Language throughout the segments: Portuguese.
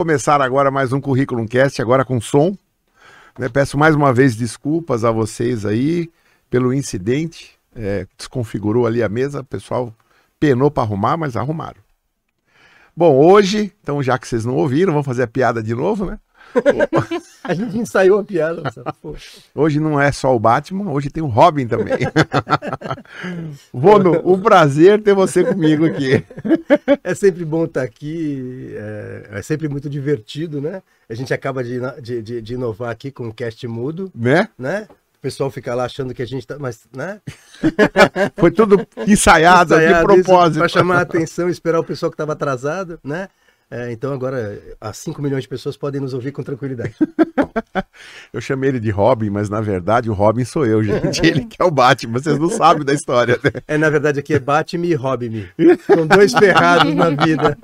começar agora mais um Currículo Cast, agora com som. Né? Peço mais uma vez desculpas a vocês aí pelo incidente. É, desconfigurou ali a mesa, o pessoal penou para arrumar, mas arrumaram. Bom, hoje, então já que vocês não ouviram, vamos fazer a piada de novo, né? a gente ensaiou a piada. Hoje não é só o Batman, hoje tem o Robin também. Vono, um prazer ter você comigo aqui. É sempre bom estar aqui, é, é sempre muito divertido, né? A gente acaba de, de, de, inovar aqui com o cast mudo. Né? né? O pessoal fica lá achando que a gente tá. Mas, né? Foi tudo ensaiado, ensaiado de propósito. Para chamar a atenção, esperar o pessoal que estava atrasado, né? É, então agora as 5 milhões de pessoas podem nos ouvir com tranquilidade. eu chamei ele de Robin, mas na verdade o Robin sou eu, gente. Ele que é o Batman, vocês não sabem da história. Né? É, na verdade aqui é Batman e Robin. São dois ferrados na vida.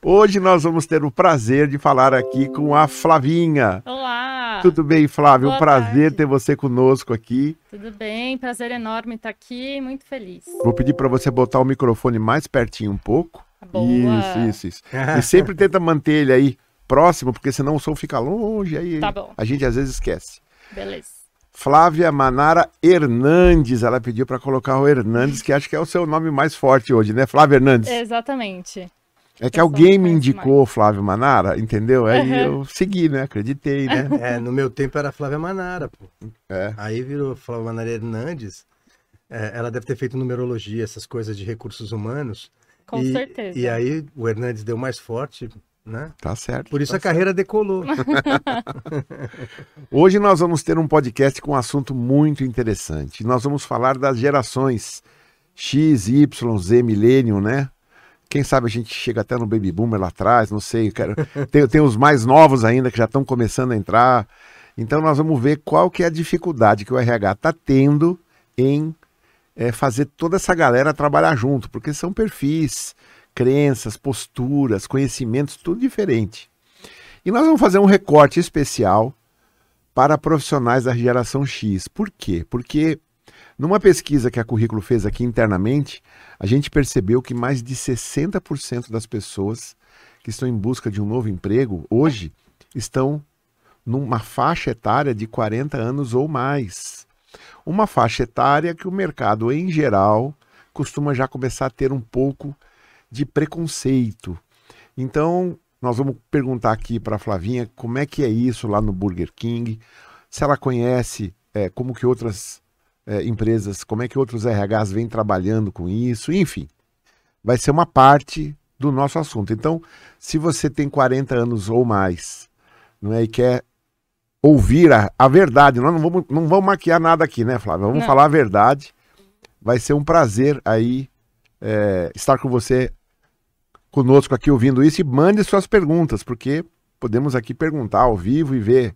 Hoje nós vamos ter o prazer de falar aqui com a Flavinha. Olá! Tudo bem, Flávio? Boa um prazer tarde. ter você conosco aqui. Tudo bem, prazer enorme estar aqui, muito feliz. Vou pedir para você botar o microfone mais pertinho um pouco. Boa. Isso, isso, isso. e sempre tenta manter ele aí próximo, porque senão o som fica longe, aí tá bom. a gente às vezes esquece. Beleza. Flávia Manara Hernandes, ela pediu para colocar o Hernandes, que acho que é o seu nome mais forte hoje, né? Flávia Hernandes. Exatamente. É que alguém me indicou mais. Flávio Manara, entendeu? Aí uhum. eu segui, né? Acreditei, né? É, no meu tempo era Flávia Manara, pô. É. Aí virou Flávia Manara Hernandes. É, ela deve ter feito numerologia, essas coisas de recursos humanos. Com e, certeza. E aí o Hernandes deu mais forte, né? Tá certo. Por isso tá a carreira decolou. Hoje nós vamos ter um podcast com um assunto muito interessante. Nós vamos falar das gerações X, Y, Z, Millennium, né? Quem sabe a gente chega até no Baby Boomer lá atrás, não sei. Quero... tem, tem os mais novos ainda que já estão começando a entrar. Então nós vamos ver qual que é a dificuldade que o RH está tendo em é, fazer toda essa galera trabalhar junto, porque são perfis, crenças, posturas, conhecimentos, tudo diferente. E nós vamos fazer um recorte especial para profissionais da geração X. Por quê? Porque numa pesquisa que a Currículo fez aqui internamente, a gente percebeu que mais de 60% das pessoas que estão em busca de um novo emprego hoje estão numa faixa etária de 40 anos ou mais uma faixa etária que o mercado, em geral, costuma já começar a ter um pouco de preconceito. Então, nós vamos perguntar aqui para a Flavinha como é que é isso lá no Burger King, se ela conhece é, como que outras é, empresas, como é que outros RHs vêm trabalhando com isso, enfim. Vai ser uma parte do nosso assunto. Então, se você tem 40 anos ou mais não é, e quer ouvir a, a verdade. Nós não vamos, não vamos maquiar nada aqui, né, Flávia? Vamos não. falar a verdade. Vai ser um prazer aí é, estar com você conosco aqui ouvindo isso e mande suas perguntas, porque podemos aqui perguntar ao vivo e ver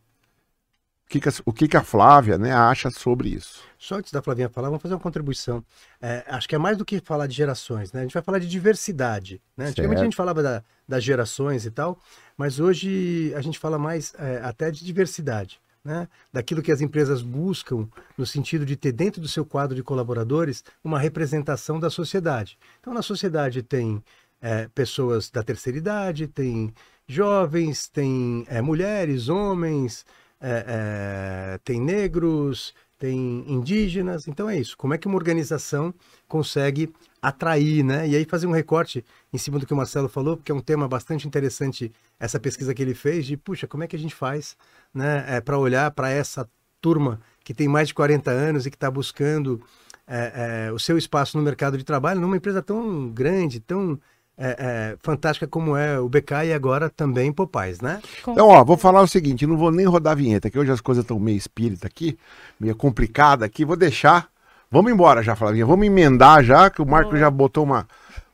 o que, que, a, o que, que a Flávia né, acha sobre isso. Só antes da Flavinha falar, vamos fazer uma contribuição. É, acho que é mais do que falar de gerações, né? A gente vai falar de diversidade. Né? Antigamente a gente falava da, das gerações e tal, mas hoje a gente fala mais é, até de diversidade. Né? daquilo que as empresas buscam no sentido de ter dentro do seu quadro de colaboradores uma representação da sociedade. Então, na sociedade tem é, pessoas da terceira idade, tem jovens, tem é, mulheres, homens, é, é, tem negros, tem indígenas. Então é isso. Como é que uma organização consegue atrair, né? E aí fazer um recorte em cima do que o Marcelo falou, porque é um tema bastante interessante essa pesquisa que ele fez de, puxa, como é que a gente faz, né, é, para olhar para essa turma que tem mais de 40 anos e que está buscando é, é, o seu espaço no mercado de trabalho numa empresa tão grande, tão é, é, fantástica como é o BK e agora também Popais, né? Então, ó, vou falar o seguinte, não vou nem rodar a vinheta, que hoje as coisas estão meio espírita aqui, meio complicada aqui, vou deixar. Vamos embora já, Flavinha, vamos emendar já, que o Marco já botou uma,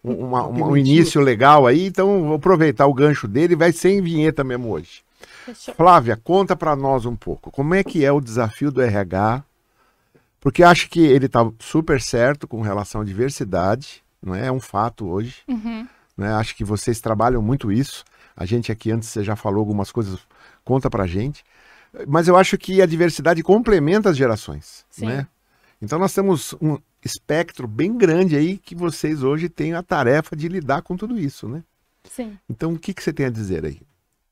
uma, uma, um início legal aí, então vou aproveitar o gancho dele, vai sem vinheta mesmo hoje. Flávia, conta para nós um pouco, como é que é o desafio do RH, porque acho que ele está super certo com relação à diversidade, não é? É um fato hoje. Uhum. Né? Acho que vocês trabalham muito isso. A gente aqui antes você já falou algumas coisas, conta pra gente. Mas eu acho que a diversidade complementa as gerações, Sim. né? Então nós temos um espectro bem grande aí que vocês hoje têm a tarefa de lidar com tudo isso, né? Sim. Então, o que, que você tem a dizer aí?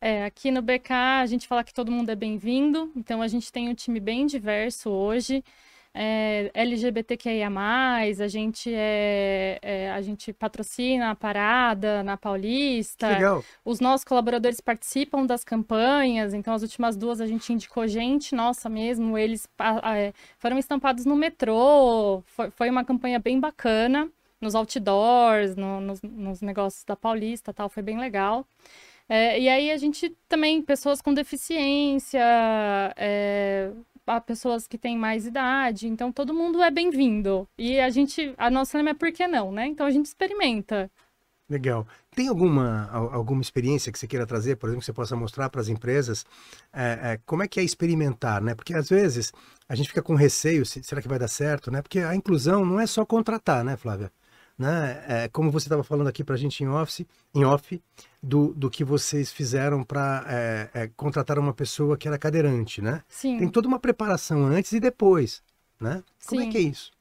É, aqui no BK a gente fala que todo mundo é bem-vindo, então a gente tem um time bem diverso hoje. É, LGBTQIA+, a gente, é, é, a gente patrocina a parada na Paulista. Que legal. Os nossos colaboradores participam das campanhas, então as últimas duas a gente indicou gente nossa mesmo, eles é, foram estampados no metrô, foi, foi uma campanha bem bacana, nos outdoors, no- nos, nos negócios da Paulista tal, foi bem legal. É, e aí a gente também, pessoas com deficiência, é, a pessoas que têm mais idade, então todo mundo é bem-vindo. E a gente, a nossa lema é por que não, né? Então a gente experimenta. Legal. Tem alguma, al- alguma experiência que você queira trazer, por exemplo, que você possa mostrar para as empresas? é, é, como é que é experimentar, né? Porque às vezes a gente fica com receio, se- será que vai dar certo, né? Porque a inclusão não é só contratar, né, Flávia? Né? É, como você estava falando aqui para a gente em office, em off, do, do que vocês fizeram para contratar uma pessoa que era cadeirante, né? Sim. Tem toda uma preparação antes e depois, né? Como é Sim. que é isso?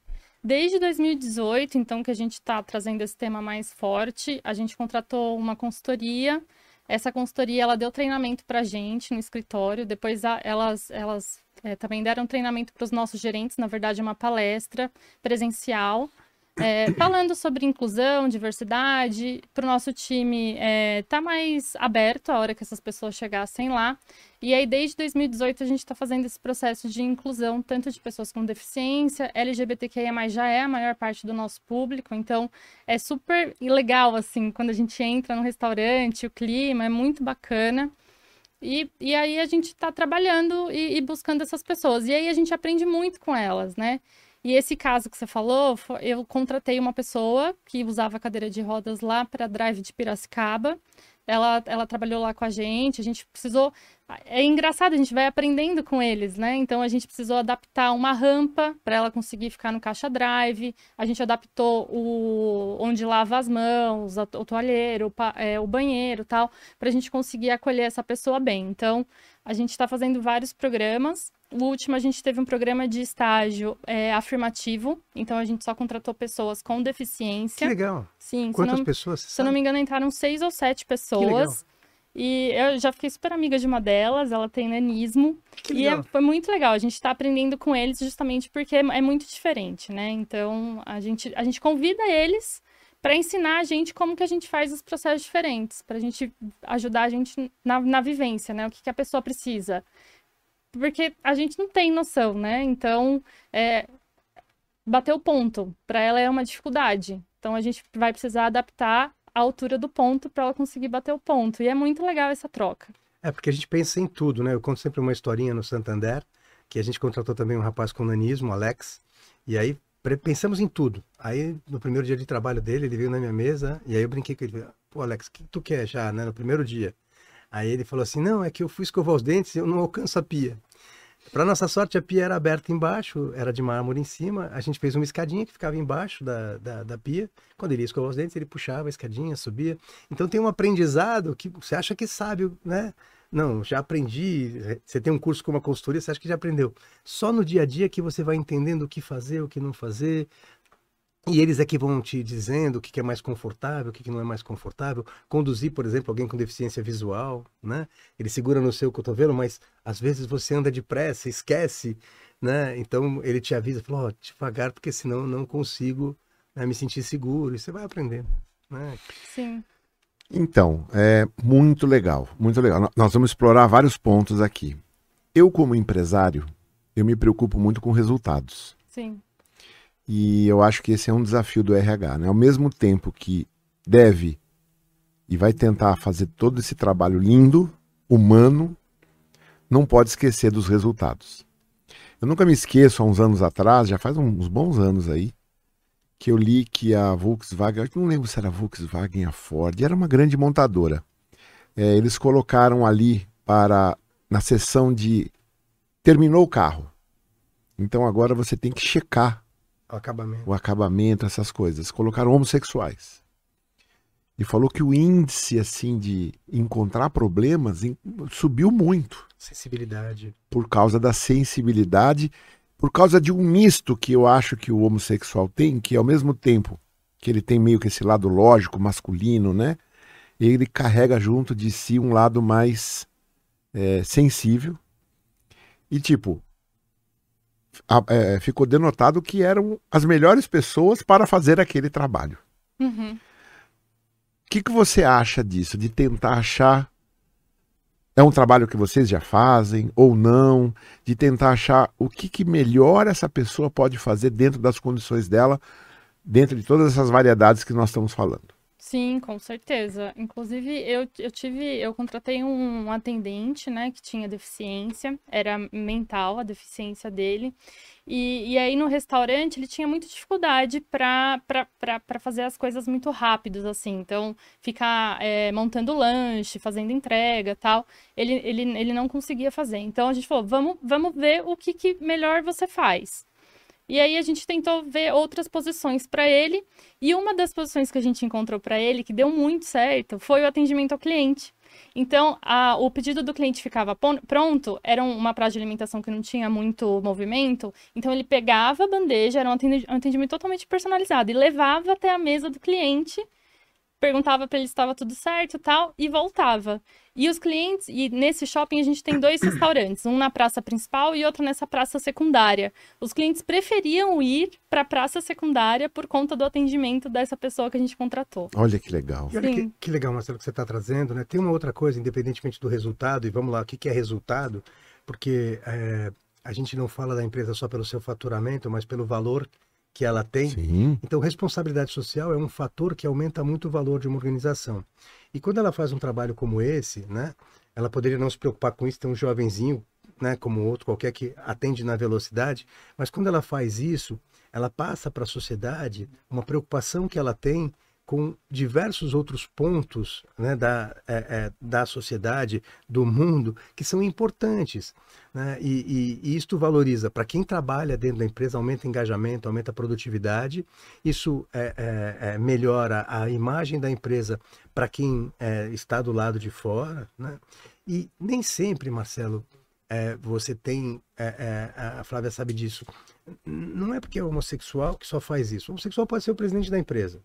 Desde 2018, então, que a gente está trazendo esse tema mais forte, a gente contratou uma consultoria. Essa consultoria, ela deu treinamento para a gente no escritório. Depois, a- elas, elas eh, também deram treinamento para os nossos gerentes. Na verdade, é uma palestra presencial, eh, falando sobre inclusão, diversidade. Para o nosso time estar mais aberto a hora que essas pessoas chegassem lá. E aí, desde 2018, a gente está fazendo esse processo de inclusão, tanto de pessoas com deficiência, LGBTQIA+, já é a maior parte do nosso público, então é super legal, assim, quando a gente entra no restaurante, o clima é muito bacana. E, e aí a gente está trabalhando e, e buscando essas pessoas. E aí a gente aprende muito com elas, né? E esse caso que você falou, eu contratei uma pessoa que usava cadeira de rodas lá para Drive de Piracicaba. Ela, ela trabalhou lá com a gente, a gente precisou. É engraçado, a gente vai aprendendo com eles, né? Então a gente precisou adaptar uma rampa para ela conseguir ficar no caixa drive. A gente adaptou o onde lava as mãos, o toalheiro, o, é, o banheiro, tal, para a gente conseguir acolher essa pessoa bem. Então a gente está fazendo vários programas. O último a gente teve um programa de estágio é, afirmativo. Então a gente só contratou pessoas com Que deficiência. legal. Sim, Quantas não, pessoas? se eu não sabe? me engano, entraram seis ou sete legal. pessoas. E eu já fiquei super amiga de uma delas, ela tem nanismo. Que E é- legal. foi muito legal, a gente está aprendendo com eles justamente porque é é muito diferente, né? Então, a gente, a gente convida eles para ensinar a gente como que a gente faz os processos diferentes, para a gente ajudar a gente na, na vivência, né? O que, que a pessoa precisa. Porque a gente não tem noção, né? Então, é, bater o ponto, para ela é uma dificuldade. Então, a gente vai precisar adaptar a altura do ponto para ela conseguir bater o ponto. E é muito legal essa troca. É porque a gente pensa em tudo, né? Eu conto sempre uma historinha no Santander, que a gente contratou também um rapaz com nanismo, Alex, e aí pensamos em tudo. Aí, no primeiro dia de trabalho dele, ele veio na minha mesa, e aí eu brinquei com ele, pô, Alex, o que tu quer já, né, no primeiro dia? Aí ele falou assim, não, é que eu fui escovar os dentes eu não alcanço a pia. Para nossa sorte, a pia era aberta embaixo, era de mármore em cima. A gente fez uma escadinha que ficava embaixo da, da, da pia. Quando ele ia escovar os dentes, ele puxava a escadinha, subia. Então tem um aprendizado que você acha que sabe, né? Não, já aprendi. Você tem um curso com uma consultoria, você acha que já aprendeu. Só no dia a dia que você vai entendendo o que fazer, o que não fazer. E eles é que vão te dizendo o que que é mais confortável, o que que não é mais confortável. Conduzir, por exemplo, alguém com deficiência visual, né? Ele segura no seu cotovelo, mas às vezes você anda depressa, esquece, né? Então ele te avisa, fala, ó, devagar, porque senão eu não consigo né, me sentir seguro. E você vai aprendendo, né? Sim. Então, é muito legal, muito legal. Nós vamos explorar vários pontos aqui. Eu, como empresário, eu me preocupo muito com resultados. Sim. E eu acho que esse é um desafio do RH, né? Ao mesmo tempo que deve e vai tentar fazer todo esse trabalho lindo, humano, não pode esquecer dos resultados. Eu nunca me esqueço, há uns anos atrás, já faz uns bons anos aí, que eu li que a Volkswagen, não lembro se era a Volkswagen, a Ford, era uma grande montadora. É, eles colocaram ali para, na seção de terminou o carro. Então agora você tem que checar O acabamento. o acabamento, essas coisas. Colocaram homossexuais. E falou que o índice assim de encontrar problemas em- subiu muito Sensibilidade. por causa da sensibilidade, por causa de um misto que eu acho que o homossexual tem, que ao mesmo tempo que ele tem meio que esse lado lógico, masculino, né? ele carrega junto de si um lado mais é, sensível. E, tipo, a, é, ficou denotado que eram as melhores pessoas para fazer aquele trabalho. O Uhum. que, que você acha disso? De tentar achar. É um trabalho que vocês já fazem ou não? De tentar achar o que, que melhor essa pessoa pode fazer dentro das condições dela, dentro de todas essas variedades que nós estamos falando. Sim, com certeza. Inclusive, eu, eu tive, eu contratei um atendente, né, que tinha deficiência, era mental a deficiência dele. E, e aí no restaurante ele tinha muita dificuldade para fazer as coisas muito rápidos, assim. Então, ficar é, montando lanche, fazendo entrega tal, ele, ele, ele não conseguia fazer. Então a gente falou, vamos, vamos ver o que, que melhor você faz. E aí a gente tentou ver outras posições para ele, e uma das posições que a gente encontrou para ele, que deu muito certo, foi o atendimento ao cliente. Então, a- o pedido do cliente ficava pronto, era um- uma praça de alimentação que não tinha muito movimento, então ele pegava a bandeja, era um atendi- atendimento totalmente personalizado, e levava até a mesa do cliente, perguntava para ele se estava tudo certo tal, e voltava. E os clientes, e nesse shopping a gente tem dois restaurantes, um na praça principal e outro nessa praça secundária. Os clientes preferiam ir para a praça secundária por conta do atendimento dessa pessoa que a gente contratou. Olha que legal. E olha que, que legal, Marcelo, que você está trazendo, né? Tem uma outra coisa, independentemente do resultado, e vamos lá, o que, que é resultado? Porque é, a gente não fala da empresa só pelo seu faturamento, mas pelo valor que ela tem. Sim. Então, responsabilidade social é um fator que aumenta muito o valor de uma organização. E quando ela faz um trabalho como esse, né, ela poderia não se preocupar com isso, ter um jovenzinho, né, como outro qualquer que atende na velocidade, mas quando ela faz isso, ela passa para a sociedade uma preocupação que ela tem com diversos outros pontos né, da, é, é, da sociedade, do mundo, que são importantes. Né? E, e, e isto valoriza para quem trabalha dentro da empresa, aumenta engajamento, aumenta a produtividade, isso é, é, é, melhora a imagem da empresa para quem é, está do lado de fora. Né? E nem sempre, Marcelo, você tem. a Flávia sabe disso. Não é porque é homossexual que só faz isso. O homossexual pode ser o presidente da empresa.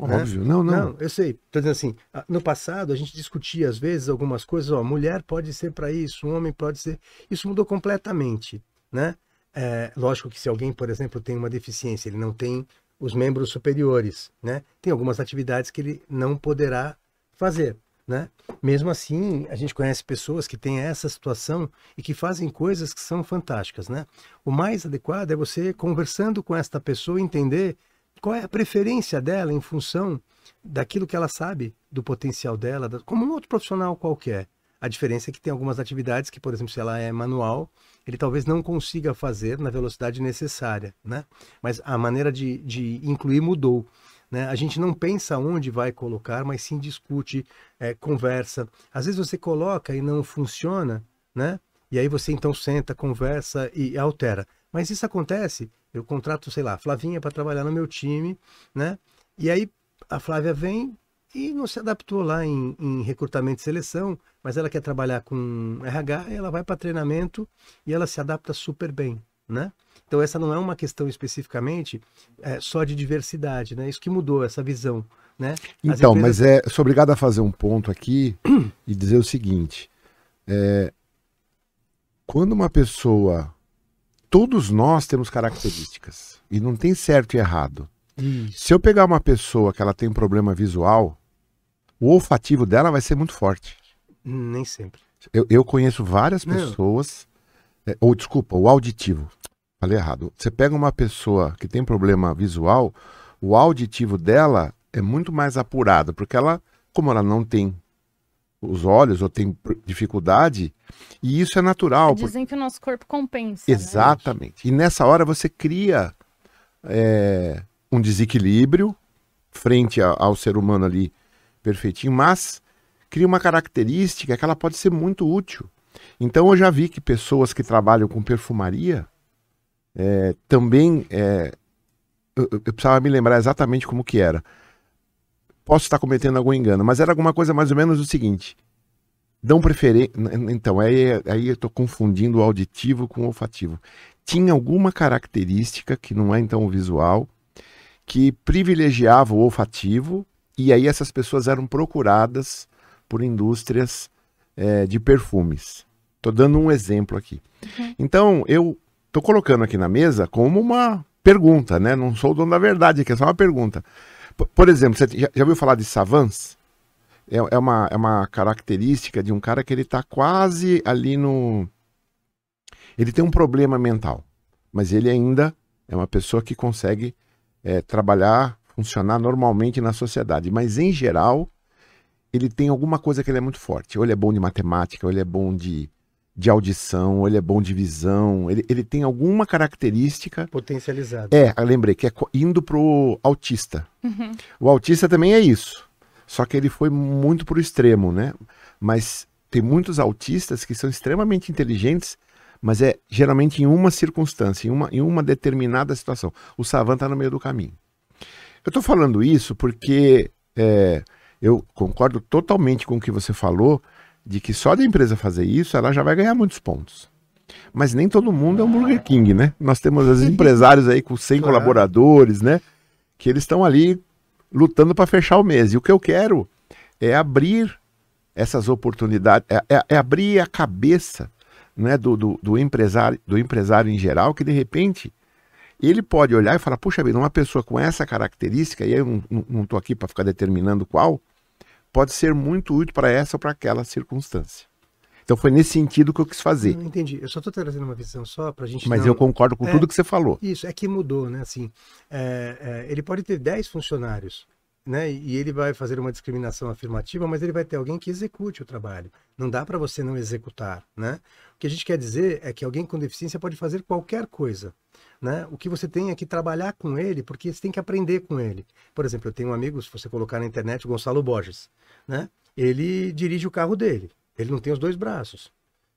Né? Óbvio. Não, não. Não, eu sei. Tô dizendo assim, no passado a gente discutia às vezes algumas coisas, ó, mulher pode ser para isso, um homem pode ser. Isso mudou completamente, né? É, lógico que se alguém, por exemplo, tem uma deficiência, ele não tem os membros superiores, né? Tem algumas atividades que ele não poderá fazer, né? Mesmo assim, a gente conhece pessoas que têm essa situação e que fazem coisas que são fantásticas, né? O mais adequado é você conversando com esta pessoa entender qual é a preferência dela em função daquilo que ela sabe do potencial dela, como um outro profissional qualquer. A diferença é que tem algumas atividades que, por exemplo, se ela é manual, ele talvez não consiga fazer na velocidade necessária, né? Mas a maneira de, de incluir mudou. Né? A gente não pensa onde vai colocar, mas sim discute, é, conversa. Às vezes você coloca e não funciona, né? E aí você então senta, conversa e altera. Mas isso acontece, eu contrato, sei lá, a Flavinha para trabalhar no meu time, né? E aí a Flávia vem e não se adaptou lá em, em recrutamento e seleção, mas ela quer trabalhar com RH, ela vai para treinamento e ela se adapta super bem, né? Então essa não é uma questão especificamente é, só de diversidade, né? Isso que mudou essa visão, né? As Então, empresas- mas é, sou obrigado a fazer um ponto aqui e dizer o seguinte: é, quando uma pessoa, todos nós temos características e não tem certo e errado. Isso. Se eu pegar uma pessoa que ela tem um problema visual, o olfativo dela vai ser muito forte. Nem sempre. Eu, eu conheço várias pessoas, é, ou desculpa, o auditivo. Falei errado. Você pega uma pessoa que tem problema visual, o auditivo dela é muito mais apurado, porque ela, como ela não tem os olhos ou tem dificuldade, e isso é natural. porque- Dizem que o nosso corpo compensa. né? Exatamente. E nessa hora você cria é, um desequilíbrio frente a- ao ser humano ali perfeitinho, mas cria uma característica que ela pode ser muito útil. Então eu já vi que pessoas que trabalham com perfumaria é, também é, eu, eu precisava me lembrar exatamente como que era. Posso estar cometendo algum engano, mas era alguma coisa mais ou menos o seguinte: dão preferência. Então, aí, aí eu estou confundindo o auditivo com o olfativo. Tinha alguma característica, que não é então o visual, que privilegiava o olfativo E aí essas pessoas eram procuradas por indústrias é, de perfumes. Estou dando um exemplo aqui. Uhum. Então, eu estou colocando aqui na mesa como uma pergunta, né? Não sou o dono da verdade, aqui é só uma pergunta. Por, por exemplo, você já, já ouviu falar de savants? É, é, uma, é uma característica de um cara que ele está quase ali no. Ele tem um problema mental, mas ele ainda é uma pessoa que consegue é, trabalhar, funcionar normalmente na sociedade. Mas, em geral, ele tem alguma coisa que ele é muito forte. Ou ele é bom de matemática, ou ele é bom de, de audição, ou ele é bom de visão. Ele, ele tem alguma característica. Potencializada. É, lembrei, que é indo pro autista. Uhum. O autista também é isso. Só que ele foi muito pro extremo, né? Mas tem muitos autistas que são extremamente inteligentes, mas é geralmente em uma circunstância, em uma, em uma determinada situação. O Savan está no meio do caminho. Eu estou falando isso porque é, eu concordo totalmente com o que você falou, de que só da empresa fazer isso, ela já vai ganhar muitos pontos. Mas nem todo mundo é um Burger King, né? Nós temos os empresários aí com 100 claro. colaboradores, né? Que eles estão ali lutando para fechar o mês. E o que eu quero é abrir essas oportunidades, é, é, é abrir a cabeça né, do, do, do, empresário, do empresário em geral, que de repente ele pode olhar e falar, puxa vida, uma pessoa com essa característica, e eu não estou aqui para ficar determinando qual, pode ser muito útil para essa ou para aquela circunstância. Então foi nesse sentido que eu quis fazer. Não entendi. Eu só estou trazendo uma visão só para a gente. Mas não... eu concordo com é, tudo que você falou. Isso, é que mudou, né? Assim, é, é, ele pode ter 10 funcionários, né? E ele vai fazer uma discriminação afirmativa, mas ele vai ter alguém que execute o trabalho. Não dá para você não executar, né? O que a gente quer dizer é que alguém com deficiência pode fazer qualquer coisa. Né? O que você tem é que trabalhar com ele, porque você tem que aprender com ele. Por exemplo, eu tenho um amigo, se você colocar na internet, o Gonçalo Borges. Né? Ele dirige o carro dele. Ele não tem os dois braços.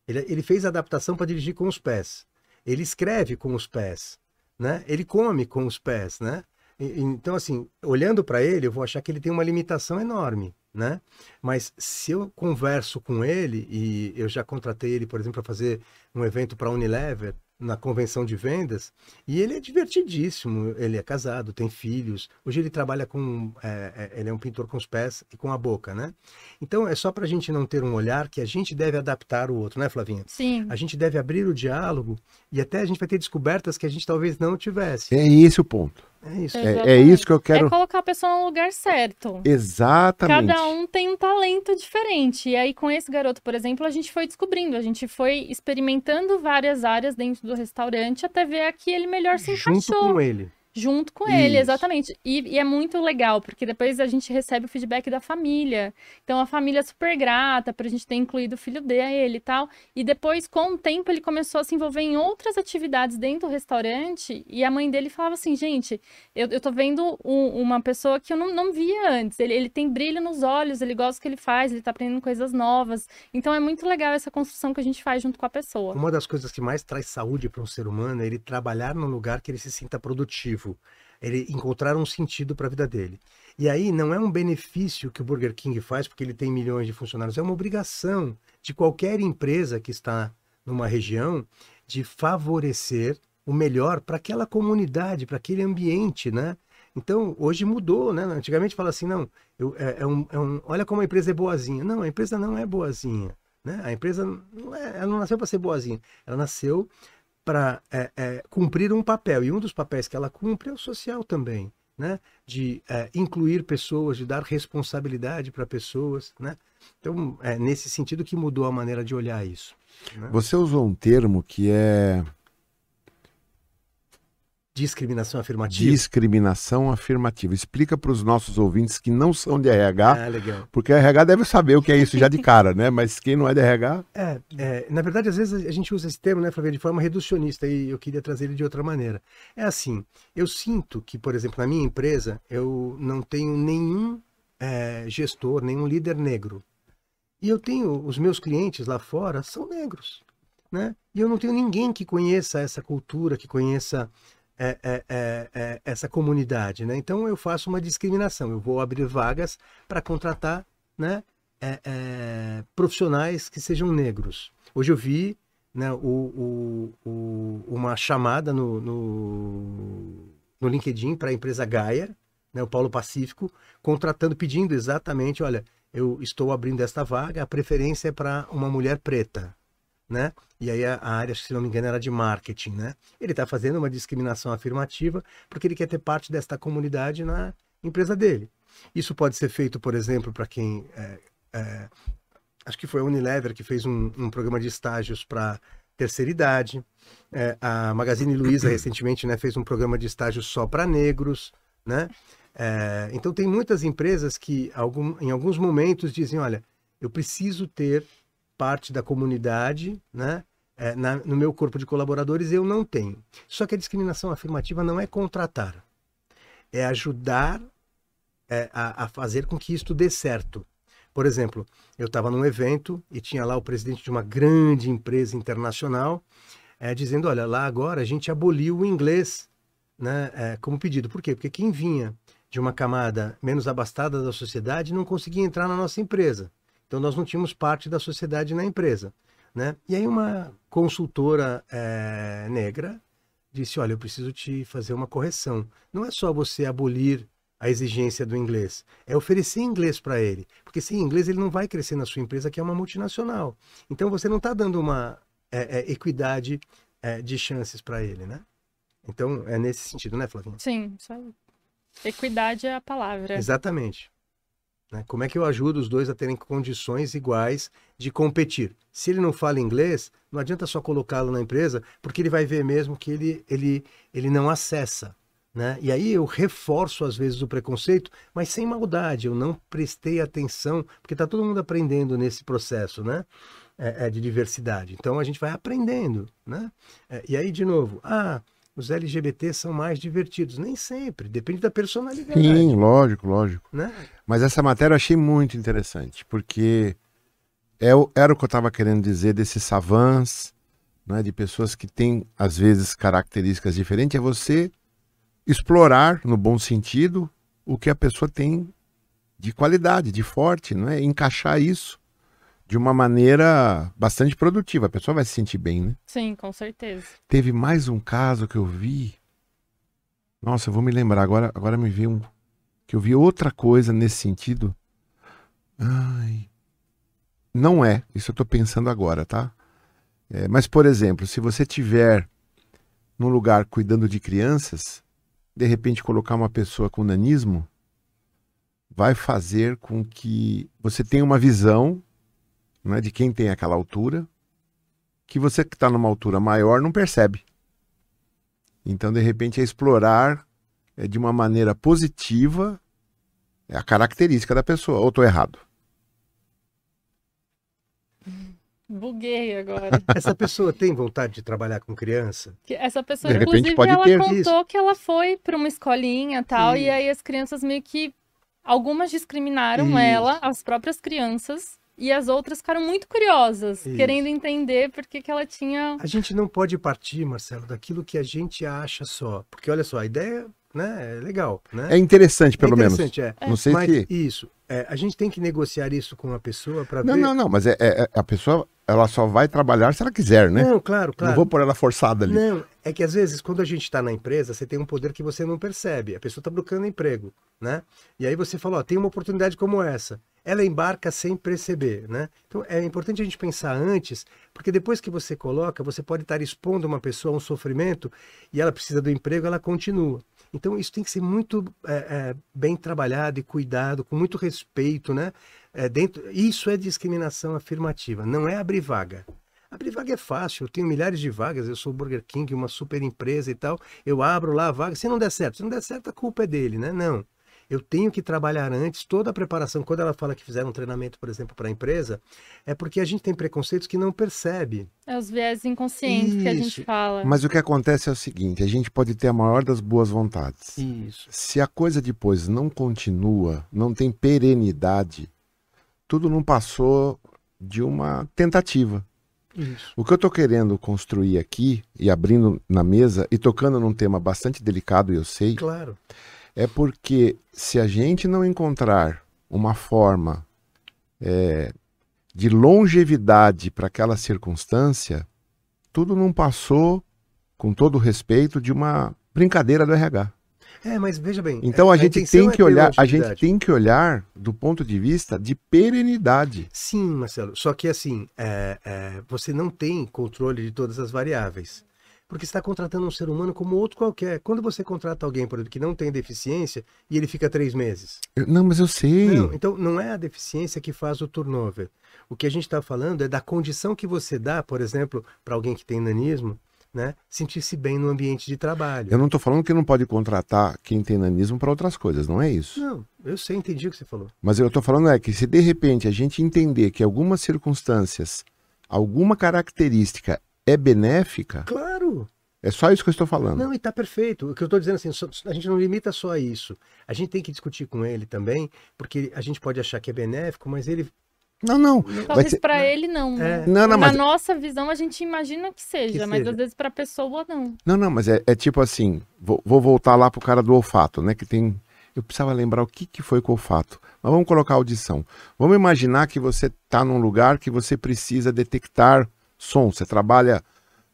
Ele, ele fez adaptação para dirigir com os pés. Ele escreve com os pés. Né? Ele come com os pés. Né? E, então, assim, olhando para ele, eu vou achar que ele tem uma limitação enorme. Né? Mas se eu converso com ele, e eu já contratei ele, por exemplo, para fazer um evento para a Unilever, na convenção de vendas e ele é divertidíssimo. Ele é casado, tem filhos. Hoje ele trabalha com. É, é, ele é um pintor com os pés e com a boca, né? Então é só para a gente não ter um olhar que a gente deve adaptar o outro, né, Flavinha? Sim. A gente deve abrir o diálogo e até a gente vai ter descobertas que a gente talvez não tivesse. É esse o ponto. É isso. É, é, isso que eu quero. É colocar a pessoa no lugar certo. Exatamente. Cada um tem um talento diferente. E aí, com esse garoto, por exemplo, a gente foi descobrindo, a gente foi experimentando várias áreas dentro do restaurante até ver a que ele melhor se Junto encaixou. Junto com ele junto com Isso. ele, exatamente. E, e, é muito legal, porque depois a gente recebe o feedback da família. Então a família é super grata por a gente ter incluído o filho dele e tal. E depois, com o tempo, ele começou a se envolver em outras atividades dentro do restaurante. E a mãe dele falava assim: gente, eu, eu tô vendo um, uma pessoa que eu não, não via antes. Ele, ele tem brilho nos olhos, ele gosta do que ele faz, ele tá aprendendo coisas novas. Então é muito legal essa construção que a gente faz junto com a pessoa. Uma das coisas que mais traz saúde para um ser humano é ele trabalhar num lugar que ele se sinta produtivo ele encontrar um sentido para a vida dele. E aí não é um benefício que o Burger King faz porque ele tem milhões de funcionários, é uma obrigação de qualquer empresa que está numa região de favorecer o melhor para aquela comunidade, para aquele ambiente, né? Então, hoje mudou, né? Antigamente fala assim, não, eu, é, é, um, é um, olha como a empresa é boazinha. Não, a empresa não é boazinha, né? A empresa não é, ela não nasceu para ser boazinha, ela nasceu para é, é, cumprir um papel. E um dos papéis que ela cumpre é o social também, né? De é, incluir pessoas, de dar responsabilidade para pessoas, né? Então, é nesse sentido que mudou a maneira de olhar isso. Né? Você usou um termo que é Discriminação afirmativa. Discriminação afirmativa. Explica para os nossos ouvintes que não são de RH, ah, legal. porque RH deve saber o que é isso já de cara, né? Mas quem não é de RH. É, é, na verdade, às vezes a gente usa esse termo, né, Flavio, de forma reducionista e eu queria trazer ele de outra maneira. É assim, eu sinto que, por exemplo, na minha empresa, eu não tenho nenhum é, gestor, nenhum líder negro. E eu tenho, os meus clientes lá fora são negros, né? E eu não tenho ninguém que conheça essa cultura, que conheça é, é, é, é, essa comunidade, né? Então eu faço uma discriminação, eu vou abrir vagas para contratar, né, é, é, profissionais que sejam negros. Hoje eu vi, né, o, o, o uma chamada no, no, no LinkedIn para a empresa Gaia, né, o Polo Pacífico, contratando, pedindo exatamente, olha, eu estou abrindo esta vaga, a preferência é para uma mulher preta, né? E aí a, a, área, se não me engano, era de marketing, né? Ele está fazendo uma discriminação afirmativa porque ele quer ter parte desta comunidade na empresa dele. Isso pode ser feito, por exemplo, para quem é, é, acho que foi a Unilever que fez um, um programa de estágios para terceira idade. É, a Magazine Luiza recentemente né, fez um programa de estágios só para negros, né? É, então tem muitas empresas que algum, em alguns momentos dizem, olha, eu preciso ter parte da comunidade, né? É, na, no meu corpo de colaboradores eu não tenho. Só que a discriminação afirmativa não é contratar, é ajudar é, a, a fazer com que isto dê certo. Por exemplo, eu estava num evento e tinha lá o presidente de uma grande empresa internacional é, dizendo: olha, lá agora a gente aboliu o inglês né, é, como pedido. Por quê? Porque quem vinha de uma camada menos abastada da sociedade não conseguia entrar na nossa empresa. Então nós não tínhamos parte da sociedade na empresa. Né? E aí uma consultora é, negra disse: olha, eu preciso te fazer uma correção. Não é só você abolir a exigência do inglês. É oferecer inglês para ele. Porque sem inglês ele não vai crescer na sua empresa, que é uma multinacional. Então você não está dando uma é, é, equidade é, de chances para ele, né? Então é nesse sentido, né, Flavinha? Sim, isso aí. Equidade é a palavra. Exatamente. Né? Como é que eu ajudo os dois a terem condições iguais de competir? Se ele não fala inglês, não adianta só colocá-lo na empresa, porque ele vai ver mesmo que ele, ele, ele não acessa. Né? E aí eu reforço às vezes o preconceito, mas sem maldade, eu não prestei atenção, porque está todo mundo aprendendo nesse processo né? É, é, de diversidade. Então a gente vai aprendendo. Né? É, e aí, de novo, ah, os LGBT são mais divertidos. Nem sempre, depende da personalidade. Sim, lógico, lógico. Né? Mas essa matéria eu achei muito interessante, porque é, era o que eu estava querendo dizer desses savants, né, de pessoas que têm, às vezes, características diferentes, é você explorar, no bom sentido, o que a pessoa tem de qualidade, de forte, não é? Encaixar isso de uma maneira bastante produtiva. A pessoa vai se sentir bem, né? Sim, com certeza. Teve mais um caso que eu vi. Nossa, eu vou me lembrar agora. Agora me veio um que eu vi outra coisa nesse sentido. Ai, não é. Isso eu estou pensando agora, tá? É, mas por exemplo, se você tiver num lugar cuidando de crianças, de repente colocar uma pessoa com nanismo vai fazer com que você tenha uma visão né, de quem tem aquela altura que você que está numa altura maior não percebe. Então, de repente, é explorar é, de uma maneira positiva é a característica da pessoa. Ou estou errado? Buguei agora. Essa pessoa tem vontade de trabalhar com criança? Essa pessoa, de inclusive, pode ela ter. contou Isso. que ela foi para uma escolinha tal, Isso. e aí as crianças meio que. Algumas discriminaram Isso. ela, as próprias crianças, e as outras ficaram muito curiosas, Isso. querendo entender por que, que ela tinha. A gente não pode partir, Marcelo, daquilo que a gente acha só. Porque olha só, a ideia né, é legal. Né? É interessante, pelo é interessante, menos. É. Não sei mas, se. Isso. É, a gente tem que negociar isso com a pessoa para ver. Não, não, não, mas é, é, é, a pessoa ela só vai trabalhar se ela quiser, né? Não, claro, claro. Não vou pôr ela forçada ali. Não, é que às vezes quando a gente está na empresa, você tem um poder que você não percebe. A pessoa está procurando emprego, né? E aí você fala, ó, tem uma oportunidade como essa. Ela embarca sem perceber, né? Então é importante a gente pensar antes, porque depois que você coloca, você pode estar expondo uma pessoa a um sofrimento e ela precisa do emprego, ela continua. Então isso tem que ser muito é, é, bem trabalhado e cuidado, com muito respeito, né? É, dentro, isso é discriminação afirmativa, não é abrir vaga. Abrir vaga é fácil, eu tenho milhares de vagas, eu sou Burger King, uma super empresa e tal, eu abro lá a vaga, se não der certo, se não der certo a culpa é dele, né? Não eu tenho que trabalhar antes toda a preparação. Quando ela fala que fizeram um treinamento, por exemplo, para a empresa, é porque a gente tem preconceitos que não percebe. É os viés inconscientes Isso. que a gente fala. Mas o que acontece é o seguinte: a gente pode ter a maior das boas vontades. Isso. Se a coisa depois não continua, não tem perenidade, tudo não passou de uma tentativa. Isso. O que eu estou querendo construir aqui, e abrindo na mesa, e tocando num tema bastante delicado, eu sei. Claro é porque se a gente não encontrar uma forma é, de longevidade para aquela circunstância, tudo não passou, com todo respeito, de uma brincadeira do RH. É, mas veja bem. Então a, a gente tem é que ter olhar, a gente tem que olhar do ponto de vista de perenidade. Sim, Marcelo. Só que assim, é, é, você não tem controle de todas as variáveis. Porque você está contratando um ser humano como outro qualquer. Quando você contrata alguém, por exemplo, que não tem deficiência e ele fica três meses. Eu- não, mas eu sei. Não, então não é a deficiência que faz o turnover. O que a gente está falando é da condição que você dá, por exemplo, para alguém que tem nanismo, né, sentir-se bem no ambiente de trabalho. Eu não estou falando que não pode contratar quem tem nanismo para outras coisas, não é isso. Não, eu sei, entendi o que você falou. Mas eu estou falando é que se de repente a gente entender que algumas circunstâncias, alguma característica é benéfica, Claro! é só isso que eu estou falando. Não, e tá perfeito. O que eu estou dizendo assim, a gente não limita só a isso. A gente tem que discutir com ele também, porque a gente pode achar que é benéfico, mas ele. Não, não. Talvez ser- para ele não. né? É. Não, não, Na mas, nossa visão, a gente imagina que seja, Que mas seja. às vezes para a pessoa não. não, não, mas é, é tipo assim, vou, vou voltar lá pro cara do olfato, né? Que tem. Eu precisava lembrar o que, que foi com o olfato. Mas vamos colocar audição. Vamos imaginar que você está num lugar que você precisa detectar som. Você trabalha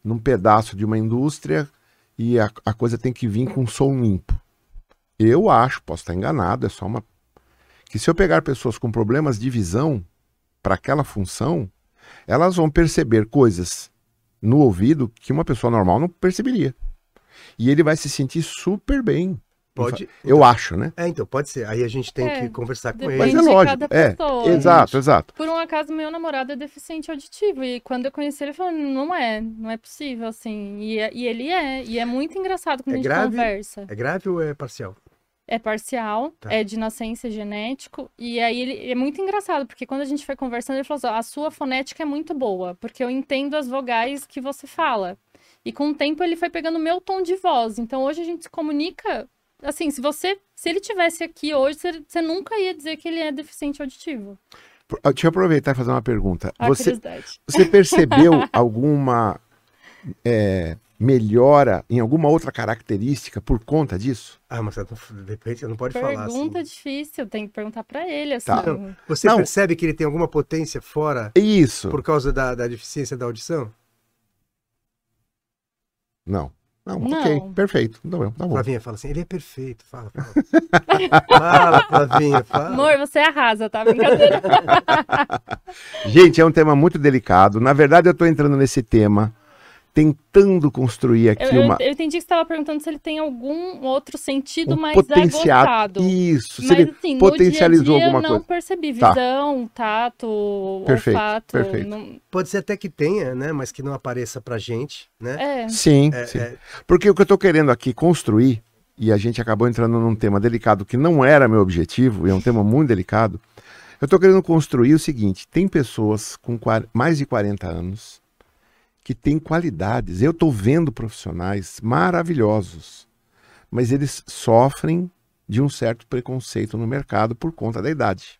num pedaço de uma indústria e a, a coisa tem que vir com som limpo. Eu acho, posso estar enganado, é só uma. Que se eu pegar pessoas com problemas de visão para aquela função, elas vão perceber coisas no ouvido que uma pessoa normal não perceberia. E ele vai se sentir super bem. Pode. Eu acho, né? É, então, pode ser. Aí a gente tem É, que conversar com depende Mas ele. é lógico. cada É, pessoa. exato, exato. Por um acaso, meu namorado é deficiente auditivo. E quando eu conheci ele, ele falou: não é, não é possível, assim. E, é- e ele é. E é muito engraçado quando É a gente grave? conversa. É grave ou é parcial? É parcial, Tá. é de nascença genético. E aí ele é muito engraçado, porque quando a gente foi conversando, ele falou assim: "Ó, a sua fonética é muito boa, porque eu entendo as vogais que você fala. E com o tempo ele foi pegando o meu tom de voz. Então hoje a gente se comunica. Assim, se você. Se ele tivesse aqui hoje, você, você nunca ia dizer que ele é deficiente auditivo. Ah, Deixa eu aproveitar e fazer uma pergunta. A Você, você percebeu alguma é, melhora em alguma outra característica por conta disso? Ah, mas de repente você não pode falar assim. Pergunta difícil, tem que perguntar pra ele, assim. Tá. Você Não. percebe que ele tem alguma potência fora Isso. por causa da, da deficiência da audição? Não. Não, Não. ok, perfeito. Tá bom, tá bom. Flavinha fala assim, ele é perfeito. Fala, fala. fala, Flavinha, fala. Amor, você arrasa, tá? Brincadeira. Gente, é um tema muito delicado. Na verdade, eu estou entrando nesse tema tentando construir aqui Eu, eu- uma eu entendi que você estava perguntando se ele tem algum outro sentido um mais potencial. aguçado. Isso. Se Mas ele assim, potencializou no dia dia alguma eu não coisa. percebi. Tá. Visão, tato, Perfeito, olfato. perfeito. não- Pode ser até que tenha, né? Mas que não apareça pra gente, né? É, Sim, É, sim. é, Porque o que eu estou querendo aqui construir, e a gente acabou entrando num tema delicado que não era meu objetivo, e é um tema muito delicado. Eu estou querendo construir o seguinte: tem pessoas com mais de 40 anos que têm qualidades. Eu estou vendo profissionais maravilhosos, mas eles sofrem de um certo preconceito no mercado por conta da idade.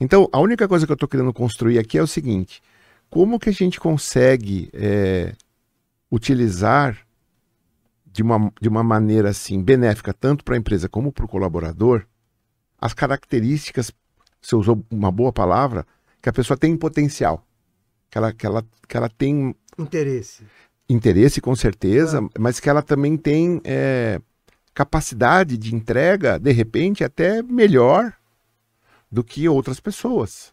Então, a única coisa que eu estou querendo construir aqui é o seguinte: como que a gente consegue é, utilizar de uma, de uma maneira assim benéfica tanto para a empresa como para o colaborador as características, você usou uma boa palavra, que a pessoa tem em potencial, que ela, que ela, que ela tem interesse. interesse com certeza, mas que ela também tem é, capacidade de entrega, de repente, até melhor do que outras pessoas.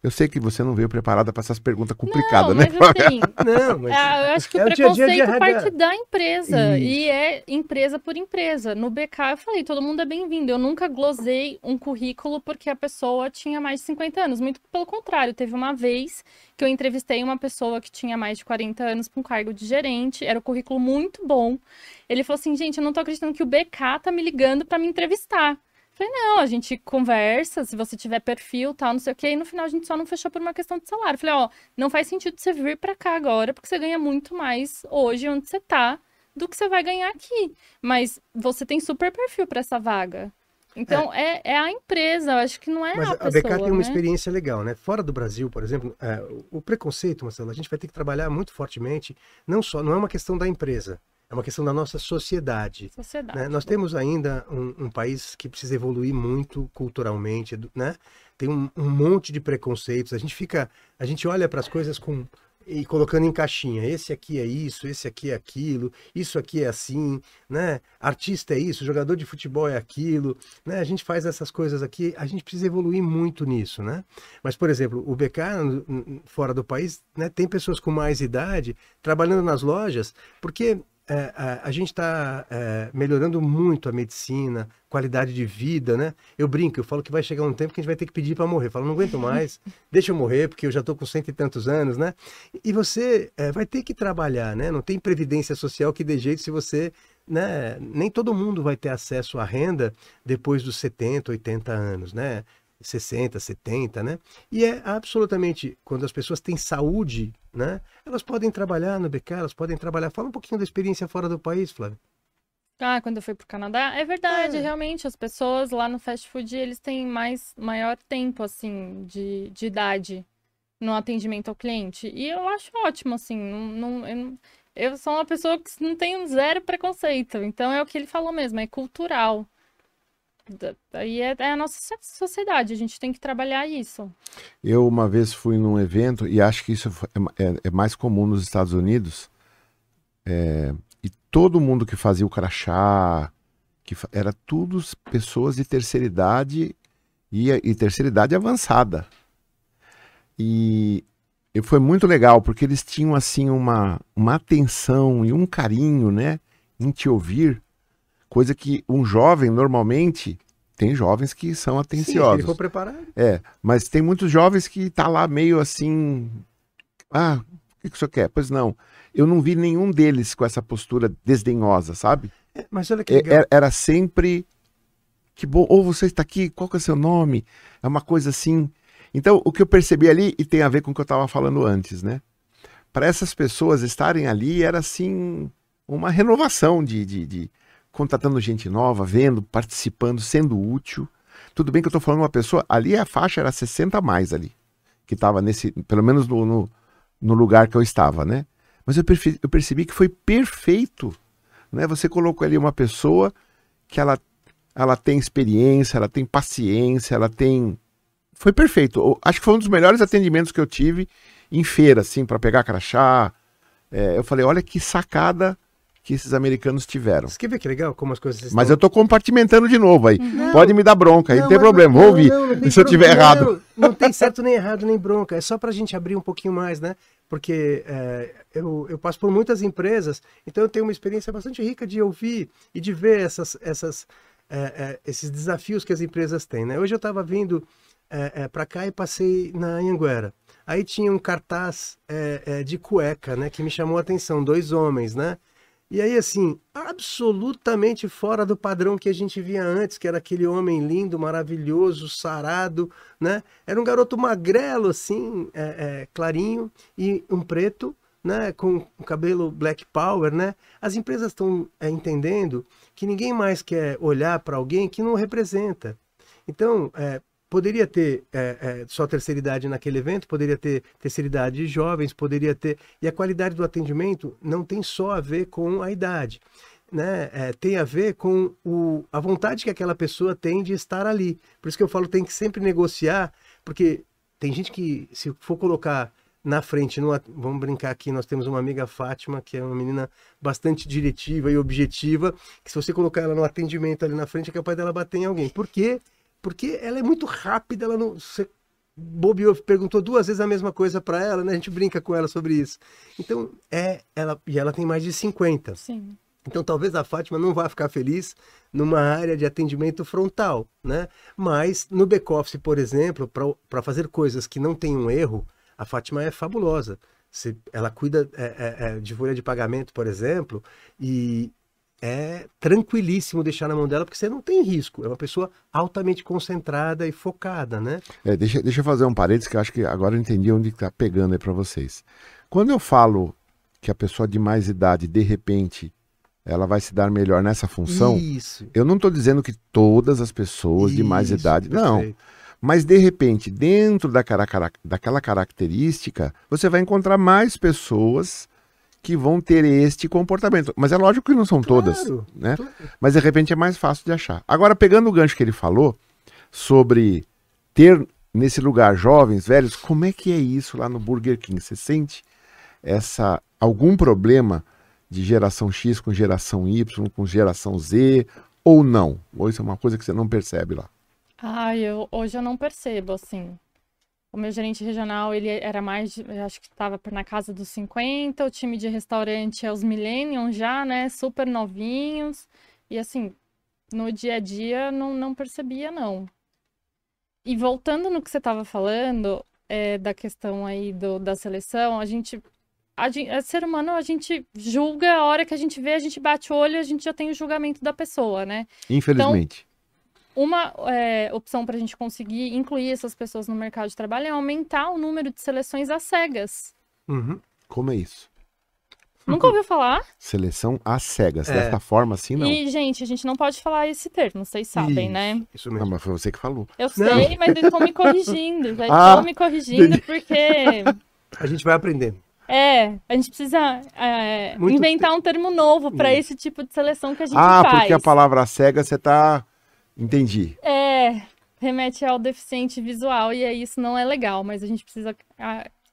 Eu sei que você não veio preparada para essas perguntas complicadas, não, né? mas assim, Não, mas é, eu acho que é o o dia dia preconceito RH. parte da empresa. Isso. E é empresa por empresa. No BK eu falei, todo mundo é bem-vindo. Eu nunca glosei um currículo porque a pessoa tinha mais de 50 anos. Muito pelo contrário. Teve uma vez que eu entrevistei uma pessoa que tinha mais de 40 anos com cargo de gerente. Era um currículo muito bom. Ele falou assim, gente, eu não tô acreditando que o BK tá me ligando para me entrevistar. Falei, não, a gente conversa, se você tiver perfil, tal, não sei o quê. E no final a gente só não fechou por uma questão de salário. Falei, ó, não faz sentido você vir pra cá agora, porque você ganha muito mais hoje onde você tá do que você vai ganhar aqui. Mas você tem super perfil pra essa vaga. Então, é, é a empresa, eu acho que não é Mas a a pessoa, BK tem uma né? experiência legal, né? Fora do Brasil, por exemplo, é, o preconceito, Marcelo, a gente vai ter que trabalhar muito fortemente, não só, não é uma questão da empresa, é uma questão da nossa sociedade. Sociedade. né? Nós temos ainda um, um país que precisa evoluir muito culturalmente, né? Tem um, um monte de preconceitos. A gente fica, a gente olha para as coisas com e colocando em caixinha. Esse aqui é isso, esse aqui é aquilo, isso aqui é assim, né? Artista é isso, jogador de futebol é aquilo, né? A gente faz essas coisas aqui, a gente precisa evoluir muito nisso, né? Mas, por exemplo, o BK fora do país, né, tem pessoas com mais idade trabalhando nas lojas, porque é, a, a, gente está é, melhorando muito a medicina, qualidade de vida, né? Eu brinco, eu falo que vai chegar um tempo que a gente vai ter que pedir para morrer. Eu falo, não aguento mais, deixa eu morrer, porque eu já estou com cento e tantos anos, né? E você é, vai ter que trabalhar, né? Não tem previdência social que dê jeito se você. Né? Nem todo mundo vai ter acesso à renda depois dos 70, 80 anos, né? 60, 70, né? E é absolutamente, quando as pessoas têm saúde, né? Elas podem trabalhar no BK, elas podem trabalhar. Fala um pouquinho da experiência fora do país, Flávio. Ah, quando eu fui pro Canadá, é verdade, é. realmente, as pessoas lá no fast food, eles têm mais, maior tempo, assim, de, de idade no atendimento ao cliente. E eu acho ótimo, assim, não, não, eu, eu sou uma pessoa que não tem zero preconceito, então é o que ele falou mesmo, é cultural. Aí é, é, a nossa sociedade, a gente tem que trabalhar isso. Eu uma vez fui num evento, e acho que isso é, é, é mais comum nos Estados Unidos, é, e todo mundo que fazia o crachá, que era tudo pessoas de terceira idade e, e terceira idade avançada. E, e foi muito legal, porque eles tinham assim uma, uma atenção e um carinho, né, em te ouvir Coisa que um jovem, normalmente, tem jovens que são atenciosos. Sim, for preparado. É, mas tem muitos jovens que tá lá meio assim. Ah, o que, que o senhor quer? Pois não. Eu não vi nenhum deles com essa postura desdenhosa, sabe? É, mas olha que é, legal. É, era sempre. Que bom. Ou você está aqui, qual que é o seu nome? É uma coisa assim. Então, o que eu percebi ali, e tem a ver com o que eu estava falando antes, né? Para essas pessoas estarem ali, era assim. Uma renovação de, de, de contratando gente nova, vendo, participando, sendo útil. Tudo bem que eu estou falando uma pessoa, ali a faixa era 60 a mais ali, que estava nesse, pelo menos no, no, no, lugar que eu estava, né? Mas eu, percebi, eu percebi que foi perfeito, né? Você colocou ali uma pessoa que ela, ela tem experiência, ela tem paciência, ela tem... Foi perfeito. Eu, acho que foi um dos melhores atendimentos que eu tive em feira, assim, para pegar crachá. É, eu falei, olha que sacada que esses americanos tiveram. Você quer ver que legal como as coisas estão... Mas eu estou compartimentando de novo aí. Não, Pode me dar bronca, aí não, não tem problema, vou ouvir não, se eu tiver errado. Não, tem certo nem errado, nem bronca. É só para a gente abrir um pouquinho mais, né? Porque é, eu, eu passo por muitas empresas, então eu tenho uma experiência bastante rica de ouvir e de ver essas, essas, é, é, esses desafios que as empresas têm, né? Hoje eu estava vindo é, é para cá e passei na Anhanguera. Aí tinha um cartaz é, é, de cueca, né? Que me chamou a atenção, dois homens, né? E aí, assim, absolutamente fora do padrão que a gente via antes, que era aquele homem lindo, maravilhoso, sarado, né? Era um garoto magrelo, assim, é, é, clarinho, e um preto, né? Com o cabelo black power, né? As empresas estão é, entendendo que ninguém mais quer olhar para alguém que não representa. Então, é, poderia ter é, é, só terceira idade naquele evento, poderia ter terceira idade de jovens, poderia ter. E a qualidade do atendimento não tem só a ver com a idade. Né? É, tem a ver com o, a vontade que aquela pessoa tem de estar ali. Por isso que eu falo, tem que sempre negociar, porque tem gente que, se for colocar na frente, vamos brincar aqui, nós temos uma amiga Fátima, que é uma menina bastante diretiva e objetiva, que se você colocar ela no atendimento ali na frente, é capaz dela bater em alguém. Por quê? Ela é muito rápida, ela não. Você bobeou, perguntou duas vezes a mesma coisa para ela, né? A gente brinca com ela sobre isso. Então, é, ela, e ela tem mais de 50. Sim. Então, talvez a Fátima não vá ficar feliz numa área de atendimento frontal, né? Mas no back-office, por exemplo, para fazer coisas que não tem um erro, a Fátima é fabulosa. Se, ela cuida é, é, é de folha de pagamento, por exemplo, e, é tranquilíssimo deixar na mão dela, porque você não tem risco. É uma pessoa altamente concentrada e focada, né? É, deixa, deixa eu fazer um parênteses que eu acho que agora eu entendi onde está pegando aí para vocês. Quando eu falo que a pessoa de mais idade, de repente, ela vai se dar melhor nessa função, Isso. eu não estou dizendo que todas as pessoas Isso, de mais idade. Perfeito. Não. Mas, de repente, dentro daquela, daquela característica, você vai encontrar mais pessoas que vão ter este comportamento. Mas é lógico que não são claro, todas, né? Claro. Mas de repente é mais fácil de achar. Agora, pegando o gancho que ele falou sobre ter nesse lugar jovens, velhos, como é que é isso lá no Burger King? Você sente essa algum problema de geração X com geração Y, com geração Z, ou não? Ou isso é uma coisa que você não percebe lá? Ah, eu, hoje eu não percebo, assim. O meu gerente regional, ele era mais, acho que estava na casa dos 50, o time de restaurante é os millennials já, né, super novinhos, e assim, no dia a dia não, não percebia, não. E voltando no que você estava falando, é, da questão aí do, da seleção, a gente a gente, é ser humano, a gente julga, a hora que a gente vê, a gente bate o olho, a gente já tem o julgamento da pessoa, né? Infelizmente. Então, uma é, opção para a gente conseguir incluir essas pessoas no mercado de trabalho é aumentar o número de seleções às cegas. Uhum. Como é isso? Nunca ouviu falar? Seleção às cegas. É. Dessa forma, assim, não. E, gente, a gente não pode falar esse termo, vocês sabem, isso, né? Isso mesmo. Não, mas foi você que falou. Eu sei, não. mas eles estão me corrigindo. Já ah, estão me corrigindo porque. A gente vai aprendendo. É, a gente precisa é, inventar um termo novo para esse tipo de seleção que a gente ah, faz. Ah, porque a palavra cega você tá. Entendi. É, remete ao deficiente visual e aí isso não é legal, mas a gente precisa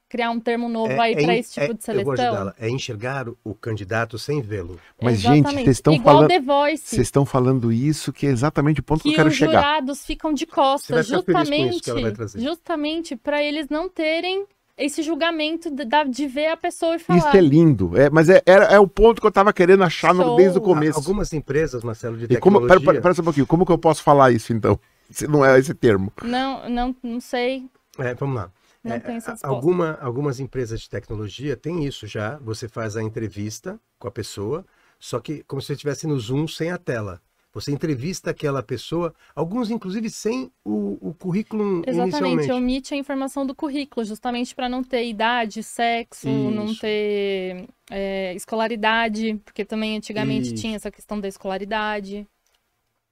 criar um termo novo é, aí é, para esse tipo é, de seleção. Eu vou ajudá-la. É enxergar o candidato sem vê-lo. Mas, Exatamente. gente, vocês estão falando. Vocês estão falando isso que é exatamente o ponto que, que eu quero chegar. Os jurados ficam de costas, justamente, justamente para eles não terem esse julgamento de, de, ver a pessoa e falar. Isso é lindo. É, mas é, é, é o ponto que eu estava querendo achar no, desde o começo. Algumas empresas, Marcelo, de tecnologia... Como, pera, pera, só um pouquinho. Como que eu posso falar isso, então? Se não é esse termo. Não, não, não sei. É, vamos lá. Não é, tem essa alguma, algumas empresas de tecnologia têm isso já. Você faz a entrevista com a pessoa, só que como se você estivesse no Zoom sem a tela. Você entrevista aquela pessoa, alguns inclusive sem o, o currículo Exatamente, omite a informação do currículo, justamente para não ter idade, sexo, Isso. não ter é, escolaridade, porque também antigamente Isso. tinha essa questão da escolaridade.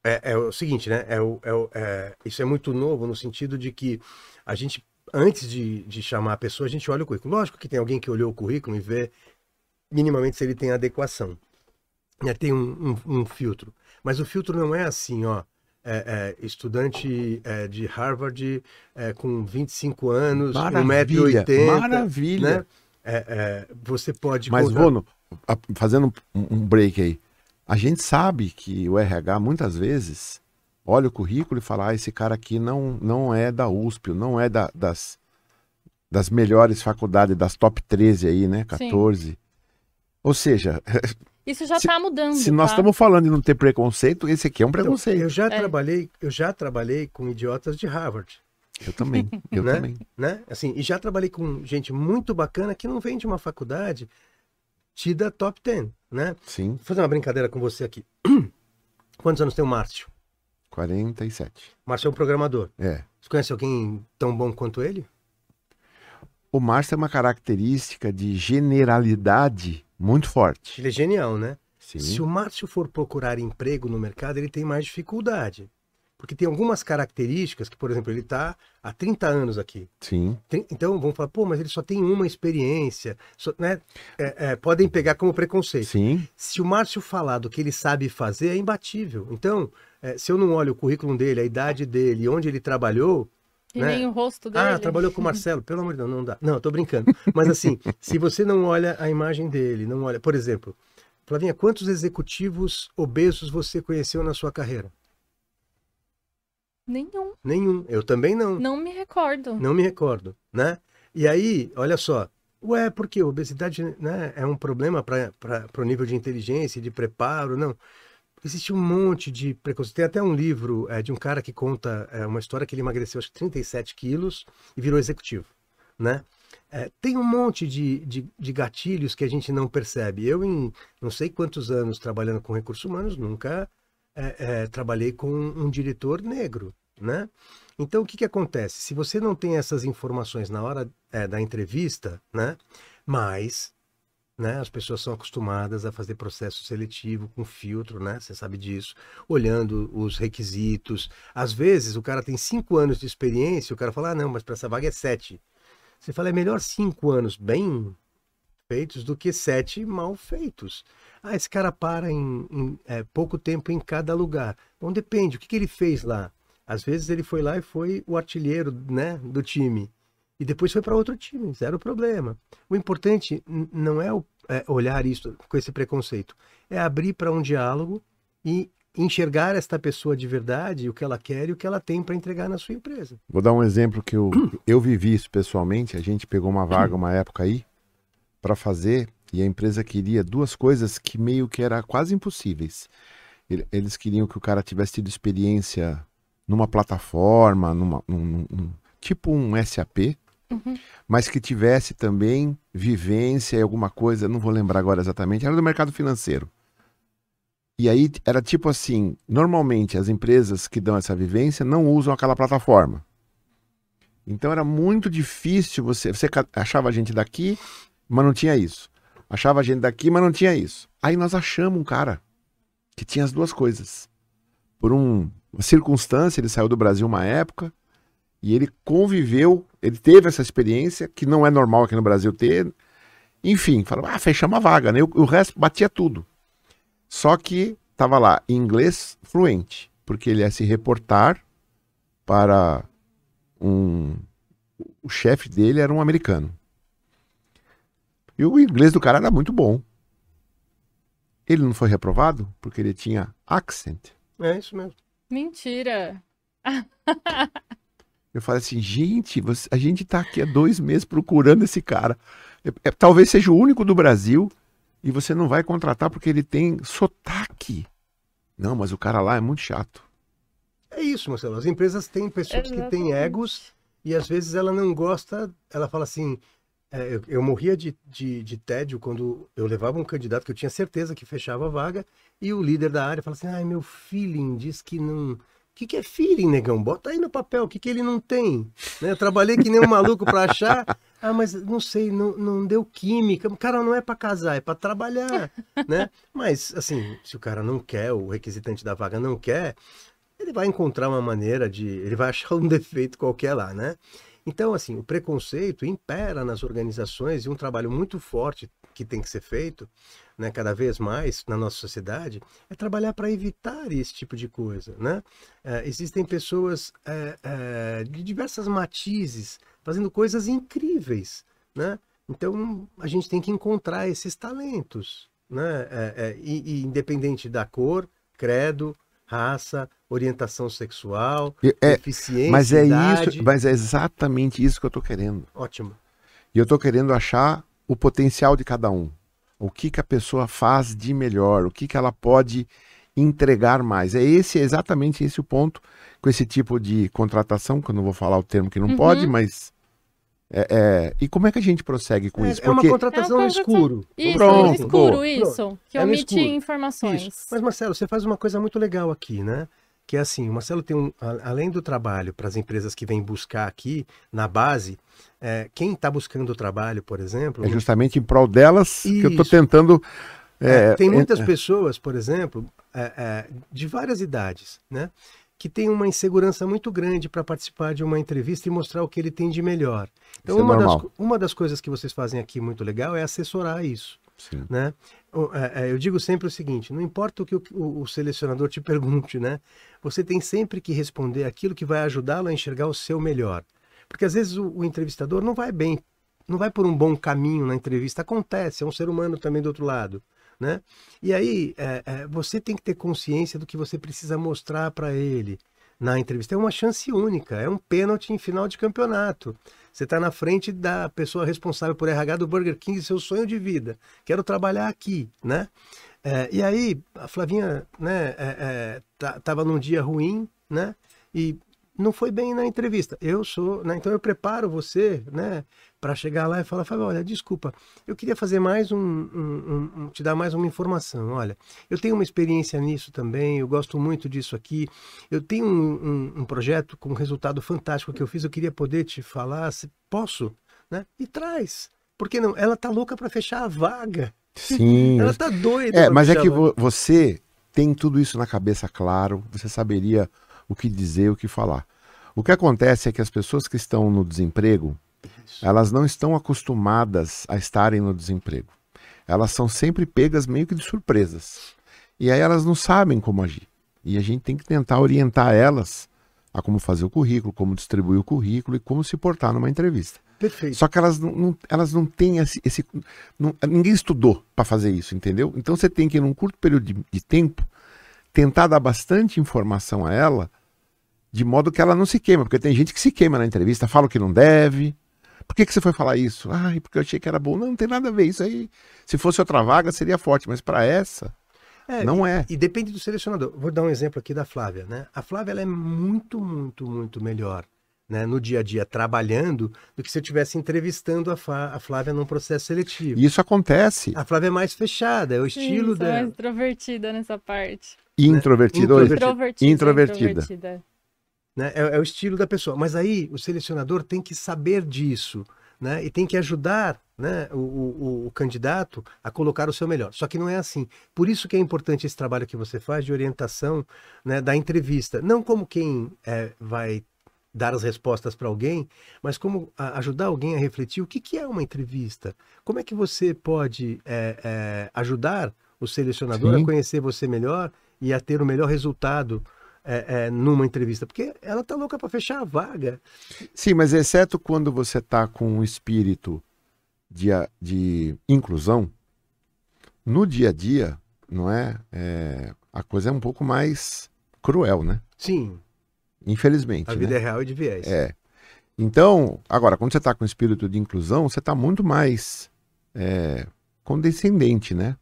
É, é o seguinte, né? É, o, é, o, é, isso é muito novo no sentido de que a gente, antes de, de chamar a pessoa, a gente olha o currículo. Lógico que tem alguém que olhou o currículo e vê minimamente se ele tem adequação. Né? Tem um, um, um filtro. Mas o filtro não é assim, ó. É, é, estudante é, de Harvard é, com 25 anos, 1,80m. Maravilha! Né? É, é, você pode. Mas, colocar... Vono, fazendo um break aí, a gente sabe que o RH muitas vezes olha o currículo e fala: ah, esse cara aqui não, não é da USP, não é da, das, das melhores faculdades, das top 13 aí, né? 14. Sim. Ou seja, Isso já está mudando. Se nós estamos falando de não ter preconceito, esse aqui é um então, preconceito. Então, eu já é. trabalhei, eu já trabalhei com idiotas de Harvard. Eu também, eu né? também. Né? Assim, e já trabalhei com gente muito bacana que não vem de uma faculdade tida top 10, né? Sim. Vou fazer uma brincadeira com você aqui. Quantos anos tem o Márcio? 47. Márcio é um programador. É. Você conhece alguém tão bom quanto ele? O Márcio é uma característica de generalidade muito forte. Ele é genial, né? Sim. Se o Márcio for procurar emprego no mercado, ele tem mais dificuldade. Porque tem algumas características que, por exemplo, ele está há 30 anos aqui. Sim. Então vão falar, pô, mas ele só tem uma experiência. Só, né? É, é, podem pegar como preconceito. Sim. Se o Márcio falar do que ele sabe fazer, é imbatível. Então, é, se eu não olho o currículo dele, a idade dele, onde ele trabalhou, e né? nem o rosto dele. Ah, trabalhou com o Marcelo, pelo amor de Deus, não dá. Não, tô brincando. Mas assim, se você não olha a imagem dele, não olha. Por exemplo, Flavinha, quantos executivos obesos você conheceu na sua carreira? Nenhum. Nenhum. Eu também não. Não me recordo. Não me recordo, né? E aí, olha só. Ué, porque obesidade né, é um problema para o nível de inteligência, de preparo? Não existe um monte de preconceito. Tem até um livro é, de um cara que conta é, uma história que ele emagreceu acho que 37 quilos e virou executivo, né? É, tem um monte de, de, de, gatilhos que a gente não percebe. Eu, em não sei quantos anos trabalhando com recursos humanos, nunca é, é, trabalhei com um diretor negro, né? Então, o que, que acontece? Se você não tem essas informações na hora é, da entrevista, né? Mas né? As pessoas são acostumadas a fazer processo seletivo com filtro, né? Você sabe disso, olhando os requisitos. Às vezes o cara tem cinco anos de experiência, o cara fala, ah, não, mas para essa vaga é sete. Você fala, é melhor cinco anos bem feitos do que sete mal feitos. Ah, esse cara para em, em é, pouco tempo em cada lugar. Bom, depende, o que, que ele fez lá? Às vezes ele foi lá e foi o artilheiro né, do time. E depois foi para outro time, zero problema. O importante não é, é, olhar isso com esse preconceito, é abrir para um diálogo e enxergar esta pessoa de verdade, o que ela quer e o que ela tem para entregar na sua empresa. Vou dar um exemplo que eu, eu vivi isso pessoalmente. A gente pegou uma vaga uma época aí para fazer e a empresa queria duas coisas que meio que era quase impossíveis. Eles queriam que o cara tivesse tido experiência numa plataforma, numa, num, num, tipo um SAP, uhum. mas que tivesse também vivência e alguma coisa, não vou lembrar agora exatamente, era do mercado financeiro. E aí era tipo assim: normalmente as empresas que dão essa vivência não usam aquela plataforma. Então era muito difícil você. Você achava a gente daqui, mas não tinha isso. Achava a gente daqui, mas não tinha isso. Aí nós achamos um cara que tinha as duas coisas. Por um, uma circunstância, ele saiu do Brasil uma época e ele conviveu, ele teve essa experiência que não é normal aqui no Brasil ter. Enfim, falou: ah, fechamos a vaga, né? O, o resto batia tudo. Só que estava lá em inglês fluente, porque ele ia se reportar para um. O chefe dele era um americano. E o inglês do cara era muito bom. Ele não foi reprovado porque ele tinha accent. É isso mesmo. Mentira. Eu falei assim, gente, você, a gente está aqui há dois meses procurando esse cara. É, é, talvez seja o único do Brasil e você não vai contratar porque ele tem sotaque. Não, mas o cara lá é muito chato. É isso, Marcelo. As empresas têm pessoas Exatamente. que têm egos e às vezes ela não gosta, ela fala assim. É, eu, eu, morria de, de, de, tédio quando eu levava um candidato que eu tinha certeza que fechava a vaga e o líder da área fala assim: ai, meu feeling diz que não. O que, que é feeling, negão? Bota aí no papel, o que, que ele não tem? Né? Eu trabalhei que nem um maluco para achar. Ah, mas não sei, não, não deu química. O cara não é para casar, é para trabalhar, né? Mas, assim, se o cara não quer, o requisitante da vaga não quer, ele vai encontrar uma maneira de. Ele vai achar um defeito qualquer lá, né? Então, assim, o preconceito impera nas organizações e um trabalho muito forte que tem que ser feito, né, cada vez mais na nossa sociedade, é trabalhar para evitar esse tipo de coisa, né? É, existem pessoas é, é, de diversas matizes fazendo coisas incríveis, né? Então a gente tem que encontrar esses talentos, né? É, é, e, e, independente da cor, credo, raça, orientação sexual, é, deficiência, mas é idade. isso, mas é exatamente isso que eu estou querendo. Ótimo. E eu estou querendo achar o potencial de cada um, o que que a pessoa faz de melhor, o que que ela pode entregar mais. É esse, é exatamente esse o ponto com esse tipo de contratação, que eu não vou falar o termo que não uhum. pode, mas é, é, e como é que a gente prossegue com é, isso? Porque... É uma contratação no escuro. Isso, Pronto, no escuro, boa. isso. Que é omite informações. Isso. Mas, Marcelo, você faz uma coisa muito legal aqui, né? Que é assim, o Marcelo tem um. Além do trabalho para as empresas que vêm buscar aqui na base, é, quem está buscando trabalho, por exemplo. É justamente em prol delas isso. que eu estou tentando. É, é, tem muitas pessoas, por exemplo, de várias idades, né? que tem uma insegurança muito grande para participar de uma entrevista e mostrar o que ele tem de melhor. Então, uma, das, uma das coisas que vocês fazem aqui muito legal é assessorar isso. Sim. Né? É, é, eu digo sempre o seguinte: não importa o que o, o, selecionador te pergunte, né? Você tem sempre que responder aquilo que vai ajudá-lo a enxergar o seu melhor. Porque às vezes o, o entrevistador não vai bem, não vai por um bom caminho na entrevista. Acontece, é um ser humano também do outro lado. Né? E aí, é, é, você tem que ter consciência do que você precisa mostrar para ele na entrevista. É uma chance única, é um pênalti em final de campeonato. Você está na frente da pessoa responsável por RH do Burger King, seu sonho de vida. Quero trabalhar aqui, né? É, e aí, a Flavinha, né, é, é, tava num dia ruim, né? E não foi bem na entrevista. Eu sou, né? Então eu preparo você, né, para chegar lá e falar, Fábio, olha, desculpa, eu queria fazer mais um, um, um, te dar mais uma informação. Olha, eu tenho uma experiência nisso também, eu gosto muito disso aqui. Eu tenho um, um projeto com um resultado fantástico que eu fiz, eu queria poder te falar, se posso, né? E traz. Porque não? Ela tá louca para fechar a vaga. Sim. Ela tá doida. É, mas é que você tem tudo isso na cabeça claro, você saberia o que dizer, o que falar. O que acontece é que as pessoas que estão no desemprego, elas não estão acostumadas a estarem no desemprego. Elas são sempre pegas meio que de surpresas. E aí elas não sabem como agir. E a gente tem que tentar orientar elas a como fazer o currículo, como distribuir o currículo e como se portar numa entrevista. Perfeito. Só que elas não, não- elas não têm esse. esse- não- ninguém estudou para fazer isso, entendeu? Então você tem que, num curto período de, de tempo, tentar dar bastante informação a ela, de modo que ela não se queima, porque tem gente que se queima na entrevista, fala o que não deve. Por que, que você foi falar isso? Ai, porque eu achei que era bom. Não, não tem nada a ver. Isso aí, se fosse outra vaga, seria forte, mas para essa, É, não é. E depende do selecionador. Vou dar um exemplo aqui da Flávia, né? A Flávia ela é muito, muito, muito melhor né, no dia a dia trabalhando do que se eu estivesse entrevistando a, Fa- a Flávia num processo seletivo. E isso acontece. A Flávia é mais fechada, é o estilo Sim, sou mais dela. extrovertida nessa parte. Introvertido. Introvertido. Introvertida. né? Introvertida. introvertida. né? É, é o estilo da pessoa. Mas aí o selecionador tem que saber disso, né? E tem que ajudar né, o, o- o candidato a colocar o seu melhor. Só que não é assim. Por isso que é importante esse trabalho que você faz de orientação né, da entrevista. Não como quem é, vai dar as respostas para alguém, mas como a- ajudar alguém a refletir o que, que é uma entrevista. Como é que você pode é, é, ajudar o selecionador Sim. a conhecer você melhor e a ter o melhor resultado é, é, numa entrevista? Porque ela tá louca para fechar a vaga. Sim, mas exceto quando você está com um espírito de, de inclusão, no dia a dia, não é? É, A coisa é um pouco mais cruel, né? Sim, Infelizmente. a né? vida é real e de viés. É. Então, agora, quando você está com espírito de inclusão, você está muito mais é, condescendente, né?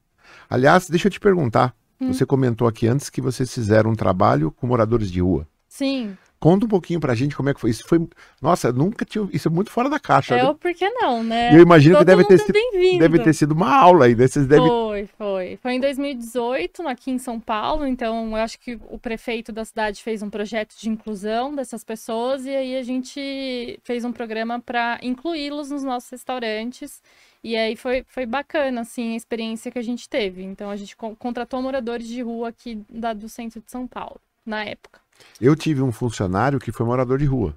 Aliás, deixa eu te perguntar. Você comentou aqui antes que vocês fizeram um trabalho com moradores de rua. Sim. Conta um pouquinho pra gente como é que foi. Isso foi. Nossa, nunca tinha. Isso é muito fora da caixa. É né? o porquê não, né? Eu imagino que Todo deve ter, sido, deve ter sido uma aula aí. né? Vocês devem... Foi, foi. Foi em 2018, aqui em São Paulo. Então, eu acho que o prefeito da cidade fez um projeto de inclusão dessas pessoas e aí a gente fez um programa para incluí-los nos nossos restaurantes. E aí foi, foi bacana, assim, a experiência que a gente teve. Então, a gente con- contratou moradores de rua aqui da, do centro de São Paulo, na época. Eu tive um funcionário que foi morador de rua.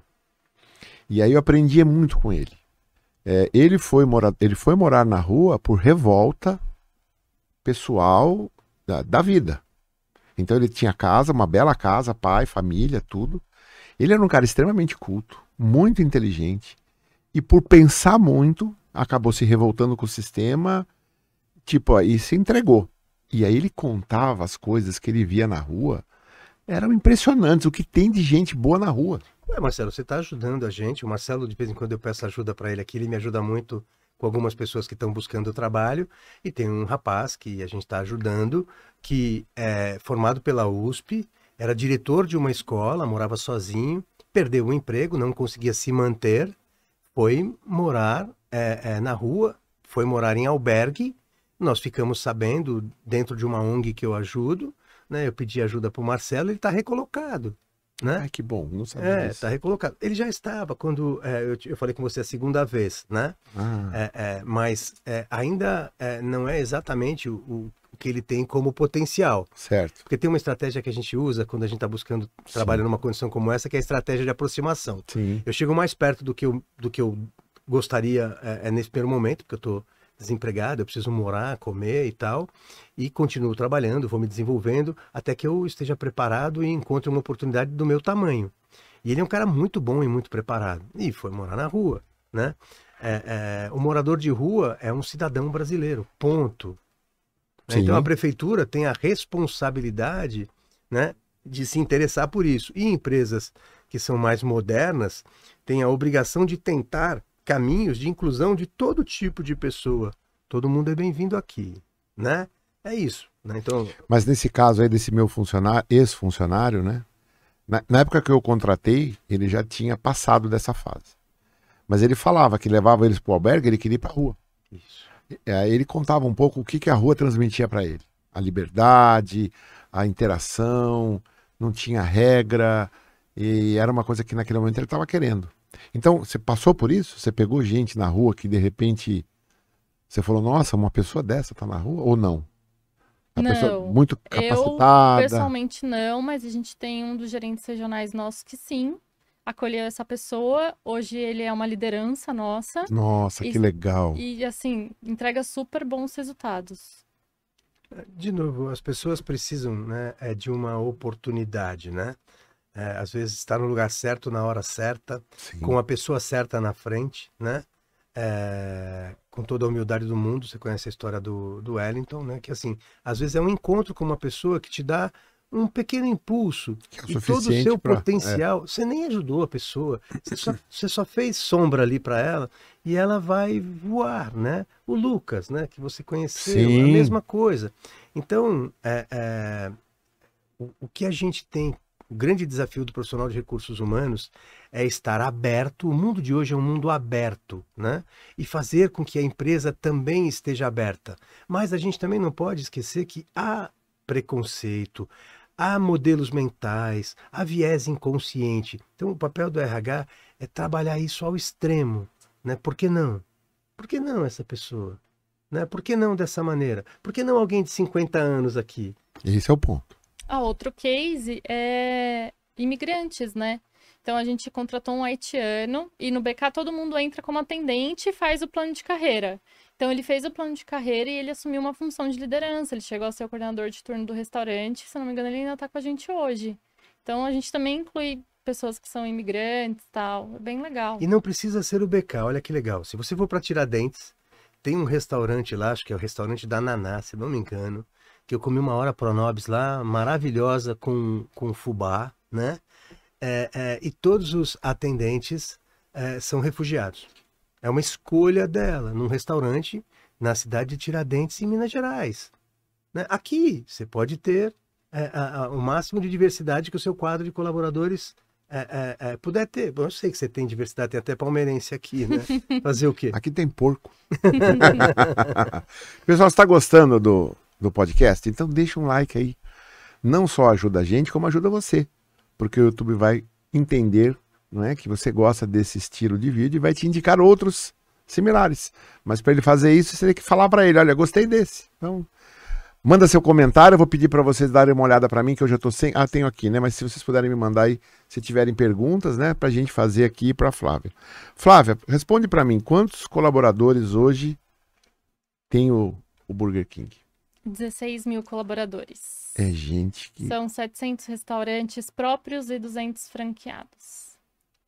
E aí eu aprendia muito com ele. É, ele, foi mora... ele foi morar na rua por revolta pessoal da, da vida. Então ele tinha casa, uma bela casa, pai, família, tudo. Ele era um cara extremamente culto, muito inteligente. E por pensar muito, acabou se revoltando com o sistema, tipo, aí se entregou. E aí ele contava as coisas que ele via na rua eram impressionantes o que tem de gente boa na rua. Ué, Marcelo, você está ajudando a gente. O Marcelo, de vez em quando eu peço ajuda para ele aqui, ele me ajuda muito com algumas pessoas que estão buscando trabalho. E tem um rapaz que a gente está ajudando, que é formado pela USP, era diretor de uma escola, morava sozinho, perdeu o emprego, não conseguia se manter, foi morar é, é, na rua, foi morar em albergue. Nós ficamos sabendo, dentro de uma ONG que eu ajudo, né? Eu pedi ajuda para o Marcelo, ele está recolocado. Né? Ai, que bom, não sabia É, disso. tá recolocado. Ele já estava quando é, eu, eu falei com você a segunda vez, né? Ah, É, é, mas é, ainda é, não é exatamente o, o- que ele tem como potencial. certo. Porque tem uma estratégia que a gente usa quando a gente está buscando trabalho numa condição como essa, que é a estratégia de aproximação. Sim. Eu chego mais perto do que eu, do que eu gostaria é, é nesse primeiro momento, porque eu estou desempregado, eu preciso morar, comer e tal, e continuo trabalhando, vou me desenvolvendo até que eu esteja preparado e encontre uma oportunidade do meu tamanho. E ele é um cara muito bom e muito preparado. E foi morar na rua, né? É, é, o morador de rua é um cidadão brasileiro, ponto. Né? Sim. Então a prefeitura tem a responsabilidade, né, de se interessar por isso. E empresas que são mais modernas têm a obrigação de tentar caminhos de inclusão de todo tipo de pessoa. Todo mundo é bem-vindo aqui, né? É isso, né? Então, Mas nesse caso aí desse meu funcionário, ex-funcionário, né? Na, na época que eu contratei, ele já tinha passado dessa fase. Mas ele falava que levava eles pro albergue, ele queria ir pra rua. isso. E aí ele contava um pouco o que, que a rua transmitia para ele. A liberdade, a interação, não tinha regra, e era uma coisa que naquele momento ele estava querendo. Então, você passou por isso? Você pegou gente na rua que de repente você falou, nossa, uma pessoa dessa tá na rua? Ou não? Uma pessoa Não. muito Eu, capacitada. pessoalmente, não, mas a gente tem um dos gerentes regionais nossos que sim, acolheu essa pessoa. Hoje ele é uma liderança nossa. Nossa, que E- legal. E, assim, entrega super bons resultados. De novo, as pessoas precisam, né, é de uma oportunidade, né? É, às vezes está no lugar certo, na hora certa, Sim. com a pessoa certa na frente, né? É, com toda a humildade do mundo, você conhece a história do, do Wellington, né? Que assim, às vezes é um encontro com uma pessoa que te dá um pequeno impulso é e todo o seu pra- potencial. Você nem ajudou a pessoa, você só, você só fez sombra ali para ela e ela vai voar, né? O Lucas, né? Que você conheceu, Sim. a mesma coisa. Então, é, é, o, o que a gente tem, o grande desafio do profissional de recursos humanos é estar aberto. O mundo de hoje é um mundo aberto, né? E fazer com que a empresa também esteja aberta. Mas a gente também não pode esquecer que há preconceito, há modelos mentais, há viés inconsciente. Então, o papel do RH é trabalhar isso ao extremo, né? Por que não? Por que não essa pessoa? Né? Por que não dessa maneira? Por que não alguém de 50 anos aqui? Esse é o ponto. Ah, outro case é imigrantes, né? Então a gente contratou um haitiano e no BK todo mundo entra como atendente e faz o plano de carreira. Então ele fez o plano de carreira e ele assumiu uma função de liderança. Ele chegou a ser o coordenador de turno do restaurante. Se não me engano, ele ainda está com a gente hoje. Então a gente também inclui pessoas que são imigrantes tal. É bem legal. E não precisa ser o BK, olha que legal. Se você for para Tiradentes, tem um restaurante lá, acho que é o restaurante da Naná, se não me engano, que eu comi uma hora pronobis lá, maravilhosa, com, com fubá, né? É, é, e todos os atendentes é, são refugiados. É uma escolha dela, num restaurante na cidade de Tiradentes, em Minas Gerais. né? Aqui, você pode ter é, a- a- o máximo de diversidade que o seu quadro de colaboradores é, é, é, puder ter. Bom, eu sei que você tem diversidade, tem até palmeirense aqui, né? Fazer o quê? Aqui tem porco. Pessoal, está gostando do, do podcast? Então deixa um like aí. Não só ajuda a gente, como ajuda você. Porque o YouTube vai entender não é, que você gosta desse estilo de vídeo e vai te indicar outros similares. Mas para ele fazer isso, você tem que falar para ele: olha, gostei desse. Então, manda seu comentário. Eu vou pedir para vocês darem uma olhada para mim, que eu já estou sem. Ah, tenho aqui, né? Mas se vocês puderem me mandar aí, se tiverem perguntas, né, para a gente fazer aqui para Flávia. Flávia, responde para mim: quantos colaboradores hoje tem o, o Burger King? 16 mil colaboradores. É gente que. São 700 restaurantes próprios e 200 franqueados.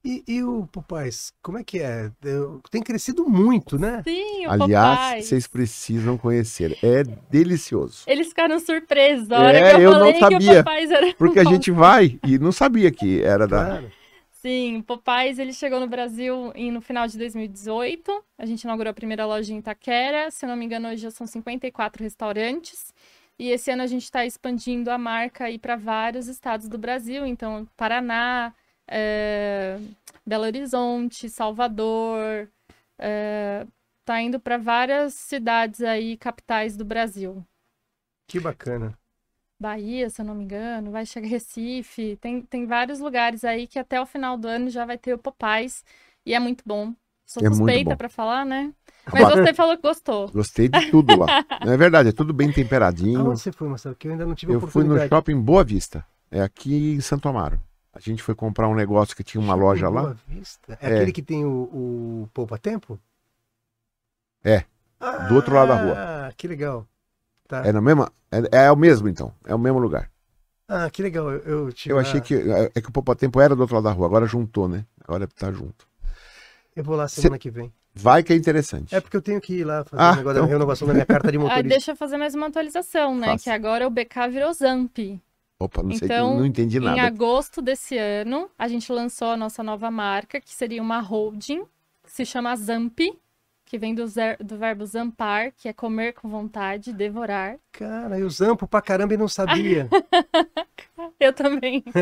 E, e o Popais, como é que é? Eu- Tem crescido muito, né? Sim, o Aliás, Popeyes. vocês precisam conhecer. É delicioso. Eles ficaram surpresos. A hora É, que eu, eu não falei que sabia. o Popeyes era Porque a gente vai e não sabia que era da. Claro. Sim, o Popeyes ele chegou no Brasil em- no final de 2018. A gente inaugurou a primeira loja em Itaquera. Se eu não me engano, hoje já são 54 restaurantes. E esse ano a gente está expandindo a marca aí para vários estados do Brasil. Então, Paraná, eh, Belo Horizonte, Salvador. eh, tá indo para várias cidades aí, capitais do Brasil. Que bacana. Bahia, se eu não me engano, vai chegar Recife, tem, tem vários lugares aí que até o final do ano já vai ter o Popeyes e é muito bom. Sou É suspeita pra falar, né? Mas você falou que gostou. Gostei de tudo lá. Não é verdade, é tudo bem temperadinho. Aonde você foi, Marcelo? Que eu ainda não tive Eu fui no oportunidade. shopping Boa Vista. É aqui em Santo Amaro. A gente foi comprar um negócio que tinha uma Shopping loja lá. Boa Vista? É, É. aquele que tem o, o Poupa Tempo? É, do outro lado da rua. Ah, que legal. Tá. É, na mesma, é, é o mesmo, então. É o mesmo lugar. Ah, que legal. Eu, eu, Eu achei que. É, é que o Popotempo era do outro lado da rua, agora juntou, né? Agora tá junto. Eu vou lá semana que vem. Vai que é interessante. É porque eu tenho que ir lá fazer Ah, um negócio da então. renovação da minha carta de Ah, motorista. deixa eu fazer mais uma atualização, né? Faça. Que agora o BK virou Zamp. Opa, não sei, Então, não entendi Em nada. agosto desse ano, a gente lançou a nossa nova marca, que seria uma holding, que se chama Zamp, que vem do, zer- do verbo zampar, que é comer com vontade, devorar. Cara, eu zampo pra caramba e não sabia. Eu também.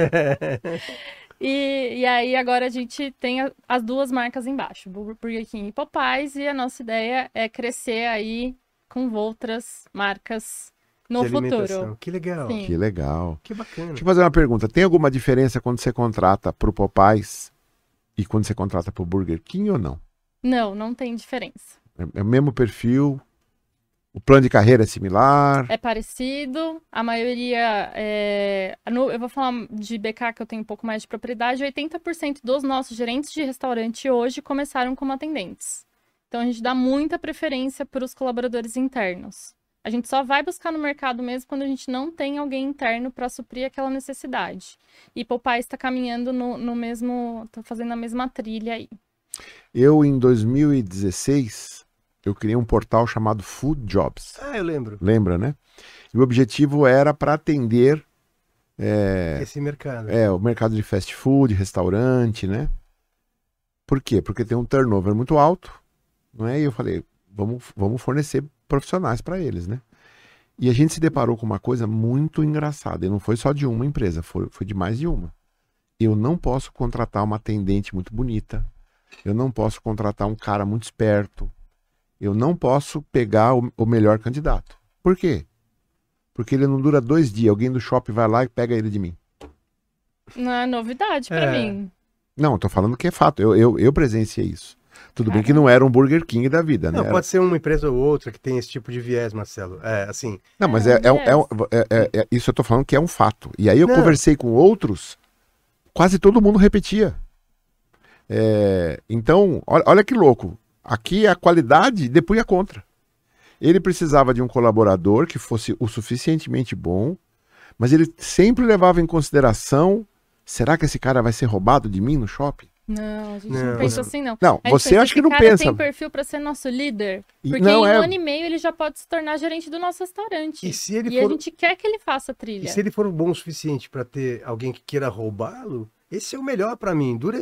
E, e aí agora a gente tem a- as duas marcas embaixo, Bur- Burger King e Popeyes, e a nossa ideia é crescer aí com outras marcas no futuro. Que legal. Sim. Que legal. Que bacana. Deixa eu fazer uma pergunta. Tem alguma diferença quando você contrata pro Popeyes e quando você contrata pro Burger King ou não? Não, não tem diferença. É, é o mesmo perfil? O plano de carreira é similar? É parecido, a maioria é... eu vou falar de BK que eu tenho um pouco mais de propriedade, 80% dos nossos gerentes de restaurante hoje começaram como atendentes. Então a gente dá muita preferência para os colaboradores internos. A gente só vai buscar no mercado mesmo quando a gente não tem alguém interno para suprir aquela necessidade. E Popeye está caminhando no, no mesmo, está fazendo a mesma trilha aí. Eu, em 2016, eu criei um portal chamado Food Jobs. Ah, eu lembro. Lembra, né? E o objetivo era para atender é, Esse mercado. é, o mercado de fast food, restaurante, né? Por quê? Porque tem um turnover muito alto, não é? E eu falei, vamos, vamos fornecer profissionais para eles, né? E a gente se deparou com uma coisa muito engraçada, e não foi só de uma empresa, foi, foi de mais de uma. Eu não posso contratar uma atendente muito bonita, eu não posso contratar um cara muito esperto, eu não posso pegar o, o melhor candidato. Por quê? Porque ele não dura dois dias, alguém do shopping vai lá e pega ele de mim. Não é novidade para É. mim. Não, eu tô falando que é fato. Eu, eu, eu presenciei isso. Tudo bem que não era um Burger King da vida, né? Não, Era- pode ser uma empresa ou outra que tem esse tipo de viés, Marcelo. É, assim, Não, mas É, é, é, um- é um- é- é- é- isso eu tô falando que é um fato. E aí eu Não. conversei com outros, quase todo mundo repetia. É, então, olha, olha que louco. Aqui a qualidade depunha contra. Ele precisava de um colaborador que fosse o suficientemente bom, mas ele sempre levava em consideração: será que esse cara vai ser roubado de mim no shopping? Não, a gente Não. não, pensa assim, não. Não, A você pensa, acha que não cara pensa. tem perfil para ser nosso líder. Porque não, em é- um ano e meio ele já pode se tornar gerente do nosso restaurante. e se ele E a for, gente quer que ele faça a e trilha. se ele for bom o suficiente para ter alguém que queira roubá-lo, esse é o melhor para mim. Dura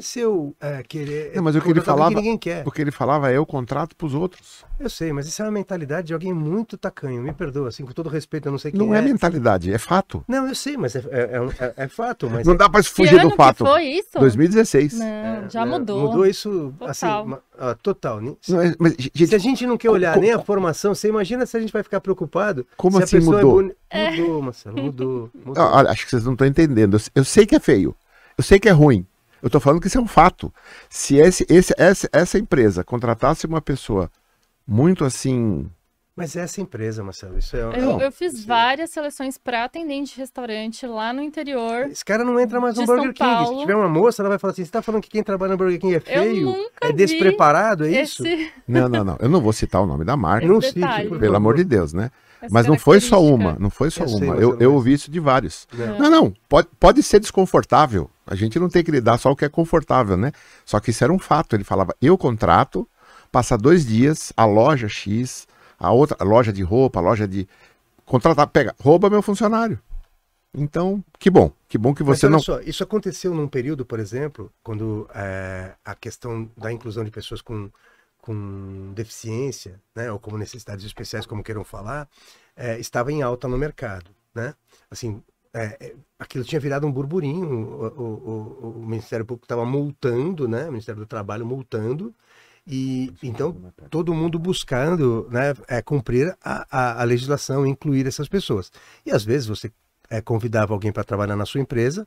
é querer. Não, mas o que ele falava- ninguém quer. O que ele falava é eu contrato pros outros. Eu sei, mas isso é uma mentalidade de alguém muito tacanho. Me perdoa, assim, com todo respeito, eu não sei quem Não é é. mentalidade, é fato. Não, eu sei, mas é, é- é é- é fato. Mas Não é- dá pra Que fugir ano do fato. que foi isso? 2016. Não, é, já mudou. Mudou isso, Total. assim, ah, total. Se, Não, mas, se gente, a gente não quer olhar co- nem a formação, você imagina se a gente vai ficar preocupado Como se assim a pessoa mudou? é boni... Mudou, Marcelo, mudou. mudou. Ah, olha, acho que vocês não estão entendendo. Eu sei que é feio. Eu sei que é ruim. Eu tô falando que isso é um fato. Se esse, esse, essa, essa empresa contratasse uma pessoa muito assim. Mas é essa empresa, Marcelo, isso é... Eu, eu fiz Sim. várias seleções para atendente de restaurante lá no interior. Esse cara não entra mais no Burger São King. Se Paulo. tiver uma moça, ela vai falar assim: você tá falando que quem trabalha no Burger King é Eu feio? nunca É vi despreparado, é isso? esse, Não, não, não. Eu não vou citar o nome da marca, Não cite, pelo amor de Deus, né? essa Mas não foi só uma. Não foi só Eu sei, uma. mas Eu, eu ouvi isso de vários. Não. Não, não. Pode, pode ser desconfortável. A gente não tem que lidar só o que é confortável, né? Só que isso era um fato. Ele falava: eu contrato, passa dois dias, a loja X, a outra a loja de roupa, a loja de. Contratar, pega, rouba meu funcionário. Então, que bom. Que bom que você não. só, isso aconteceu num período, por exemplo, quando é, a questão da inclusão de pessoas com, com deficiência, né, ou como necessidades especiais, como queiram falar, é, estava em alta no mercado, né? Assim, é, aquilo tinha virado um burburinho, o, o- o- o Ministério Público estava multando, né? O Ministério do Trabalho multando, e então todo mundo buscando né, é, cumprir a, a, a legislação e incluir essas pessoas. E às vezes você é, convidava alguém para trabalhar na sua empresa,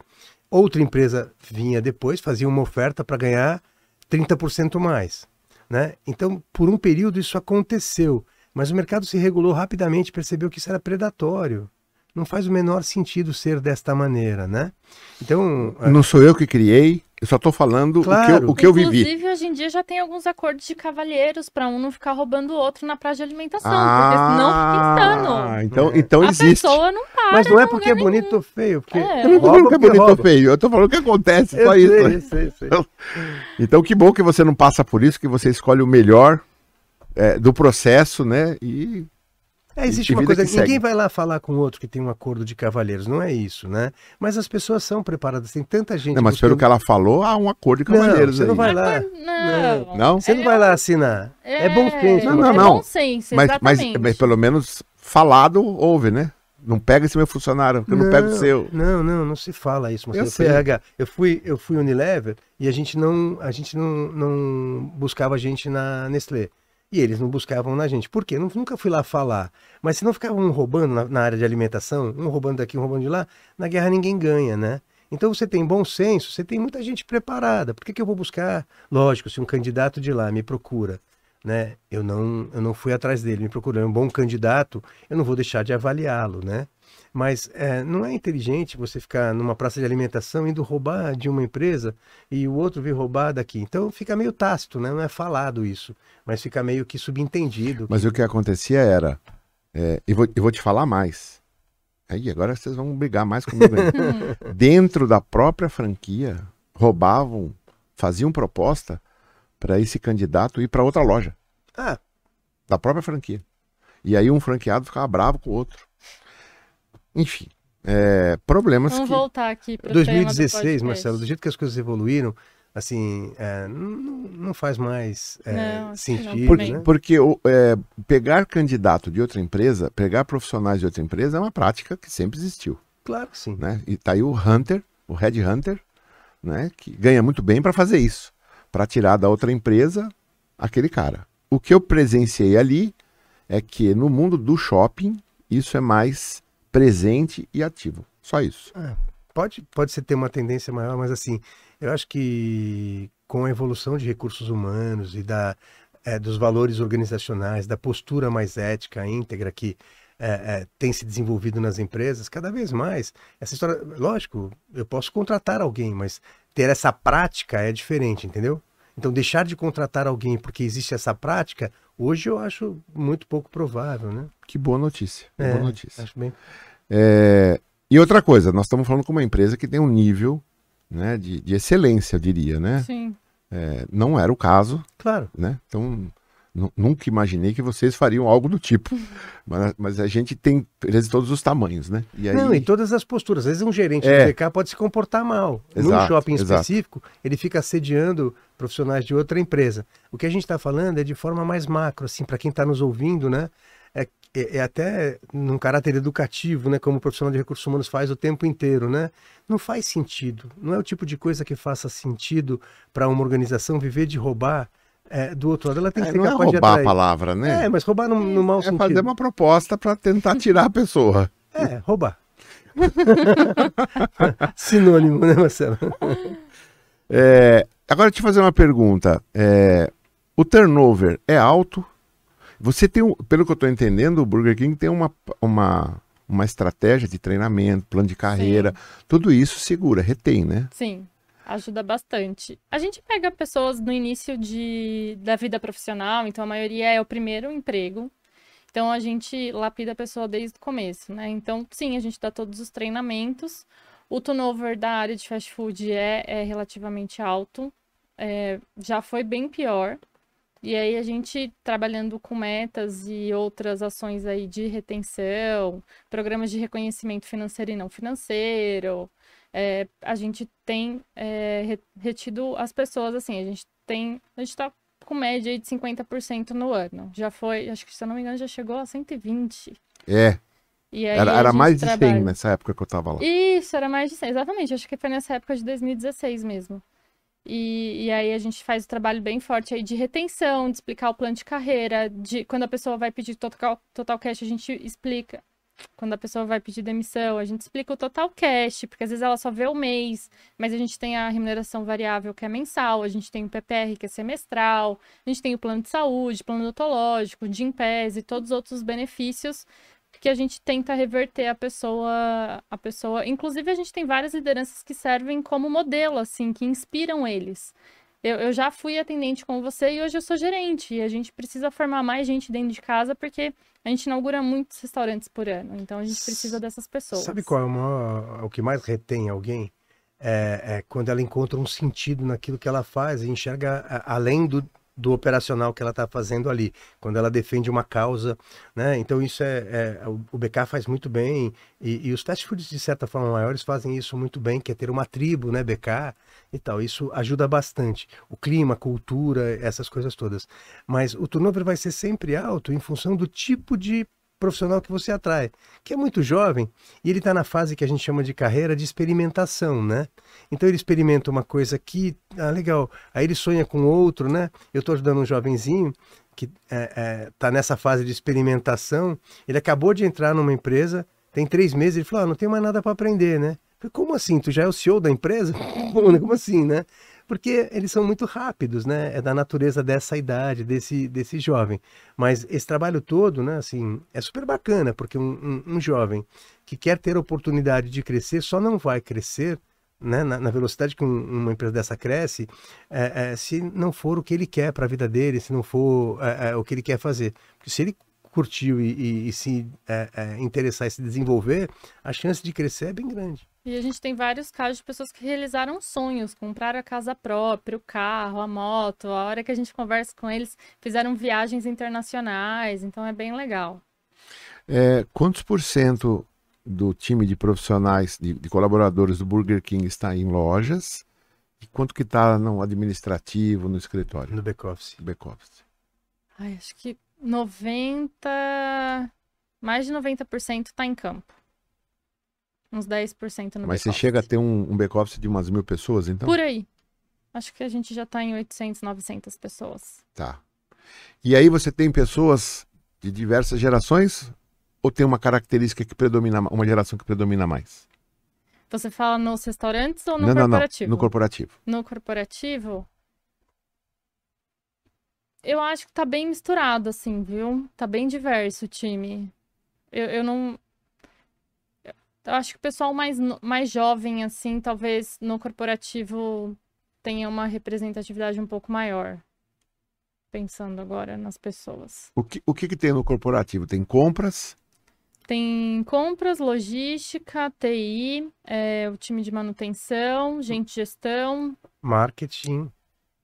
outra empresa vinha depois, fazia uma oferta para ganhar 30% mais. Né? Então, por um período isso aconteceu, mas o mercado se regulou rapidamente, percebeu que isso era predatório. Não faz o menor sentido ser desta maneira, né? Então, Não sou eu que criei, eu só tô falando o que eu- Claro. o que eu, vivi. Inclusive, hoje em dia já tem alguns acordos de cavalheiros para um não ficar roubando o outro na praia de alimentação, porque senão fica insano. então, É. então a existe. pessoa não para. mas não é porque é bonito ou feio, porque É. Eu não tô rouba falando que é bonito ou feio, eu tô falando que acontece, Eu só sei, isso. sei, sei. Então que bom que você não passa por isso, que você escolhe o melhor é, do processo, né? E É, existe E uma coisa, que ninguém segue. vai lá falar com outro que tem um acordo de cavalheiros, não é isso, né? Mas as pessoas são preparadas, tem tanta gente. não, mas buscando- pelo que ela falou, há um acordo de Não, cavalheiros você aí. não vai lá. Não. Não? Você não vai lá assinar. É, bom senso. Não, não, é não. bom senso, Mas, mas, mas pelo menos falado houve, né? Não pega esse meu funcionário, porque eu não pego o seu. Não, não, não se fala isso. Mas Eu eu, fui, sei. RH, eu fui, eu fui Unilever e a gente não, a gente não, não buscava gente na Nestlé. E eles não buscavam na gente. Por quê? Eu nunca fui lá falar. Mas se não ficavam um roubando na, na área de alimentação, um roubando daqui, um roubando de lá, na guerra ninguém ganha, né? Então você tem bom senso, você tem muita gente preparada. Por que, que eu vou buscar? Lógico, se um candidato de lá me procura, né? Eu não, eu não fui atrás dele, me procurou. É um bom candidato, eu não vou deixar de avaliá-lo, né? Mas é, não é inteligente você ficar numa praça de alimentação indo roubar de uma empresa e o outro vir roubar daqui. Então fica meio tácito, né? Não é falado isso, mas fica meio que subentendido. Mas o que acontecia era. É, e, vou, e vou te falar mais. Aí, agora vocês vão brigar mais comigo. Dentro da própria franquia, roubavam, faziam proposta para esse candidato ir para outra loja. Ah. Da própria franquia. E aí um franqueado ficava bravo com o outro. Enfim, é, problemas Vamos que... voltar aqui para 2016, do Marcelo, do jeito que as coisas evoluíram, assim, é, não, não, faz mais é, não, sentido. Porque, né? porque é, pegar candidato de outra empresa, pegar profissionais de outra empresa é uma prática que sempre existiu. Claro que sim. Né? E tá aí o Hunter, o Red Hunter, né, que ganha muito bem para fazer isso, para tirar da outra empresa aquele cara. O que eu presenciei ali é que no mundo do shopping isso é mais presente e ativo. Só isso. É, pode, pode ser ter uma tendência maior, mas assim, eu acho que com a evolução de recursos humanos e da, é, dos valores organizacionais, da postura mais ética, íntegra que é, é, tem se desenvolvido nas empresas, cada vez mais, essa história, lógico, eu posso contratar alguém, mas ter essa prática é diferente, entendeu? Então, deixar de contratar alguém porque existe essa prática, hoje eu acho muito pouco provável, né? Que boa notícia. Que é, boa notícia. Acho bem. É... E outra coisa, nós estamos falando com uma empresa que tem um nível né, de, de excelência, eu diria, né? Sim. É, não era o caso. Claro. Né? Então, nunca imaginei que vocês fariam algo do tipo. Mas, mas a gente tem empresas de todos os tamanhos, né? E aí... Não, em todas as posturas. Às vezes um gerente é. do BK pode se comportar mal. Exato, Num shopping exato. específico, ele fica assediando profissionais de outra empresa. O que a gente está falando é de forma mais macro, assim, para quem está nos ouvindo, né? É, é, é, até num caráter educativo, né? Como o profissional de recursos humanos faz o tempo inteiro, né? Não faz sentido. Não é o tipo de coisa que faça sentido para uma organização viver de roubar é, do outro lado ela tem que é, ser não é roubar a palavra, né? É, mas roubar no, no mau é sentido. É fazer uma proposta para tentar tirar a pessoa. É, roubar. Sinônimo, né, Marcelo? É, agora, te fazer uma pergunta. É, o turnover é alto? Você tem, pelo que eu estou entendendo, o Burger King tem uma, uma, uma estratégia de treinamento, plano de carreira, Sim. tudo isso segura, retém, né? Sim ajuda bastante. A gente pega pessoas no início de, da vida profissional, então a maioria é o primeiro emprego. Então a gente lapida a pessoa desde o começo, né? Então, sim, a gente dá todos os treinamentos. O turnover da área de fast food é, é relativamente alto. É, já foi bem pior. E aí a gente trabalhando com metas e outras ações aí de retenção, programas de reconhecimento financeiro e não financeiro, é, a gente tem é, retido as pessoas, assim, a gente tem, a gente tá com média de 50% no ano. Já foi, acho que se eu não me engano, já chegou a 120. É. era era mais de trabalha... 100 nessa época que eu tava lá. Isso, era mais de 100, exatamente. Acho que foi nessa época de 2016 mesmo. E, e, aí a gente faz o trabalho bem forte aí de retenção, de explicar o plano de carreira, de quando a pessoa vai pedir total, total cash, a gente explica quando a pessoa vai pedir demissão, a gente explica o total cash, porque às vezes ela só vê o mês, mas a gente tem a remuneração variável que é mensal, a gente tem o PPR que é semestral, a gente tem o plano de saúde, plano odontológico, de e todos os outros benefícios que a gente tenta reverter a pessoa, a pessoa. Inclusive a gente tem várias lideranças que servem como modelo, assim, que inspiram eles. Eu, eu já fui atendente com você e hoje eu sou gerente. E a gente precisa formar mais gente dentro de casa porque a gente inaugura muitos restaurantes por ano, então a gente precisa dessas pessoas. Sabe qual é o, maior, o que mais retém alguém? É, é, quando ela encontra um sentido naquilo que ela faz e enxerga além do, do operacional que ela está fazendo ali, quando ela defende uma causa, né? Então isso é, é o BK faz muito bem e, e, os fast foods de certa forma maiores fazem isso muito bem, que é ter uma tribo, né, BK e tal. Isso ajuda bastante. O clima, a cultura, essas coisas todas. Mas o turnover vai ser sempre alto em função do tipo de profissional que você atrai, que é muito jovem e ele está na fase que a gente chama de carreira de experimentação, né? Então ele experimenta uma coisa que, ah, legal, aí ele sonha com outro, né? Eu estou ajudando um jovenzinho que está é, é, tá nessa fase de experimentação, ele acabou de entrar numa empresa, tem três meses, ele falou, ah, não tem mais nada para aprender, né? Falei, como assim? Tu já é o CEO da empresa? Como assim, né? Porque eles são muito rápidos, né? É da natureza dessa idade, desse, desse jovem. Mas esse trabalho todo, né, assim, é super bacana, porque um, um, um jovem que quer ter a oportunidade de crescer só não vai crescer né, na, na, velocidade que um, uma empresa dessa cresce, é, é, se não for o que ele quer para a vida dele, se não for é, é, o que ele quer fazer. Porque se ele curtiu e, e, e se é, é, interessar e se desenvolver, a chance de crescer é bem grande. E a gente tem vários casos de pessoas que realizaram sonhos, compraram a casa própria, o carro, a moto. A hora que a gente conversa com eles, fizeram viagens internacionais. Então é bem legal. É, quantos por cento do time de profissionais, de, de, colaboradores do Burger King está em lojas? E quanto que está no administrativo, no escritório? No back-office. Back-office. Ai, acho que 90... Mais de 90% está em campo. Uns 10% no Mas você chega a ter um, um back-office de umas mil pessoas, então? Por aí. Acho que a gente já está em 800, 900 pessoas. Tá. E aí você tem pessoas de diversas gerações ou tem uma característica que predomina, uma geração que predomina mais? Você fala nos restaurantes ou no não, corporativo? Não, não, no corporativo. No corporativo? Eu acho que tá bem misturado, assim, viu? Tá bem diverso o time. Eu, eu não. Eu acho que o pessoal mais, mais jovem, assim, talvez no corporativo tenha uma representatividade um pouco maior. Pensando agora nas pessoas. O que, o que, que tem no corporativo? Tem compras? Tem compras, logística, TI, é, o time de manutenção, gente de gestão. Marketing.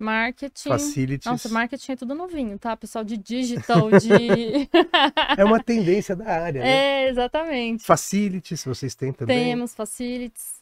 Marketing. Facilities. Nossa, marketing é tudo novinho, tá? Pessoal de digital, de. é uma tendência da área, né? É, exatamente. Facilities, vocês têm também? Temos facilities.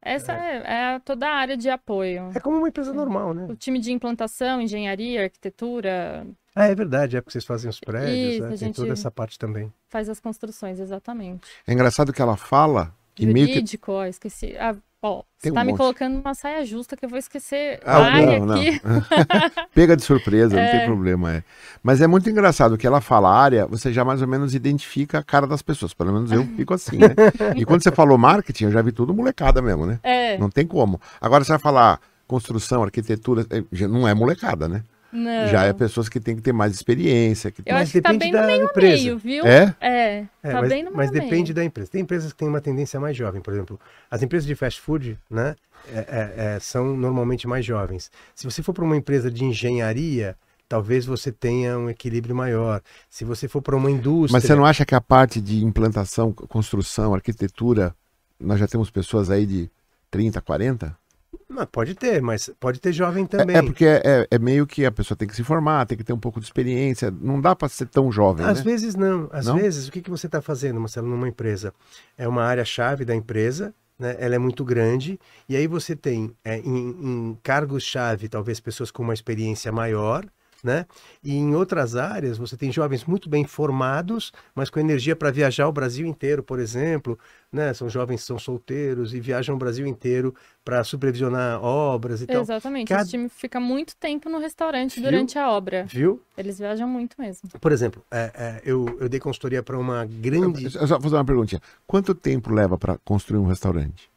Essa é. é, é toda a área de apoio. É como uma empresa normal, né? O time de implantação, engenharia, arquitetura. Ah, é verdade, é porque vocês fazem os prédios, Isso, né? Tem toda essa parte também. Faz as construções, exatamente. É engraçado que ela fala. Jurídico, que... ó, esqueci. Ah, Ó, você tá um me monte. colocando uma saia justa que eu vou esquecer ah, área não, aqui. Não. Pega de surpresa, é. não tem é. problema. É. Mas é muito engraçado que ela fala área, você já mais ou menos identifica a cara das pessoas. Pelo menos eu fico assim, né? E quando você falou marketing, eu já vi tudo molecada mesmo, né? É. Não tem como. Agora você vai falar construção, arquitetura, é, não é molecada, né? Não. Já é pessoas que têm que ter mais experiência. Que Eu acho que tá bem no meio empresa. meio, viu? É? É, é tá mas, bem no Mas meio depende da empresa. Tem empresas que têm uma tendência mais jovem, por exemplo. As empresas de fast food, né, é, é, é são normalmente mais jovens. Se você for para uma empresa de engenharia, talvez você tenha um equilíbrio maior. Se você for para uma indústria... Mas você não acha que a parte de implantação, construção, arquitetura, nós já temos pessoas aí de 30, 40? Mas pode ter, mas pode ter jovem também. É, é porque é, é, é, meio que a pessoa tem que se formar, tem que ter um pouco de experiência. Não dá para ser tão jovem. Às né? vezes não. Às não? vezes, o que, que você está fazendo, Marcelo, numa empresa? É uma área-chave da empresa, né? ela é muito grande, e aí você tem é, em, em cargos-chave, talvez pessoas com uma experiência maior, né? E em outras áreas você tem jovens muito bem formados, mas com energia para viajar o Brasil inteiro, por exemplo, né? São jovens que são solteiros e viajam o Brasil inteiro para supervisionar obras e tal. Exatamente. Cada... Esse time fica muito tempo no restaurante Viu? durante a obra. Viu? Eles viajam muito mesmo. Por exemplo, é, é, eu, eu dei consultoria para uma grande. Eu, só fazer uma perguntinha. Quanto tempo leva para construir um restaurante?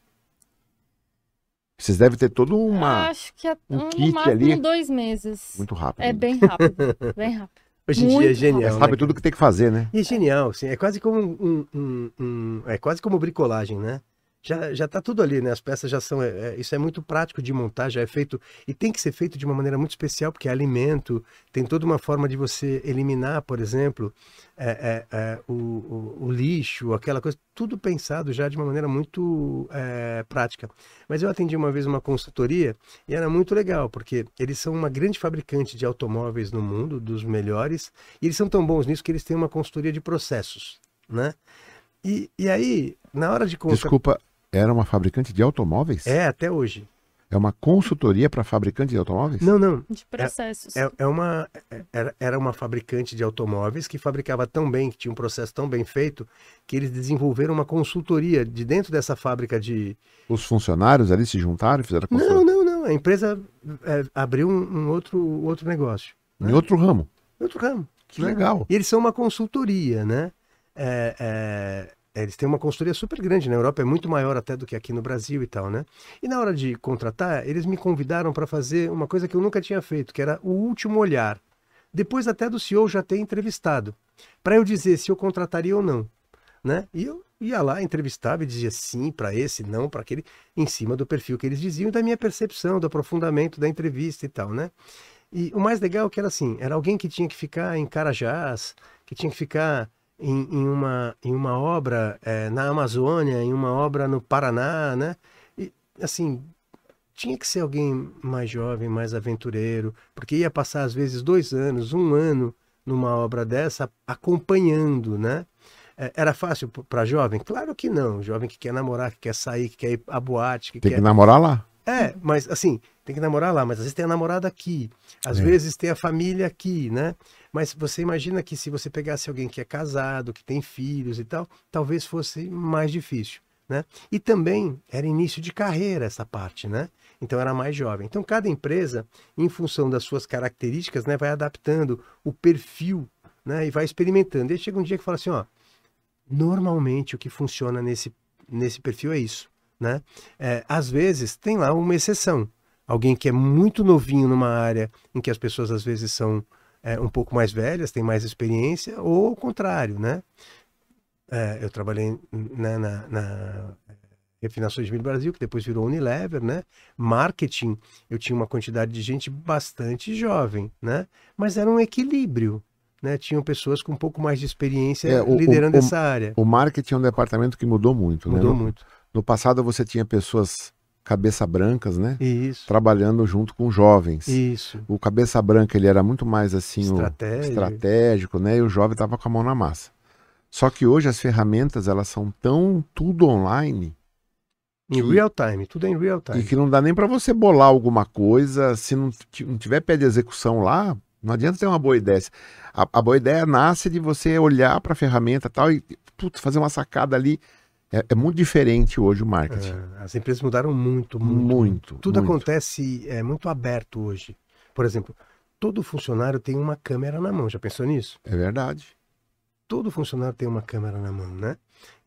Vocês devem ter todo uma, Acho que é, um kit ali. dois meses. Muito rápido. É bem rápido, bem rápido. Hoje em Muito dia é genial. Sabe né? tudo que tem que fazer, né? E é genial, sim. É quase como um, um, um, é quase como bricolagem, né? já, já tá tudo ali, né? As peças já são. É, é, isso é muito prático de montar, já é feito. E tem que ser feito de uma maneira muito especial, porque é alimento, tem toda uma forma de você eliminar, por exemplo, é, é, é o, o, o, lixo, aquela coisa, tudo pensado já de uma maneira muito é, prática. Mas eu atendi uma vez uma consultoria e era muito legal, porque eles são uma grande fabricante de automóveis no mundo, dos melhores, e eles são tão bons nisso que eles têm uma consultoria de processos, né? E, e aí, na hora de contar... Desculpa, era uma fabricante de automóveis? É, até hoje. É uma consultoria para fabricante de automóveis? Não, não. De processos. É, é uma, era, era uma fabricante de automóveis que fabricava tão bem, que tinha um processo tão bem feito, que eles desenvolveram uma consultoria de dentro dessa fábrica de. Os funcionários ali se juntaram e fizeram a consultoria? Não, não, não. A empresa é, abriu um, um, outro, outro negócio. Né? Em outro ramo? Em outro ramo. Que legal. E eles são uma consultoria, né? É, é, é, eles têm uma consultoria super grande na Europa, é muito maior até do que aqui no Brasil e tal, né? E na hora de contratar, eles me convidaram para fazer uma coisa que eu nunca tinha feito, que era o último olhar. Depois até do CEO já ter entrevistado, para eu dizer se eu contrataria ou não, né? E eu ia lá, entrevistava e dizia sim para esse, não para aquele, em cima do perfil que eles diziam, da minha percepção, do aprofundamento da entrevista e tal, né? E o mais legal é que era assim, era alguém que tinha que ficar em Carajás, que tinha que ficar em, em uma, em uma obra é, na Amazônia, em uma obra no Paraná, né? E, assim, tinha que ser alguém mais jovem, mais aventureiro, porque ia passar às vezes dois anos, um ano numa obra dessa, acompanhando, né? É, era fácil para jovem? Claro que não. Jovem que quer namorar, que quer sair, que quer ir à boate. Que Tem quer... que namorar lá. É, mas assim, tem que namorar lá, mas às vezes tem a namorada aqui, às é. vezes tem a família aqui, né? Mas você imagina que se você pegasse alguém que é casado, que tem filhos e tal, talvez fosse mais difícil, né? E também era início de carreira essa parte, né? Então era mais jovem. Então cada empresa, em função das suas características, né, vai adaptando o perfil, né, e vai experimentando. E chega um dia que fala assim, ó, normalmente o que funciona nesse nesse perfil é isso né? É, às vezes tem lá uma exceção, alguém que é muito novinho numa área em que as pessoas às vezes são é, um pouco mais velhas, têm mais experiência, ou o contrário, né? É, eu trabalhei né, na, na Refinações de Milho Brasil, que depois virou Unilever, né? Marketing, eu tinha uma quantidade de gente bastante jovem, né? Mas era um equilíbrio, né? Tinham pessoas com um pouco mais de experiência é, o, liderando o, essa área. O marketing é um departamento que mudou muito, mudou né? Mudou muito. No passado você tinha pessoas cabeça brancas, né? Isso. Trabalhando junto com jovens. Isso. O cabeça branca ele era muito mais assim estratégico, estratégico né? E o jovem estava com a mão na massa. Só que hoje as ferramentas elas são tão tudo online. Em que, real time, tudo é em real time. E que não dá nem para você bolar alguma coisa se não, não tiver pé de execução lá. Não adianta ter uma boa ideia. A, a boa ideia nasce de você olhar para a ferramenta tal e putz, fazer uma sacada ali é, é, muito diferente hoje o marketing. É, as empresas mudaram muito, muito. Muito. Tudo muito. acontece é muito aberto hoje. Por exemplo, todo funcionário tem uma câmera na mão. Já pensou nisso? É verdade. Todo funcionário tem uma câmera na mão, né?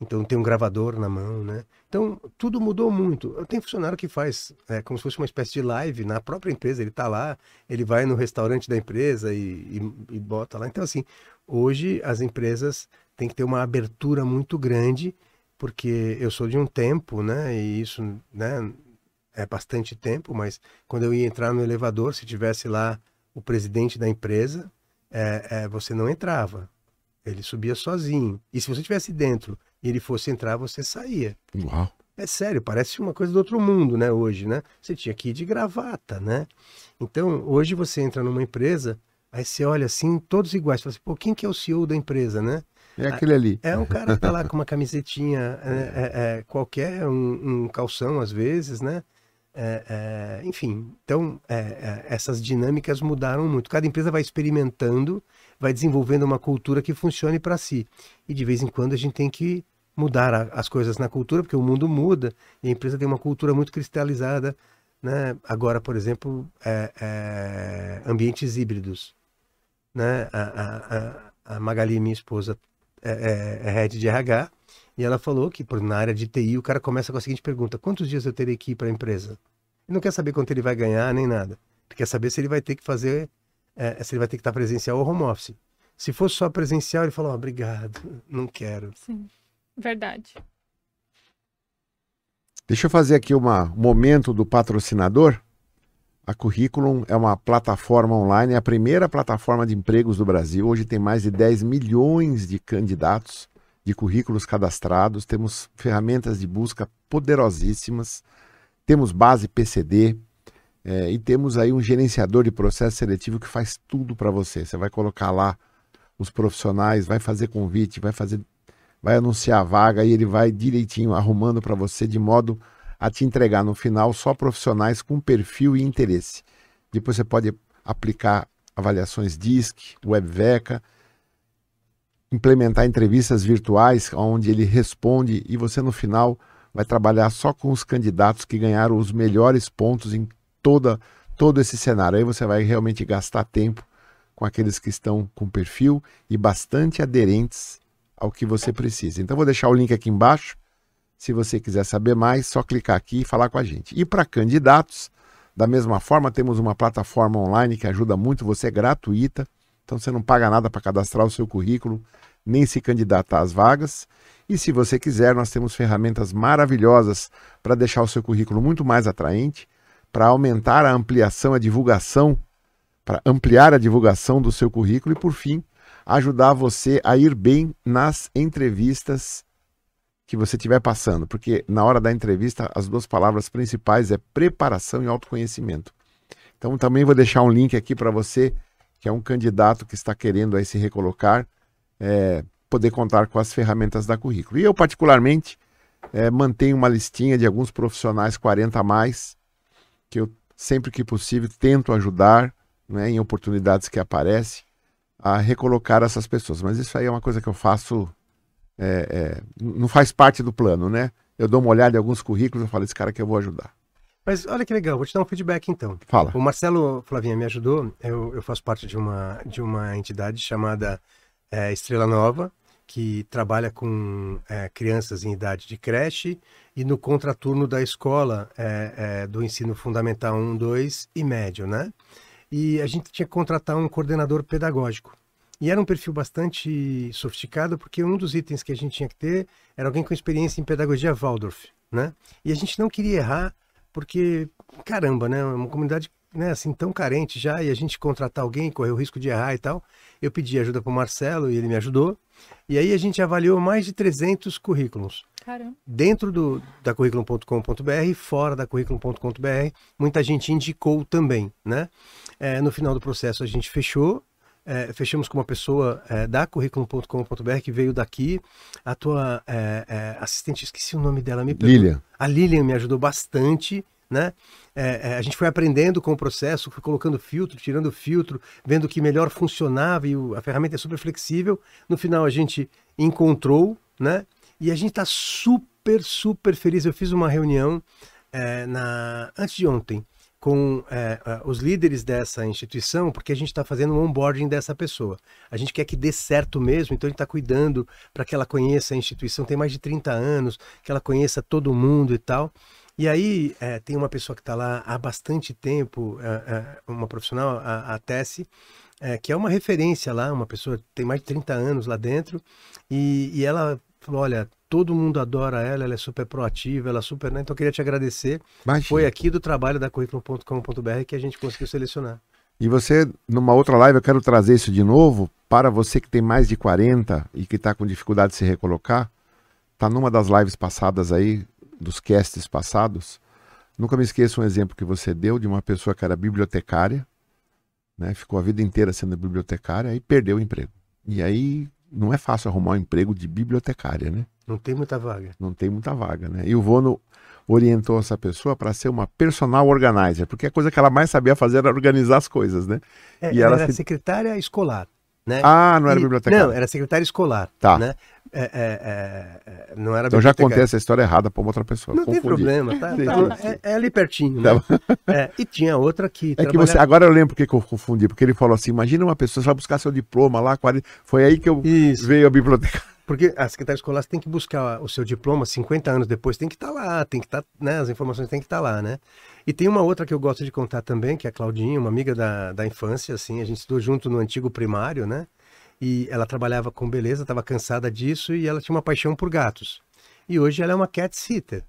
Então tem um gravador na mão, né? Então tudo mudou muito. Tenho funcionário que faz é, como se fosse uma espécie de live na própria empresa. Ele está lá, ele vai no restaurante da empresa e, e, e bota lá. Então assim, hoje as empresas têm que ter uma abertura muito grande porque eu sou de um tempo, né? E isso, né? É bastante tempo, mas quando eu ia entrar no elevador, se tivesse lá o presidente da empresa, é, é, você não entrava. Ele subia sozinho. E se você tivesse dentro e ele fosse entrar, você saía. Uau. É sério, parece uma coisa do outro mundo, né? Hoje, né? Você tinha que ir de gravata, né? Então, hoje você entra numa empresa, aí você olha assim, todos iguais. Você fala assim, pô, quem que é o CEO da empresa, né? É aquele ali. É um cara que tá lá com uma camisetinha é, é, é, qualquer, um, um, calção às vezes, né? É, é enfim, então é, essas dinâmicas mudaram muito. Cada empresa vai experimentando, vai desenvolvendo uma cultura que funcione para si. E de vez em quando a gente tem que mudar a, as coisas na cultura, porque o mundo muda e a empresa tem uma cultura muito cristalizada. Né? Agora, por exemplo, ambientes híbridos. Né? A, a, a Magali, minha esposa, é, é, é head de RH, e ela falou que por, na área de TI o cara começa com a seguinte pergunta: quantos dias eu terei que ir para a empresa? Ele não quer saber quanto ele vai ganhar nem nada. Ele quer saber se ele vai ter que fazer, é, se ele vai ter que estar presencial ou home office. Se fosse só presencial, ele falou: oh, obrigado, não quero. Sim, verdade. Deixa eu fazer aqui uma, um momento do patrocinador. A Curriculum é uma plataforma online, é a primeira plataforma de empregos do Brasil. Hoje tem mais de 10 milhões de candidatos de currículos cadastrados. Temos ferramentas de busca poderosíssimas. Temos base PCD é, e temos aí um gerenciador de processo seletivo que faz tudo para você. Você vai colocar lá os profissionais, vai fazer convite, vai fazer, vai anunciar a vaga e ele vai direitinho arrumando para você de modo a te entregar no final só profissionais com perfil e interesse. Depois você pode aplicar avaliações DISC, WebVeca, implementar entrevistas virtuais onde ele responde e você no final vai trabalhar só com os candidatos que ganharam os melhores pontos em toda todo esse cenário. Aí você vai realmente gastar tempo com aqueles que estão com perfil e bastante aderentes ao que você precisa. Então vou deixar o link aqui embaixo se você quiser saber mais, só clicar aqui e falar com a gente. E para candidatos, da mesma forma, temos uma plataforma online que ajuda muito, você é gratuita, então você não paga nada para cadastrar o seu currículo, nem se candidatar às vagas. E se você quiser, nós temos ferramentas maravilhosas para deixar o seu currículo muito mais atraente, para aumentar a ampliação, a divulgação, para ampliar a divulgação do seu currículo e, por fim, ajudar você a ir bem nas entrevistas que você estiver passando, porque na hora da entrevista as duas palavras principais é preparação e autoconhecimento. Então também vou deixar um link aqui para você que é um candidato que está querendo aí se recolocar, é, poder contar com as ferramentas da currículo. E eu particularmente é, mantenho uma listinha de alguns profissionais 40 a mais que eu sempre que possível tento ajudar né, em oportunidades que aparecem a recolocar essas pessoas. Mas isso aí é uma coisa que eu faço é, é, não faz parte do plano, né? Eu dou uma olhada em alguns currículos e falo, esse cara que eu vou ajudar. Mas olha que legal, vou te dar um feedback então. Fala. O Marcelo Flavinha me ajudou, eu, eu faço parte de uma, de uma entidade chamada é, Estrela Nova, que trabalha com é, crianças em idade de creche e no contraturno da escola é, é do ensino fundamental 1, 2 e médio, né? E a gente tinha que contratar um coordenador pedagógico. E era um perfil bastante sofisticado, porque um dos itens que a gente tinha que ter era alguém com experiência em pedagogia Waldorf, né? E a gente não queria errar, porque, caramba, né? Uma comunidade né, assim, tão carente já, e a gente contratar alguém, correr o risco de errar e tal. Eu pedi ajuda para o Marcelo e ele me ajudou. E aí a gente avaliou mais de 300 currículos. Caramba. Dentro do, da currículo.com.br e fora da currículo.com.br, muita gente indicou também, né? É, no final do processo a gente fechou é, fechamos com uma pessoa é, da currículo.com.br que veio daqui. A tua é, é, assistente, esqueci o nome dela, me pergunto. Lilian. A Lilian me ajudou bastante. Né? É, é, a gente foi aprendendo com o processo, foi colocando filtro, tirando filtro, vendo o que melhor funcionava e o, a ferramenta é super flexível. No final a gente encontrou, né? E a gente está super, super feliz. Eu fiz uma reunião na antes de ontem com é, os líderes dessa instituição, porque a gente está fazendo um onboarding dessa pessoa. A gente quer que dê certo mesmo, então a gente está cuidando para que ela conheça a instituição, tem mais de 30 anos, que ela conheça todo mundo e tal. E aí é, tem uma pessoa que está lá há bastante tempo, é, é uma profissional, a, a Tessie, é, que é uma referência lá, uma pessoa que tem mais de 30 anos lá dentro, e, e ela falou, olha, todo mundo adora ela, ela é super proativa, ela é super. Né? Então eu queria te agradecer. Imagina. Foi aqui do trabalho da currículo.com.br que a gente conseguiu selecionar. E você, numa outra live, eu quero trazer isso de novo para você que tem mais de 40 e que está com dificuldade de se recolocar. Está numa das lives passadas aí, dos casts passados. Nunca me esqueço um exemplo que você deu de uma pessoa que era bibliotecária, né? ficou a vida inteira sendo bibliotecária e perdeu o emprego. E aí não é fácil arrumar um emprego de bibliotecária, né? Não tem muita vaga. Não tem muita vaga, né? E o Vono orientou essa pessoa para ser uma personal organizer, porque a coisa que ela mais sabia fazer era organizar as coisas, né? É, e ela era se... secretária escolar. Né? Ah, não era e, bibliotecária. Não, era secretária escolar. Tá. Né? É, é, é, não era então já contei essa história errada para outra pessoa. Não Confundi. tem problema, tá? tá é, é, ali pertinho. Né? Tá é, e tinha outra que. É trabalhava... que você. Agora eu lembro porque que eu confundi, porque ele falou assim: imagina uma pessoa, você vai buscar seu diploma lá, 40... foi aí que eu Isso. veio a biblioteca. Porque a secretária escolar tem que buscar o seu diploma 50 anos depois, tem que estar tá lá, tem que estar, tá, né? As informações têm que estar tá lá, né? E tem uma outra que eu gosto de contar também, que é a Claudinha, uma amiga da, da infância, assim, a gente estudou junto no antigo primário, né? E ela trabalhava com beleza, estava cansada disso e ela tinha uma paixão por gatos. E hoje ela é uma cat sitter,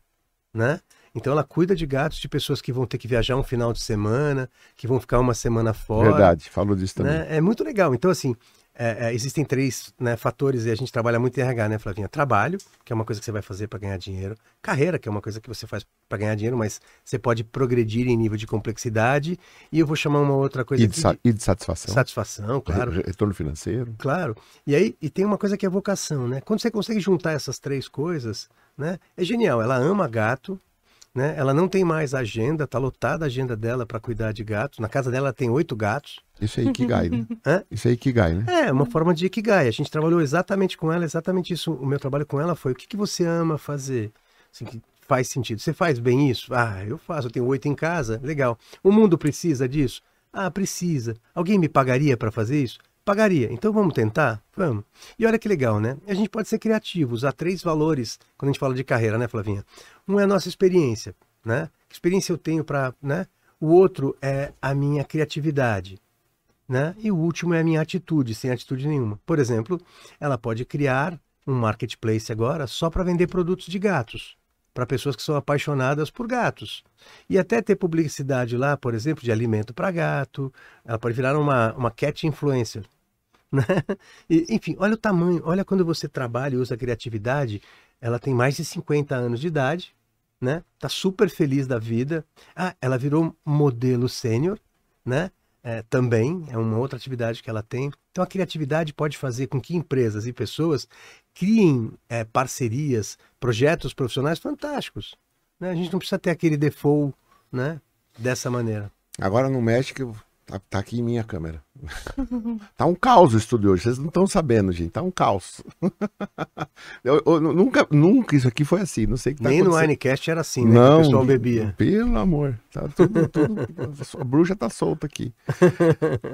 né? Então ela cuida de gatos de pessoas que vão ter que viajar um final de semana, que vão ficar uma semana fora. Verdade, falou disso também. Né? É muito legal. Então, assim, é, é, existem três né, fatores e a gente trabalha muito em RH, né, Flavinha? Trabalho, que é uma coisa que você vai fazer para ganhar dinheiro. Carreira, que é uma coisa que você faz para ganhar dinheiro, mas você pode progredir em nível de complexidade. E eu vou chamar uma outra coisa e de, de... e de satisfação. Satisfação, claro. Retorno financeiro. Claro. E aí e tem uma coisa que é vocação, né? Quando você consegue juntar essas três coisas, né? É genial. Ela ama gato, né? Ela não tem mais agenda, tá lotada a agenda dela para cuidar de gatos. Na casa dela tem oito gatos. Isso é Ikigai, né? Hã? Isso é Ikigai, né? É, uma forma de Ikigai. A gente trabalhou exatamente com ela, exatamente isso. O meu trabalho com ela foi o que, que você ama fazer? Assim, que faz sentido. Você faz bem isso? Ah, eu faço, eu tenho oito em casa, legal. O mundo precisa disso? Ah, precisa. Alguém me pagaria para fazer isso? Pagaria. Então vamos tentar? Vamos. E olha que legal, né? A gente pode ser criativo, usar três valores quando a gente fala de carreira, né, Flavinha? Um é a nossa experiência, né? Que experiência eu tenho para, né? O outro é a minha criatividade, né? E o último é a minha atitude, sem atitude nenhuma. Por exemplo, ela pode criar um marketplace agora só para vender produtos de gatos, para pessoas que são apaixonadas por gatos. E até ter publicidade lá, por exemplo, de alimento para gato. Ela pode virar uma, uma cat influencer. Né? E, enfim, olha o tamanho, olha quando você trabalha e usa a criatividade, ela tem mais de 50 anos de idade, né? Tá super feliz da vida. Ah, ela virou modelo sênior, né? É, também é uma outra atividade que ela tem. Então a criatividade pode fazer com que empresas e pessoas criem é, parcerias, projetos profissionais fantásticos. Né? A gente não precisa ter aquele default, né? Dessa maneira. Agora no México Tá, tá, aqui em minha câmera. tá um caos o estúdio hoje. Vocês não estão sabendo, gente. Tá um caos. eu, eu, nunca, nunca isso aqui foi assim. Não sei que tá Nem no Winecast era assim, né? Não, o pessoal bebia. Pelo amor. Tá tudo, tudo, a bruxa tá solta aqui.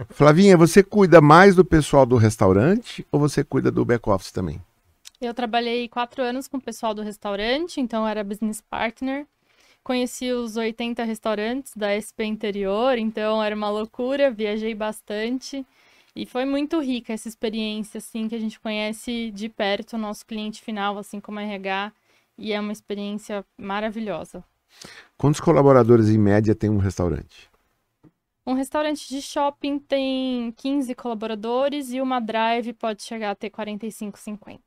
Flavinha, você cuida mais do pessoal do restaurante ou você cuida do back-office também? Eu trabalhei quatro anos com o pessoal do restaurante, então era business partner conheci os 80 restaurantes da SP Interior, então era uma loucura, viajei bastante. E foi muito rica essa experiência, assim, que a gente conhece de perto o nosso cliente final, assim como a RH, e é uma experiência maravilhosa. Quantos colaboradores em média tem um restaurante? Um restaurante de shopping tem 15 colaboradores e uma drive pode chegar a ter 45, 50.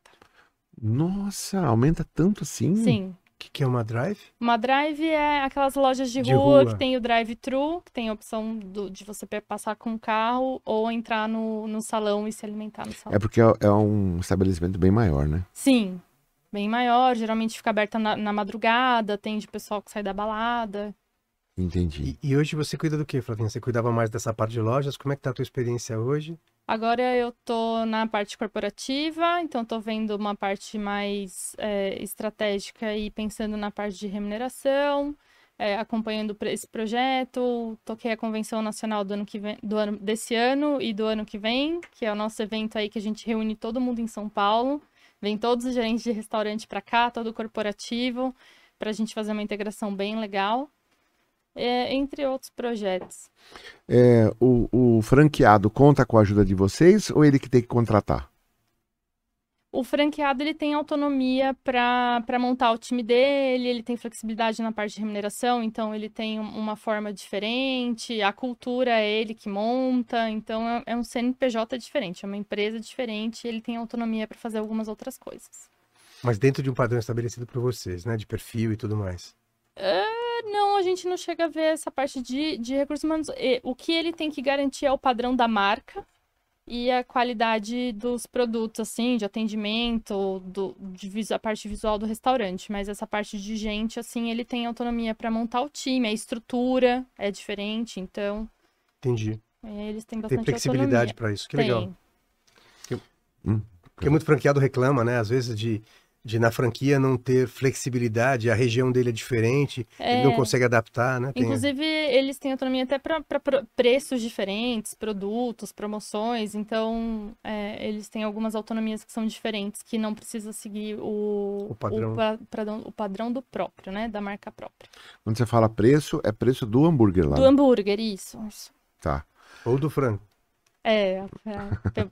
Nossa, aumenta tanto assim? Sim que, que é uma drive? Uma drive é aquelas lojas de, de rua, rua, que tem o drive-thru, que tem a opção do, de você passar com o carro ou entrar no, no salão e se alimentar no salão. É porque é, é um estabelecimento bem maior, né? Sim, bem maior. Geralmente fica aberta na, na madrugada, tem de pessoal que sai da balada. Entendi. E, e, hoje você cuida do que, Flavinha? Você cuidava mais dessa parte de lojas? Como é que tá a tua experiência hoje? Agora eu tô na parte corporativa, então tô vendo uma parte mais é, estratégica e pensando na parte de remuneração, é, acompanhando esse projeto. Toquei a convenção nacional do ano que vem, do ano desse ano e do ano que vem, que é o nosso evento aí que a gente reúne todo mundo em São Paulo. Vem todos os gerentes de restaurante para cá, todo o corporativo, para a gente fazer uma integração bem legal é, entre outros projetos. É, o, o franqueado conta com a ajuda de vocês ou ele que tem que contratar? O franqueado ele tem autonomia para montar o time dele, ele tem flexibilidade na parte de remuneração, então ele tem uma forma diferente, a cultura é ele que monta, então é, é um CNPJ diferente, é uma empresa diferente, ele tem autonomia para fazer algumas outras coisas. Mas dentro de um padrão estabelecido por vocês, né? De perfil e tudo mais. É não, a gente não chega a ver essa parte de, de recursos humanos. O que ele tem que garantir é o padrão da marca e a qualidade dos produtos, assim, de atendimento, do, de, a parte visual do restaurante. Mas essa parte de gente, assim, ele tem autonomia para montar o time, a estrutura é diferente, então. Entendi. Eles têm bastante Tem flexibilidade para isso, que tem. legal. Porque, hum, porque muito franqueado reclama, né? Às vezes de de na franquia não ter flexibilidade, a região dele é diferente, é... ele não é. consegue adaptar, né? Tem... Inclusive, eles têm autonomia até para preços diferentes, produtos, promoções, então é, eles têm algumas autonomias que são diferentes, que não precisa seguir o, o, padrão. O, padrão, o padrão do próprio, né? Da marca própria. Quando você fala preço, é preço do hambúrguer lá. Do hambúrguer, isso. Tá. Ou do frango. É, é,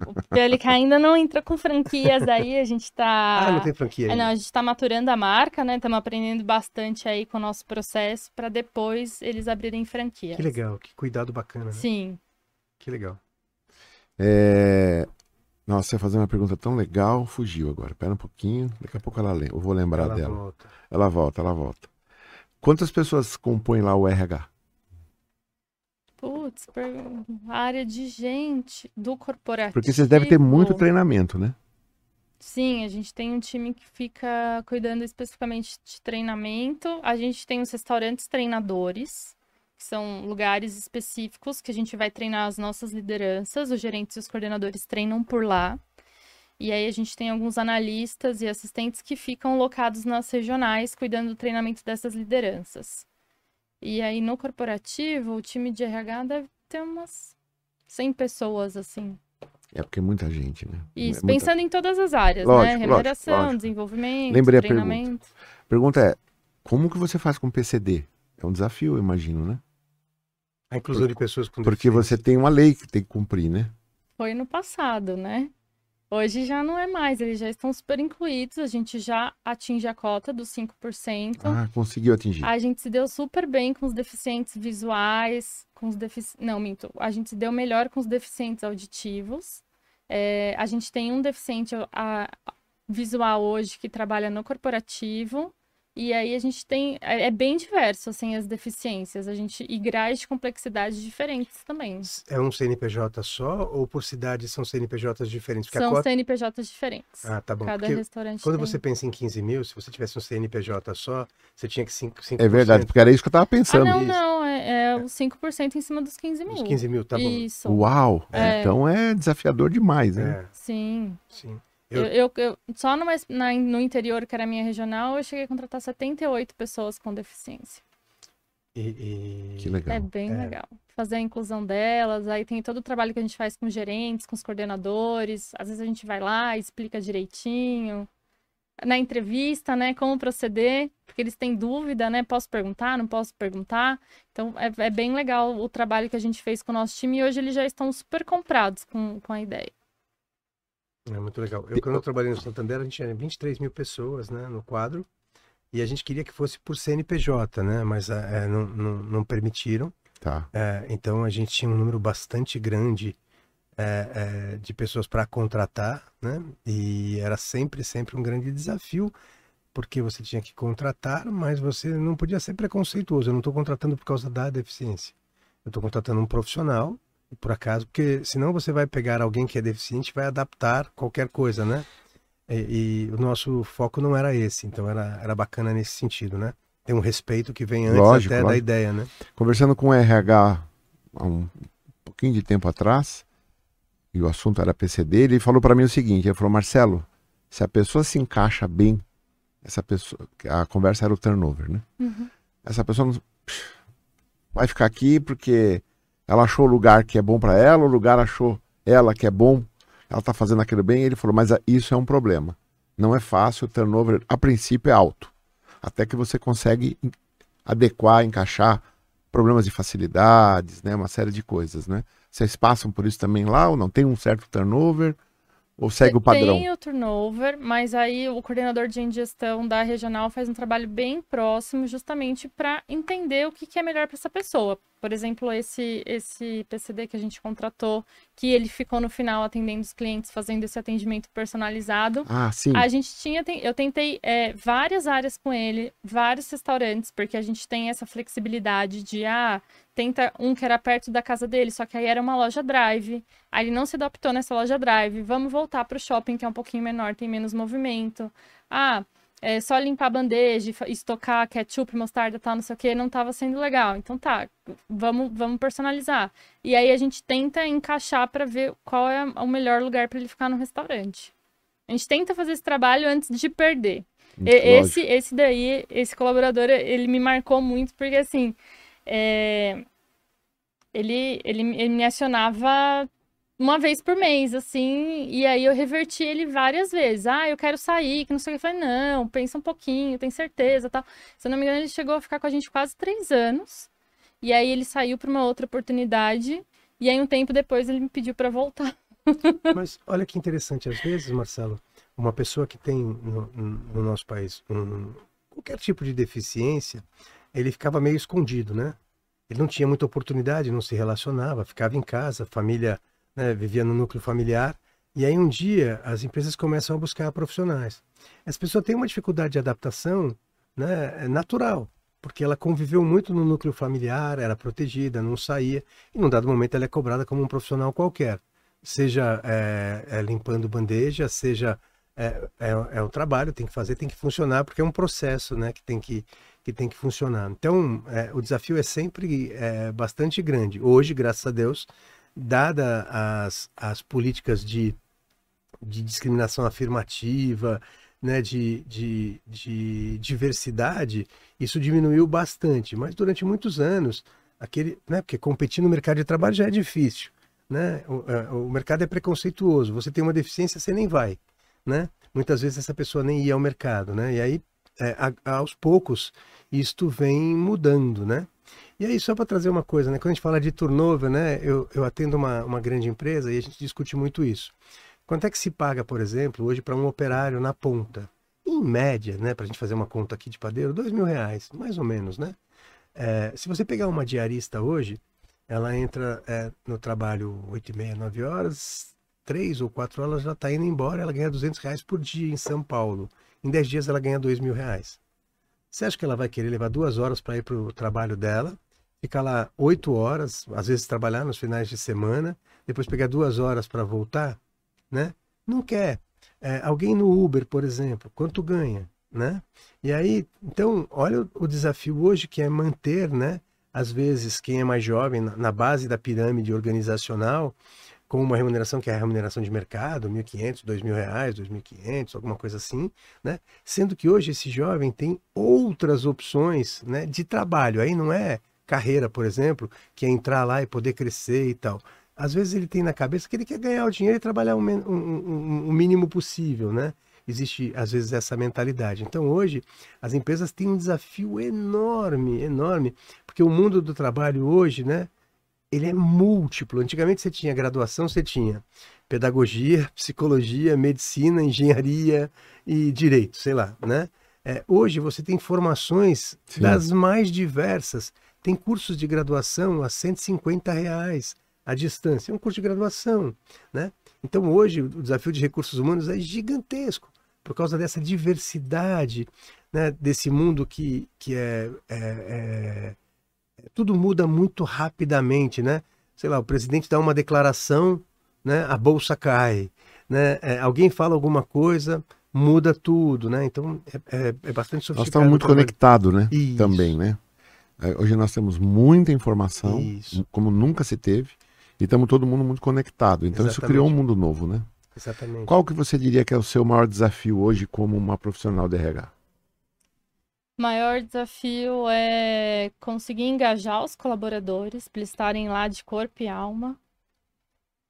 o PLK ainda não entrou com franquias aí, a gente tá... Ah, não tem franquia ainda. É, não, a gente tá maturando a marca, né? Estamos aprendendo bastante aí com o nosso processo para depois eles abrirem franquia. Que legal, que cuidado bacana. Né? Sim. Que legal. É... Nossa, ia fazer uma pergunta tão legal, fugiu agora. Espera um pouquinho, daqui a pouco ela lembra. Eu vou lembrar ela dela. Volta. Ela volta, ela volta. Quantas pessoas compõem lá o RH? Putz, área de gente do corporativo. Porque vocês devem ter muito treinamento, né? Sim, a gente tem um time que fica cuidando especificamente de treinamento. A gente tem os restaurantes treinadores, que são lugares específicos que a gente vai treinar as nossas lideranças. Os gerentes e os coordenadores treinam por lá. E aí a gente tem alguns analistas e assistentes que ficam locados nas regionais, cuidando do treinamento dessas lideranças. E aí no corporativo, o time de RH deve ter umas 100 pessoas, assim. É porque é muita gente, né? Isso, é muita... pensando em todas as áreas, né? lógico, né? Remuneração, lógico, lógico. desenvolvimento, Lembrei treinamento. A pergunta. pergunta é, como que você faz com PCD? É um desafio, eu imagino, né? A inclusão Por... de pessoas com Porque você tem uma lei que tem que cumprir, né? Foi no passado, né? Hoje já não é mais, eles já estão super incluídos, a gente já atinge a cota dos 5%. Ah, conseguiu atingir. A gente se deu super bem com os deficientes visuais, com os defici... Não, minto. A gente se deu melhor com os deficientes auditivos. É, a gente tem um deficiente a, a, visual hoje que trabalha no corporativo. E aí a gente tem. É, é bem diverso, assim, as deficiências. A gente. E graus de complexidade diferentes também. É um CNPJ só ou por cidade são CNPJs diferentes? Porque são cota... CNPJs diferentes. Ah, tá bom. Cada porque restaurante. Quando tem. você pensa em 15 mil, se você tivesse um CNPJ só, você tinha que 5%. 5%. É verdade, porque era isso que eu tava pensando. Ah, não, não. É, é os 5% em cima dos 15 mil. Os 15 mil, tá bom. Isso. Uau! É. Então é desafiador demais, né? É. Sim. Sim. Eu, eu, eu, só no, na, no interior, que era a minha regional, eu cheguei a contratar 78 pessoas com deficiência. E, e... Que legal. É bem é. legal. Fazer a inclusão delas, aí tem todo o trabalho que a gente faz com gerentes, com os coordenadores. Às vezes a gente vai lá, explica direitinho. Na entrevista, né, como proceder, porque eles têm dúvida, né, posso perguntar, não posso perguntar. Então, é, é bem legal o trabalho que a gente fez com o nosso time e hoje eles já estão super comprados com, com a ideia. É muito legal. Eu, quando eu trabalhei no Santander, a gente tinha 23 mil pessoas né, no quadro. E a gente queria que fosse por CNPJ, né? Mas é, não, não, não, permitiram. Tá. É, então a gente tinha um número bastante grande é, de pessoas para contratar, né? E era sempre, sempre um grande desafio, porque você tinha que contratar, mas você não podia ser preconceituoso. Eu não estou contratando por causa da deficiência. Eu estou contratando um profissional por acaso, porque senão você vai pegar alguém que é deficiente e vai adaptar qualquer coisa, né? E, e, o nosso foco não era esse, então era, era bacana nesse sentido, né? Tem um respeito que vem antes lógico, até lógico. da ideia, né? Conversando com o RH há um pouquinho de tempo atrás, e o assunto era PCD, ele falou para mim o seguinte, ele falou, Marcelo, se a pessoa se encaixa bem, essa pessoa, a conversa era o turnover, né? Uhum. Essa pessoa não, vai ficar aqui porque ela achou o lugar que é bom para ela, o lugar achou ela que é bom, ela está fazendo aquilo bem. ele falou, mas isso é um problema. Não é fácil, o turnover a princípio é alto. Até que você consegue adequar, encaixar problemas de facilidades, né, uma série de coisas, né? Vocês passam por isso também lá ou não? Tem um certo turnover? Ou segue o padrão? Tem o turnover, mas aí o coordenador de ingestão da regional faz um trabalho bem próximo, justamente para entender o que, que é melhor para essa pessoa. Por exemplo, esse, esse PCD que a gente contratou, que ele ficou no final atendendo os clientes, fazendo esse atendimento personalizado. Ah, sim. A gente tinha, eu tentei é, várias áreas com ele, vários restaurantes, porque a gente tem essa flexibilidade de, ah, tenta um que era perto da casa dele, só que aí era uma loja drive. Aí ele não se adaptou nessa loja drive. Vamos voltar para o shopping, que é um pouquinho menor, tem menos movimento. Ah, é só limpar a bandeja, estocar ketchup, mostarda, tal, não sei o que, não estava sendo legal. Então tá, vamos, vamos personalizar. E aí a gente tenta encaixar para ver qual é o melhor lugar para ele ficar no restaurante. A gente tenta fazer esse trabalho antes de perder. esse, esse daí, esse colaborador, ele me marcou muito porque assim, é, ele, ele, ele me acionava uma vez por mês, assim, e aí eu reverti ele várias vezes. Ah, eu quero sair, que não sei o que. Eu falei, não, pensa um pouquinho, tem certeza, tal. Se eu não me engano, ele chegou a ficar com a gente quase três anos. E aí ele saiu para uma outra oportunidade, e aí um tempo depois ele me pediu para voltar. Mas olha que interessante, às vezes, Marcelo, uma pessoa que tem no, no nosso país um, qualquer tipo de deficiência, ele ficava meio escondido, né? Ele não tinha muita oportunidade, não se relacionava, ficava em casa, família né, vivia no núcleo familiar. E aí um dia as empresas começam a buscar profissionais. Essa pessoa tem uma dificuldade de adaptação né, é natural, porque ela conviveu muito no núcleo familiar, era protegida, não saía, e num dado momento ela é cobrada como um profissional qualquer, seja é, é, limpando bandeja, seja é, é, é, o trabalho, tem que fazer, tem que funcionar, porque é um processo né, que, tem que, que tem que funcionar. Então, é, o desafio é sempre é, bastante grande. Hoje, graças a Deus, dada as, as políticas de, de discriminação afirmativa, né, de, de, de diversidade, isso diminuiu bastante. Mas durante muitos anos, aquele, né, porque competir no mercado de trabalho já é difícil. Né? O, é, o mercado é preconceituoso. Você tem uma deficiência, você nem vai. Né? Muitas vezes essa pessoa nem ia ao mercado. Né? E aí, é, a, aos poucos, isto vem mudando. Né? E aí, só para trazer uma coisa, né? Quando a gente fala de turnover, né? Eu, eu atendo uma, uma grande empresa e a gente discute muito isso. Quanto é que se paga, por exemplo, hoje para um operário na ponta? Em média, né? Para a gente fazer uma conta aqui de padeiro, dois mil reais, mais ou menos, né? É, se você pegar uma diarista hoje, ela entra é, no trabalho 8 e meia, 9 horas, três ou quatro horas, já está indo embora, ela ganha 200 reais por dia em São Paulo. Em 10 dias ela ganha 2 mil reais. Você acha que ela vai querer levar duas horas para ir para o trabalho dela, ficar lá oito horas, às vezes trabalhar nos finais de semana, depois pegar duas horas para voltar, né? Não quer. É, alguém no Uber, por exemplo, quanto ganha, né? E aí, então, olha o, o desafio hoje que é manter, né? Às vezes, quem é mais jovem, na, na base da pirâmide organizacional, com uma remuneração que é a remuneração de mercado, R$ 1.500, R$ 2.000, R$ 2.500, alguma coisa assim, né? Sendo que hoje esse jovem tem outras opções, né, de trabalho. Aí não é carreira, por exemplo, que é entrar lá e poder crescer e tal. Às vezes ele tem na cabeça que ele quer ganhar o dinheiro e trabalhar o, um, um, um mínimo possível, né? Existe, às vezes, essa mentalidade. Então, hoje, as empresas têm um desafio enorme, enorme, porque o mundo do trabalho hoje, né, ele é múltiplo. Antigamente você tinha graduação, você tinha pedagogia, psicologia, medicina, engenharia e direito, sei lá, né? É, hoje você tem formações Sim. das mais diversas. Tem cursos de graduação a 150 reais à distância. É um curso de graduação, né? Então hoje o desafio de recursos humanos é gigantesco por causa dessa diversidade, né? Desse mundo que, que é, é, é tudo muda muito rapidamente, né? Sei lá, o presidente dá uma declaração, né? A bolsa cai, né? É, alguém fala alguma coisa, muda tudo, né? Então é, é, é bastante sofisticado. Nós estamos muito conectados, né? Isso. Também, né? É, hoje nós temos muita informação, isso. como nunca se teve, e estamos todo mundo muito conectado. Então Exatamente. isso criou um mundo novo, né? Exatamente. Qual que você diria que é o seu maior desafio hoje como uma profissional de RH? maior desafio é conseguir engajar os colaboradores para eles estarem lá de corpo e alma.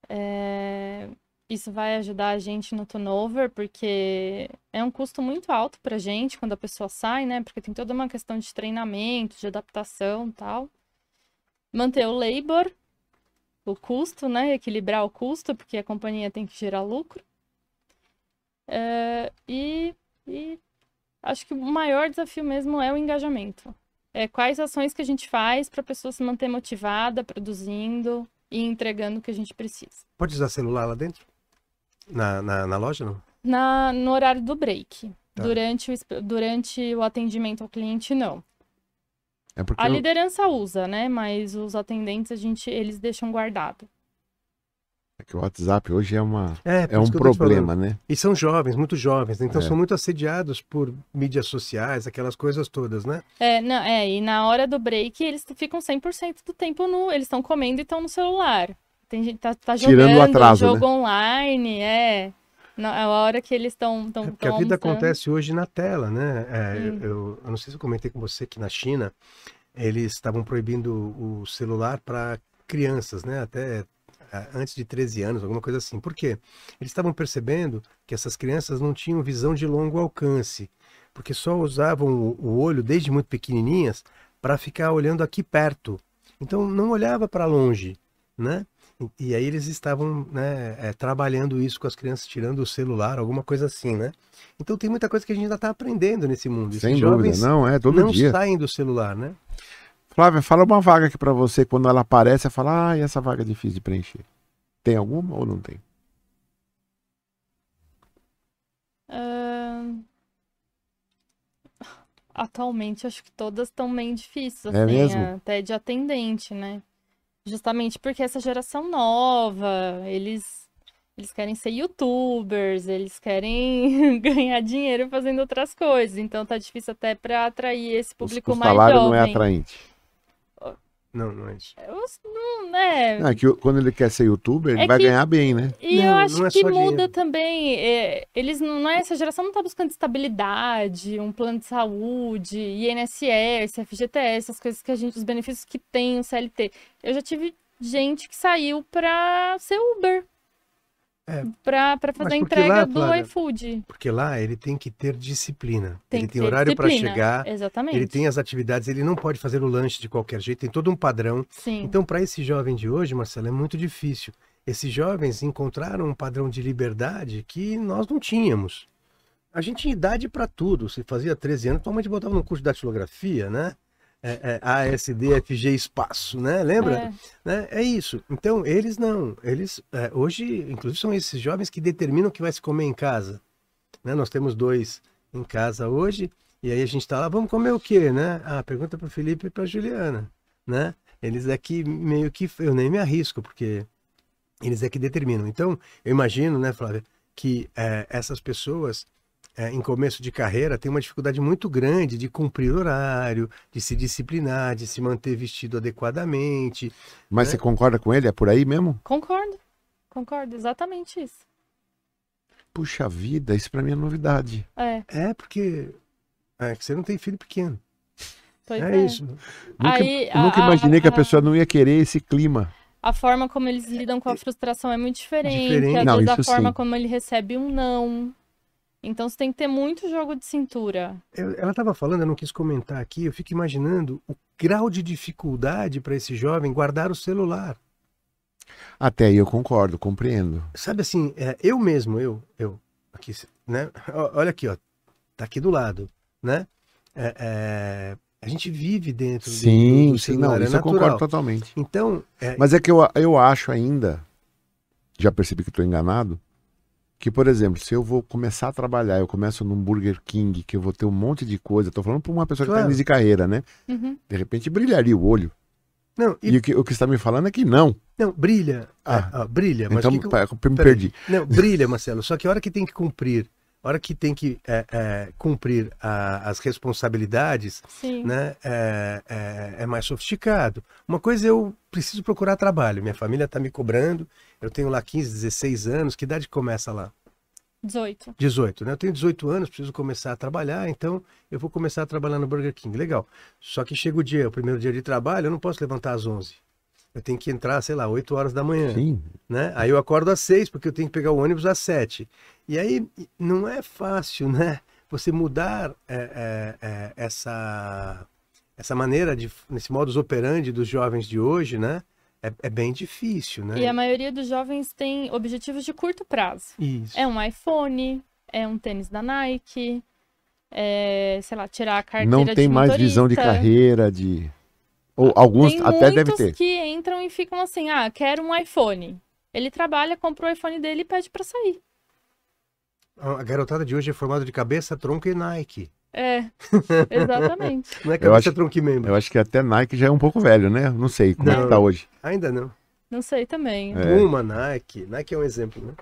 É... Isso vai ajudar a gente no turnover, porque é um custo muito alto para gente quando a pessoa sai, né? Porque tem toda uma questão de treinamento, de adaptação tal. Manter o labor, o custo, né? Equilibrar o custo, porque a companhia tem que gerar lucro. É... E, e acho que o maior desafio mesmo é o engajamento. É quais ações que a gente faz para a pessoa se manter motivada, produzindo e entregando o que a gente precisa. Pode usar celular lá dentro? Na, na, na loja, não? Na, no horário do break. Tá. Durante, o, durante o atendimento ao cliente, não. É a liderança usa, né? Mas os atendentes, a gente, eles deixam guardado. É que o WhatsApp hoje é, uma, é, é um problema, né? E são jovens, muito jovens, né? então é. são muito assediados por mídias sociais, aquelas coisas todas, né? É, não, é e na hora do break eles ficam 100% do tempo no... Eles estão comendo e estão no celular. Tem gente tá, tá jogando, Tirando o atraso, jogo né? online, é... Na, é a hora que eles estão. É porque a vida acontece hoje na tela, né? É, hum. eu, eu, não sei se eu comentei com você que na China eles estavam proibindo o celular para crianças, né? Até antes de 13 anos, alguma coisa assim. Por quê? Eles estavam percebendo que essas crianças não tinham visão de longo alcance, porque só usavam o olho desde muito pequenininhas para ficar olhando aqui perto. Então não olhava para longe, né? E aí eles estavam né, é, trabalhando isso com as crianças, tirando o celular, alguma coisa assim, né? Então tem muita coisa que a gente ainda está aprendendo nesse mundo. Sem Esses dúvida, não, é todo não dia. Não saem do celular, né? Flávia, fala uma vaga aqui para você, quando ela aparece, você fala, ah, essa vaga é difícil de preencher. Tem alguma ou não tem? Uh... Atualmente, acho que todas estão bem difíceis, é assim, mesmo? até de atendente, né? Justamente porque essa geração nova, eles eles querem ser youtubers, eles querem ganhar dinheiro fazendo outras coisas. Então tá difícil até para atrair esse público o, mais jovem. O salário não é atraente. Não, não é isso. Não, né? Não, é que quando ele quer ser youtuber, ele é vai que... ganhar bem, né? E não, eu acho é que muda dinheiro. também. É, eles não, não é, essa geração não tá buscando estabilidade, um plano de saúde, INSS, FGTS, essas coisas que a gente, os benefícios que tem o CLT. Eu já tive gente que saiu pra ser Uber. É, para fazer a entrega lá, do iFood. Porque lá ele tem que ter disciplina. Tem ele tem horário para chegar. Exatamente. Ele tem as atividades, ele não pode fazer o lanche de qualquer jeito, tem todo um padrão. Sim. Então, para esse jovem de hoje, Marcelo, é muito difícil. Esses jovens encontraram um padrão de liberdade que nós não tínhamos. A gente tinha idade para tudo. Se fazia 13 anos, tua mãe te botava no curso de datilografia, né? É, é, ASD, FG espaço, né? Lembra? É. Né? É isso. Então, eles não. Eles é, hoje, inclusive, são esses jovens que determinam o que vai se comer em casa. Né? Nós temos dois em casa hoje, e aí a gente está lá, vamos comer o quê, né? Ah, pergunta para o Felipe e para a Juliana, né? Eles aqui meio que eu nem me arrisco, porque eles é que determinam. Então, eu imagino, né, Flávia, que é, essas pessoas é, em começo de carreira têm uma dificuldade muito grande de cumprir horário, de se disciplinar, de se manter vestido adequadamente. Mas né? você concorda com ele? É por aí mesmo? Concordo. Concordo, exatamente isso. Puxa vida, isso pra mim é novidade. É, É porque é que você não tem filho pequeno. pois é, é. isso. Nunca, Aí, eu nunca a- imaginei que a a- pessoa não ia querer esse clima. A forma como eles lidam com a frustração é muito diferente. Diferente. Às Não, vezes a forma sim. como ele recebe um não. Então você tem que ter muito jogo de cintura. Ela estava falando, eu não quis comentar aqui, eu fico imaginando o grau de dificuldade para esse jovem guardar o celular. Até aí eu concordo, compreendo. Sabe assim, é, eu mesmo, eu, eu, aqui, né? Olha aqui, ó, tá aqui do lado, né? É, é, a gente vive dentro do- Sim, do, sim, celular, não, é isso eu concordo totalmente. Então, é, Mas é que eu, eu acho ainda, já percebi que estou enganado, que, por exemplo, se eu vou começar a trabalhar, eu começo num Burger King, que eu vou ter um monte de coisa, tô falando para uma pessoa que está Claro. início de carreira, né? Uhum. De repente brilharia o olho. não, e- E, o, que, o que está me falando é que não. não, brilha, Ah. ó, brilha, mas então, que que eu- me perdi. Não, brilha, Marcelo. Só que a hora que tem que cumprir, a hora que tem que é, é, cumprir a- as responsabilidades, Sim. né, é, é- é mais sofisticado. Uma coisa é eu preciso procurar trabalho. Minha família está me cobrando. Eu tenho lá 15, 16 anos. Que idade começa lá? 18. 18, né? Eu tenho 18 anos, preciso começar a trabalhar, então eu vou começar a trabalhar no Burger King. Legal. Só que chega o dia, o primeiro dia de trabalho, eu não posso levantar às 11. Eu tenho que entrar, sei lá, 8 horas da manhã Sim. né? Aí eu acordo às seis, porque eu tenho que pegar o ônibus às sete. E aí não é fácil, né? Você mudar é, é, é, essa, essa maneira, de, nesse modus operandi dos jovens de hoje, né? É, é bem difícil, né? E a maioria dos jovens tem objetivos de curto prazo. Isso. É um iPhone, é um tênis da Nike, é, sei lá, tirar a carteira Não de tem mais visão de carreira, de. Ou alguns Tem até deve muitos ter. que entram e ficam assim, ah, quero um iPhone. Ele trabalha, compra o iPhone dele e pede pra sair. A garotada de hoje é formada de cabeça, tronco e Nike. É, exatamente. Não é Eu acho- tronco e membro. Eu acho que até Nike já é um pouco velho, né? Não sei como é Não. que tá hoje. Ainda não. Não sei também. É. Puma, Nike. Nike é um exemplo, né?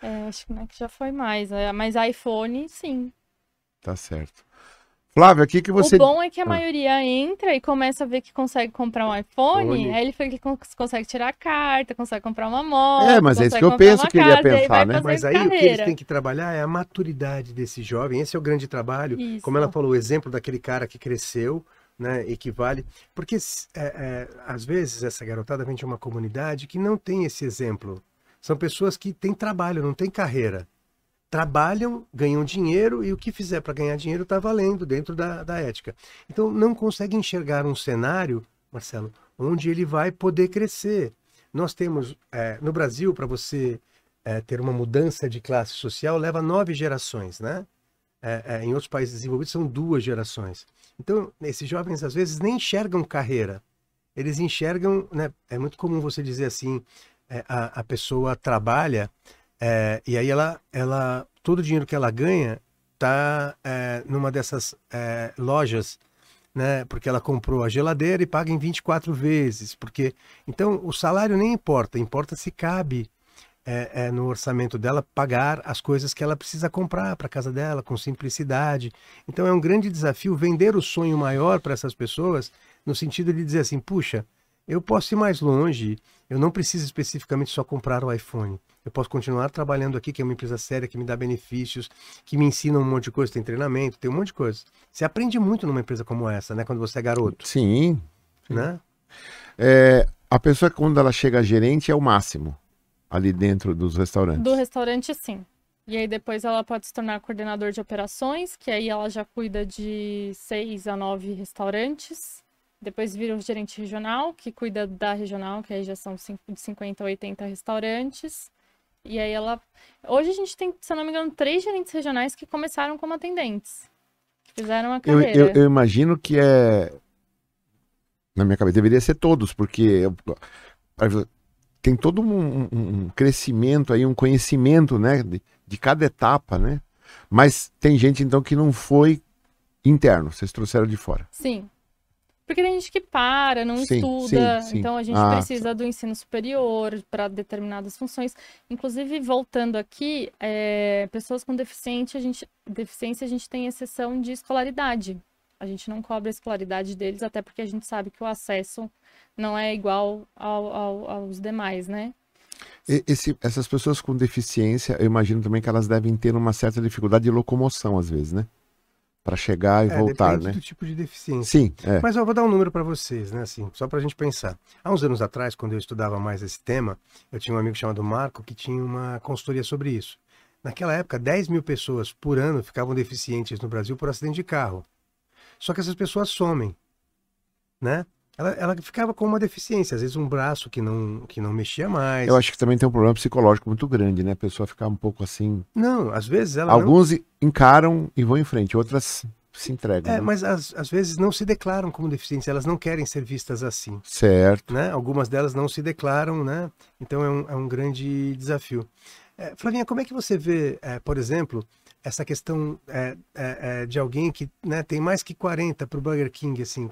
É, acho que é que já foi mais. é, Mas iPhone, sim. Tá certo. Flávio, aqui que você. O bom é que a Ah. maioria entra e começa a ver que consegue comprar um iPhone, aí ele fica que cons- consegue tirar a carta, consegue comprar uma moto. É, mas é isso que eu penso que ele ia pensar, né? Mas aí o que eles carreira. têm que trabalhar é a maturidade desse jovem. Esse é o grande trabalho. Isso. Como ela falou, o exemplo daquele cara que cresceu, né, equivale. Porque é, é, às vezes essa garotada vem de uma comunidade que não tem esse exemplo. São pessoas que têm trabalho, não têm carreira. Trabalham, ganham dinheiro e o que fizer para ganhar dinheiro está valendo dentro da, da ética. Então não consegue enxergar um cenário, Marcelo, onde ele vai poder crescer. Nós temos, é, no Brasil, para você é, ter uma mudança de classe social, leva nove gerações, né? É, é, em outros países desenvolvidos são duas gerações. Então, esses jovens às vezes nem enxergam carreira. Eles enxergam, né? É muito comum você dizer assim, é, a, a pessoa trabalha é, e aí ela, ela, todo o dinheiro que ela ganha tá é, numa dessas é, lojas, né? Porque ela comprou a geladeira e paga em 24 vezes, porque então o salário nem importa, importa se cabe é, é, no orçamento dela pagar as coisas que ela precisa comprar para casa dela com simplicidade. Então é um grande desafio vender o sonho maior para essas pessoas no sentido de dizer assim, puxa, eu posso ir mais longe, eu não preciso especificamente só comprar o iPhone. Eu posso continuar trabalhando aqui, que é uma empresa séria, que me dá benefícios, que me ensina um monte de coisa, tem treinamento, tem um monte de coisa. Você aprende muito numa empresa como essa, né? Quando você é garoto, Sim. né? É, a pessoa, quando ela chega a gerente, é o máximo ali dentro dos restaurantes. Do restaurante, sim. E aí depois ela pode se tornar coordenador de operações, que aí ela já cuida de seis a nove restaurantes. Depois vira o gerente regional, que cuida da regional, que aí já são de 50 a 80 restaurantes. E aí ela. Hoje a gente tem, se eu não me engano, três gerentes regionais que começaram como atendentes. Que fizeram a Eu, carreira. eu- eu imagino que é Na minha cabeça, deveria ser todos, porque tem todo um, um, crescimento aí, um conhecimento, né, de, de, cada etapa, né? Mas tem gente então que não foi interno, vocês trouxeram de fora. Sim. Porque tem gente que para, não sim, estuda, sim, sim. então a gente ah, precisa do ensino superior para determinadas funções. Inclusive, voltando aqui, é, pessoas com deficiência a, gente, deficiência, a gente tem exceção de escolaridade. A gente não cobra a escolaridade deles, até porque a gente sabe que o acesso não é igual ao, ao, aos demais, né? Esse, essas pessoas com deficiência, eu imagino também que elas devem ter uma certa dificuldade de locomoção, às vezes, né? Para chegar e é, voltar, né? do tipo de deficiência. Sim. É. Mas eu vou dar um número para vocês, né? Assim, só para a gente pensar. Há uns anos atrás, quando eu estudava mais esse tema, eu tinha um amigo chamado Marco que tinha uma consultoria sobre isso. Naquela época, 10 mil pessoas por ano ficavam deficientes no Brasil por acidente de carro. Só que essas pessoas somem, né? Ela, ela, ficava com uma deficiência, às vezes um braço que não, que não mexia mais. Eu acho que também tem um problema psicológico muito grande, né? A pessoa ficar um pouco assim. Não, às vezes ela. Alguns não... encaram e vão em frente, outras se entregam. É, né? mas às, às vezes não se declaram como deficientes, elas não querem ser vistas assim. Certo. Né? Algumas delas não se declaram, né? Então é um, é um grande desafio. É, Flavinha, como é que você vê, é, por exemplo, essa questão é, é, é de alguém que né, tem mais que 40 para o Burger King, assim,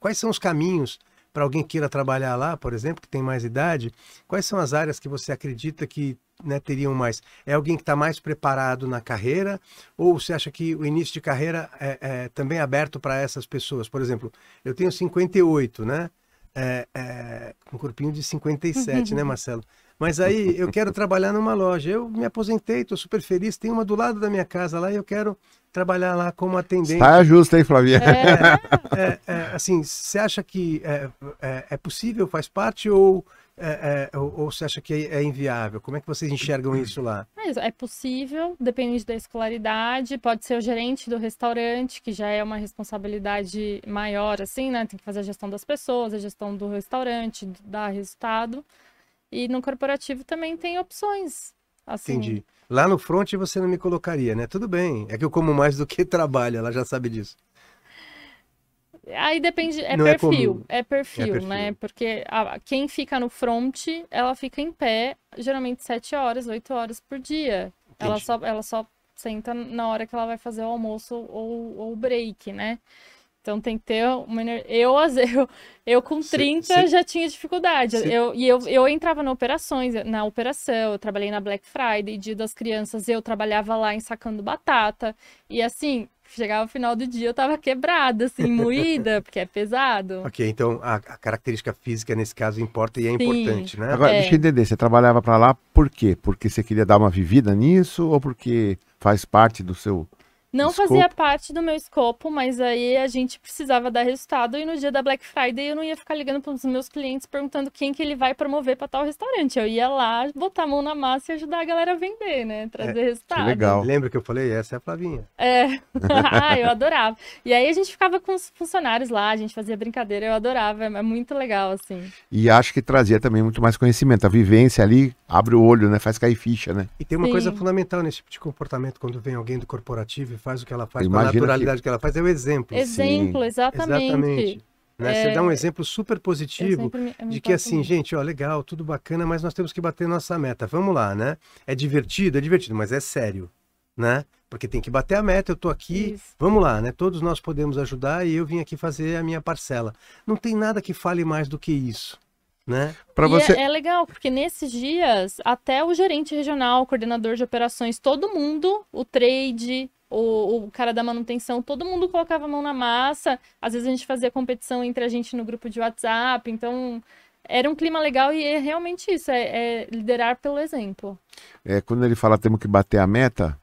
Quais são os caminhos para alguém que queira trabalhar lá, por exemplo, que tem mais idade? Quais são as áreas que você acredita que né, teriam mais? É alguém que está mais preparado na carreira? Ou você acha que o início de carreira é, é também aberto para essas pessoas? Por exemplo, eu tenho 58, né? É, é, um corpinho de 57, né, Marcelo? Mas aí eu quero trabalhar numa loja. Eu me aposentei, estou super feliz. Tem uma do lado da minha casa lá e eu quero trabalhar lá como atendente. Tá justo, hein, Flavia? É, é, é, assim, você acha que é, é, é, possível, faz parte ou, é, ou, ou, você acha que é, inviável? Como é que vocês enxergam isso lá? É possível, depende da escolaridade. Pode ser o gerente do restaurante, que já é uma responsabilidade maior, assim, né? Tem que fazer a gestão das pessoas, a gestão do restaurante, dar resultado. E no corporativo também tem opções. Assim. Entendi. Lá no front você não me colocaria, né? Tudo bem. É que eu como mais do que trabalho, ela já sabe disso. Aí depende, é, é perfil, é, é, perfil, é, perfil, né? Porque a, quem fica no front, ela fica em pé, geralmente 7 horas, 8 horas por dia. Ela só, ela só senta na hora que ela vai fazer o almoço ou o break, né? Então tem que ter uma eu, eu, eu com 30 cê, cê, já tinha dificuldade. Cê... Eu, e eu, eu entrava na operações, na operação, eu trabalhei na Black Friday, dia das crianças, eu trabalhava lá ensacando batata. E assim, chegava o final do dia, eu tava quebrada, assim, moída, porque é pesado. Ok, então a, a, característica física nesse caso importa e é Sim, importante, né? Agora, é. deixa eu entender, você trabalhava para lá por quê? Porque você queria dar uma vivida nisso ou porque faz parte do seu não escopo. fazia parte do meu escopo, mas aí a gente precisava dar resultado e no dia da Black Friday eu não ia ficar ligando para os meus clientes perguntando quem que ele vai promover para tal restaurante. Eu ia lá, botar a mão na massa e ajudar a galera a vender, né? Trazer é, resultado. legal. Lembra que eu falei? Essa é a Flavinha. É. ah, eu adorava. E aí a gente ficava com os funcionários lá, a gente fazia brincadeira, eu adorava. É muito legal, assim. E acho que trazia também muito mais conhecimento. A vivência ali abre o olho, né? Faz cair ficha, né? E tem uma Sim. coisa fundamental nesse tipo de comportamento quando vem alguém do corporativo faz o que ela faz, com a naturalidade que... que... ela faz, é o exemplo. Exemplo, Sim. exatamente. Exatamente. Né? É... Você dá um exemplo super positivo de que assim, gente, ó, legal, tudo bacana, mas nós temos que bater nossa meta. Vamos lá, né? É divertido, é divertido, mas é sério, né? Porque tem que bater a meta, eu tô aqui, Isso. vamos lá, né? Todos nós podemos ajudar e eu vim aqui fazer a minha parcela. Não tem nada que fale mais do que isso né? Para você é, é, legal porque nesses dias até o gerente regional, o coordenador de operações, todo mundo, o trade, o, o, cara da manutenção, todo mundo colocava a mão na massa. Às vezes a gente fazia competição entre a gente no grupo de WhatsApp, então era um clima legal e é realmente isso, é, é liderar pelo exemplo. É quando ele fala temos que bater a meta,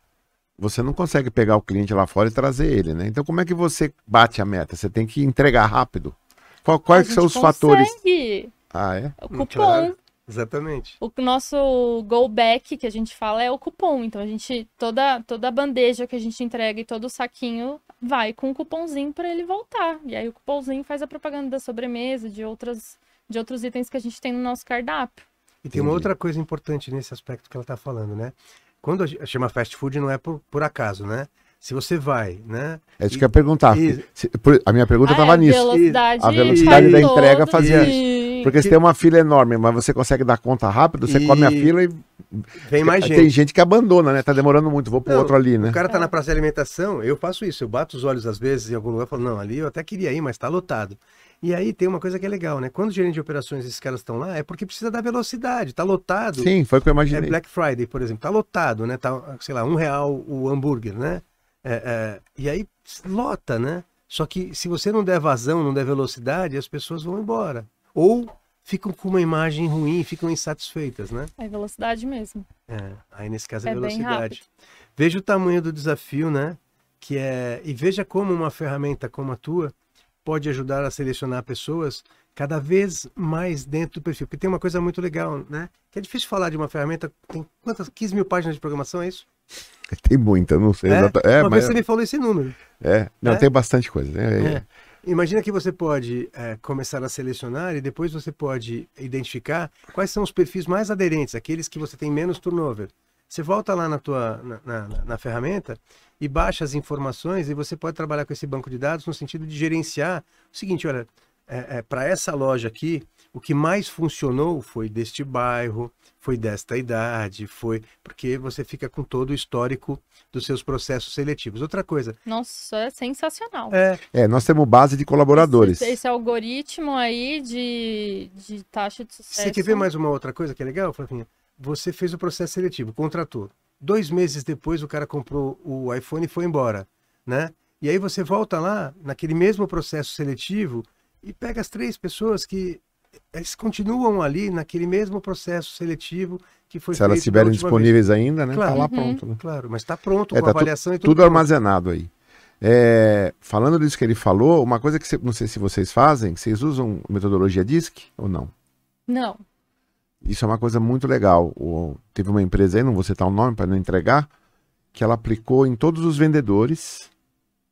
você não consegue pegar o cliente lá fora e trazer ele, né? Então como é que você bate a meta? Você tem que entregar rápido. Qual, quais são os consegue. fatores? Ah, é? O cupom. Exatamente. O nosso go back que a gente fala é o cupom. Então a gente toda toda a bandeja que a gente entrega e todo o saquinho vai com o cupomzinho para ele voltar. E aí o cupomzinho faz a propaganda da sobremesa, de outras de outros itens que a gente tem no nosso cardápio. E tem uma outra coisa importante nesse aspecto que ela está falando, né? Quando a gente chama fast food não é por, por acaso, né? Se você vai, né? É isso que eu ia perguntar. E- Se- por- A minha pergunta Ah, estava é, nisso. Velocidade, A velocidade da entrega fazia de- Porque se tem uma fila enorme, mas você consegue dar conta rápido, você E- come a fila e. Vem mais gente. Tem gente que abandona, né? Tá demorando muito, vou pro Não, outro ali, né? O cara tá na praça de alimentação, eu faço isso, eu bato os olhos às vezes em algum lugar e falo, não, ali eu até queria ir, mas tá lotado. E aí tem uma coisa que é legal, né? Quando o gerente de operações esses caras estão lá, é porque precisa dar velocidade, tá lotado. Sim, foi o que eu É imaginei. Black Friday, por exemplo, tá lotado, né? Tá, sei lá, um real o hambúrguer, né? É, é, e aí lota, né? Só que se você não der vazão, não der velocidade, as pessoas vão embora. Ou ficam com uma imagem ruim, ficam insatisfeitas, né? É velocidade mesmo. É, aí nesse caso é, É velocidade. Veja o tamanho do desafio, né? Que é e veja como uma ferramenta como a tua pode ajudar a selecionar pessoas cada vez mais dentro do perfil. Porque tem uma coisa muito legal, né? Que é difícil falar de uma ferramenta tem quantas 15 mil páginas de programação é isso? Tem muita, não sei É? exatamente. É, uma mas. vez você me falou esse número. É, não, É? tem bastante coisa. né? É. Imagina que você pode é, começar a selecionar e depois você pode identificar quais são os perfis mais aderentes, aqueles que você tem menos turnover. Você volta lá na tua na, na- na ferramenta e baixa as informações e você pode trabalhar com esse banco de dados no sentido de gerenciar o seguinte, olha, para essa loja aqui, o que mais funcionou foi deste bairro, foi desta idade, foi porque você fica com todo o histórico dos seus processos seletivos. Outra coisa, Nossa, é sensacional. é, É, nós temos base de colaboradores. Esse, esse algoritmo aí de, de taxa de sucesso. Você quer ver mais uma outra coisa que é legal, Flavinha? Você fez o processo seletivo, contratou. Dois meses depois o cara comprou o iPhone e foi embora, né? E aí você volta lá, naquele mesmo processo seletivo, e pega as três pessoas que eles continuam ali naquele mesmo processo seletivo que foi Se elas feito da estiverem última disponíveis ainda, né? Claro. Tá lá Uhum. pronto, né? vez. Claro, mas está pronto É, com tá a tu- avaliação e tudo. Tudo armazenado aí. É, falando disso que ele falou, uma coisa que cê- não sei se vocês fazem, vocês usam metodologia DISC ou não? Não. Isso é uma coisa muito legal. O- teve uma empresa aí, não vou citar o nome para não entregar, que ela aplicou em todos os vendedores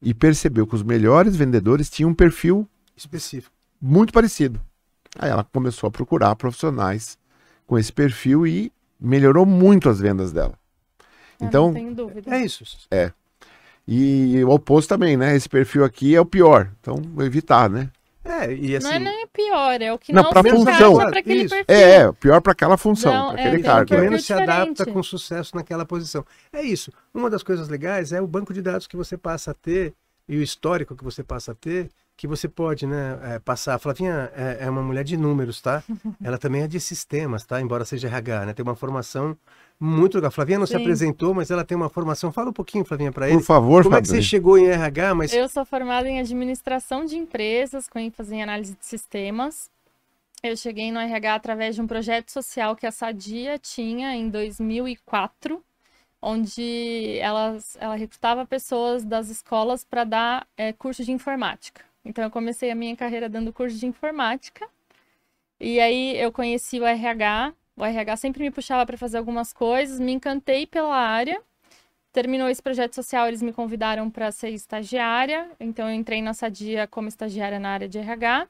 e percebeu que os melhores vendedores tinham um perfil Específico. muito parecido. Aí ela começou a procurar profissionais com esse perfil e melhorou muito as vendas dela. eu Então, não tenho dúvida. É isso. E o oposto também, né? Esse perfil aqui é o pior. Então, vou evitar, né? É, e assim. Não é nem pior, é o que Não, não, pra se função. para aquele Isso. perfil. É, é, pior para aquela função, Não, para é, aquele um cargo. que menos se adapta com sucesso naquela posição. É isso. Uma das coisas legais é o banco de dados que você passa a ter e o histórico que você passa a ter, que você pode né, é, passar. A Flavinha é, é uma mulher de números, tá? Ela também é de sistemas, tá? Embora seja RH, né? Tem uma formação muito legal. A Flavinha não se Sim. apresentou, mas ela tem uma formação. Fala um pouquinho, Flavinha, para Por ele. favor, Como é que você Fabrício. chegou em RH, mas Eu sou formada em administração de empresas, com ênfase em análise de sistemas. Eu cheguei no RH através de um projeto social que a Sadia tinha em 2004, onde elas, ela recrutava pessoas das escolas para dar eh, curso de informática. Então, eu comecei a minha carreira dando curso de informática. E aí, eu conheci o RH. O RH sempre me puxava para fazer algumas coisas, me encantei pela área. Terminou esse projeto social, eles me convidaram para ser estagiária. Então, eu entrei na Sadia como estagiária na área de RH.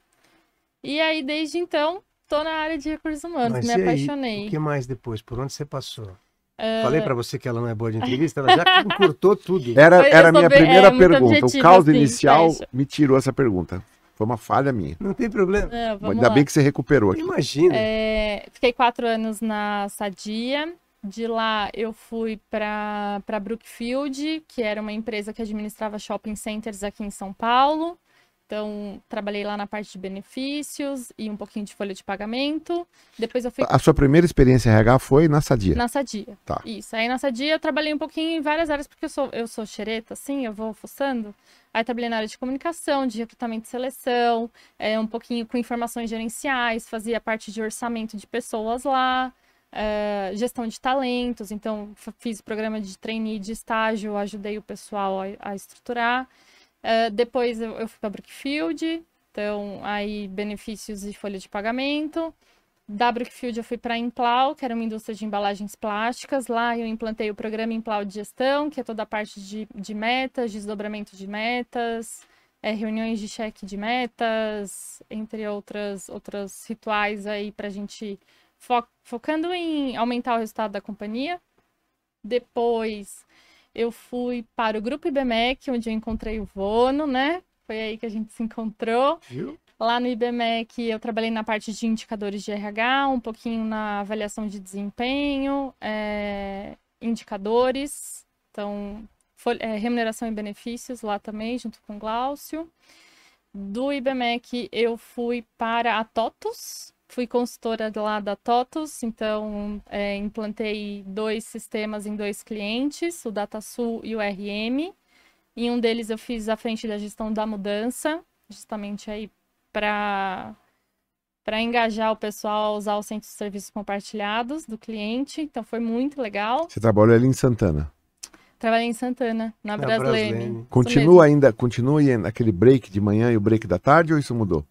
E aí, desde então, tô na área de recursos humanos. Mas me e aí, apaixonei. o que mais depois? Por onde você passou? Ah, Falei para você que ela não é boa de entrevista, ela já encurtou tudo. Era, era a minha bem- primeira é, pergunta. O caos assim, inicial fecha. me tirou essa pergunta. Foi uma falha minha. Não tem problema. ah, vamos Ainda lá. bem que você recuperou aqui. Imagina. É, fiquei quatro anos na Sadia. De lá eu fui para Brookfield, que era uma empresa que administrava shopping centers aqui em São Paulo. Então, trabalhei lá na parte de benefícios e um pouquinho de folha de pagamento. Depois eu fui A sua primeira experiência em RH foi na Sadia. na Sadia. Tá. Isso. Aí na Sadia eu trabalhei um pouquinho em várias áreas, porque eu sou, eu sou xereta, assim, eu vou fuçando. Aí trabalhei na área de comunicação, de recrutamento e seleção, é, um pouquinho com informações gerenciais, fazia parte de orçamento de pessoas lá, é, gestão de talentos, então fiz programa de trainee de estágio, ajudei o pessoal a, a estruturar. É, depois eu, eu fui para Brookfield, então aí benefícios e folha de pagamento. Da Brookfield eu fui para Implau, que era uma indústria de embalagens plásticas. Lá eu implantei o programa Implau de gestão, que é toda a parte de, de metas, desdobramento de metas, é, reuniões de cheque de metas, entre outras outros rituais aí para a gente fo- focando em aumentar o resultado da companhia. Depois eu fui para o Grupo IBMEC, onde eu encontrei o Vono, né? Foi aí que a gente se encontrou. Viu? Lá no IBMEC eu trabalhei na parte de indicadores de RH, um pouquinho na avaliação de desempenho, é, indicadores, então é, remuneração e benefícios lá também, junto com o Glaucio. Do IBMEC eu fui para a TOTUS, fui consultora lá da TOTUS, então é, implantei dois sistemas em dois clientes, o DataSul e o RM. Em um deles eu fiz a frente da gestão da mudança, justamente aí para para engajar o pessoal a usar o centro de serviços compartilhados do cliente. Então foi muito legal. Você trabalhou ali em Santana? Trabalhei em Santana, na, na Brasleme. Brasleme. Continua ainda, continua aquele break de manhã e o break da tarde ou isso mudou?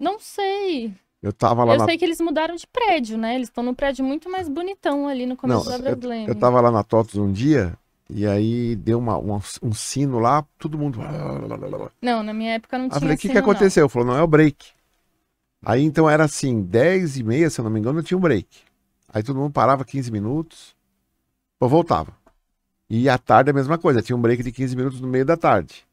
Não sei. Eu tava lá Eu na... sei que eles mudaram de prédio, né? Eles estão num prédio muito mais bonitão ali no começo Não, da Brasleme. Eu, eu tava lá na TOTOS um dia e aí deu uma, uma, um sino lá, todo mundo. Não, na minha época não tinha. Eu falei, o que, que aconteceu? Não. Falou, não, é o break. Aí então era assim, 10 e meia, se eu não me engano, tinha um break. Aí todo mundo parava 15 minutos, ou voltava. E à tarde a mesma coisa, tinha um break de 15 minutos no meio da tarde.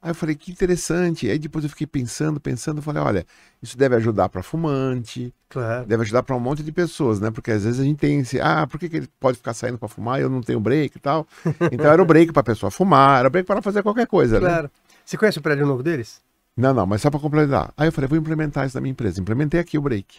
Aí eu falei, que interessante. Aí depois eu fiquei pensando, pensando, falei, olha, isso deve ajudar para fumante, claro. deve ajudar para um monte de pessoas, né? Porque às vezes a gente tem esse, ah, por que, que ele pode ficar saindo para fumar e eu não tenho break e tal? Então era o break para a pessoa fumar, era o break para fazer qualquer coisa, claro. né? Você conhece o prédio novo deles? Não, não, mas só para completar. Aí eu falei, vou implementar isso na minha empresa. Implementei aqui o break.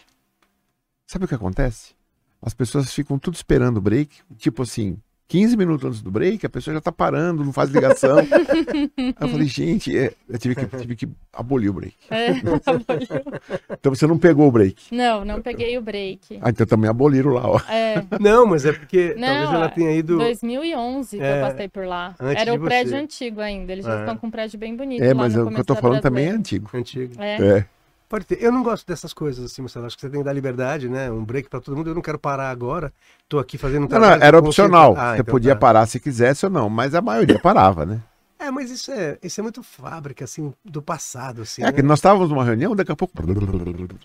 Sabe o que acontece? As pessoas ficam tudo esperando o break, tipo assim, 15 minutos antes do break, a pessoa já tá parando, não faz ligação. Aí eu falei, gente, é, eu tive que, tive que abolir o break. É, então você não pegou o break? Não, não peguei o break. Ah, então também aboliram lá, ó. É. Não, mas é porque não, talvez ela tenha ido... 2011 que é, eu passei por lá. Era o prédio antigo ainda, eles já é. estão com um prédio bem bonito É, mas o que eu tô falando também é antigo. Antigo. É. Pode ter. Eu não gosto dessas coisas assim, Marcelo. Acho que você tem que dar liberdade, né? Um break para todo mundo. Eu não quero parar agora. Tô aqui fazendo um trabalho. Não, não, era opcional. Ah, você então podia tá. parar se quisesse ou não, mas a maioria parava, né? É, mas isso é, isso é muito fábrica, assim, do passado, assim. É, né? que nós estávamos numa reunião, daqui a pouco,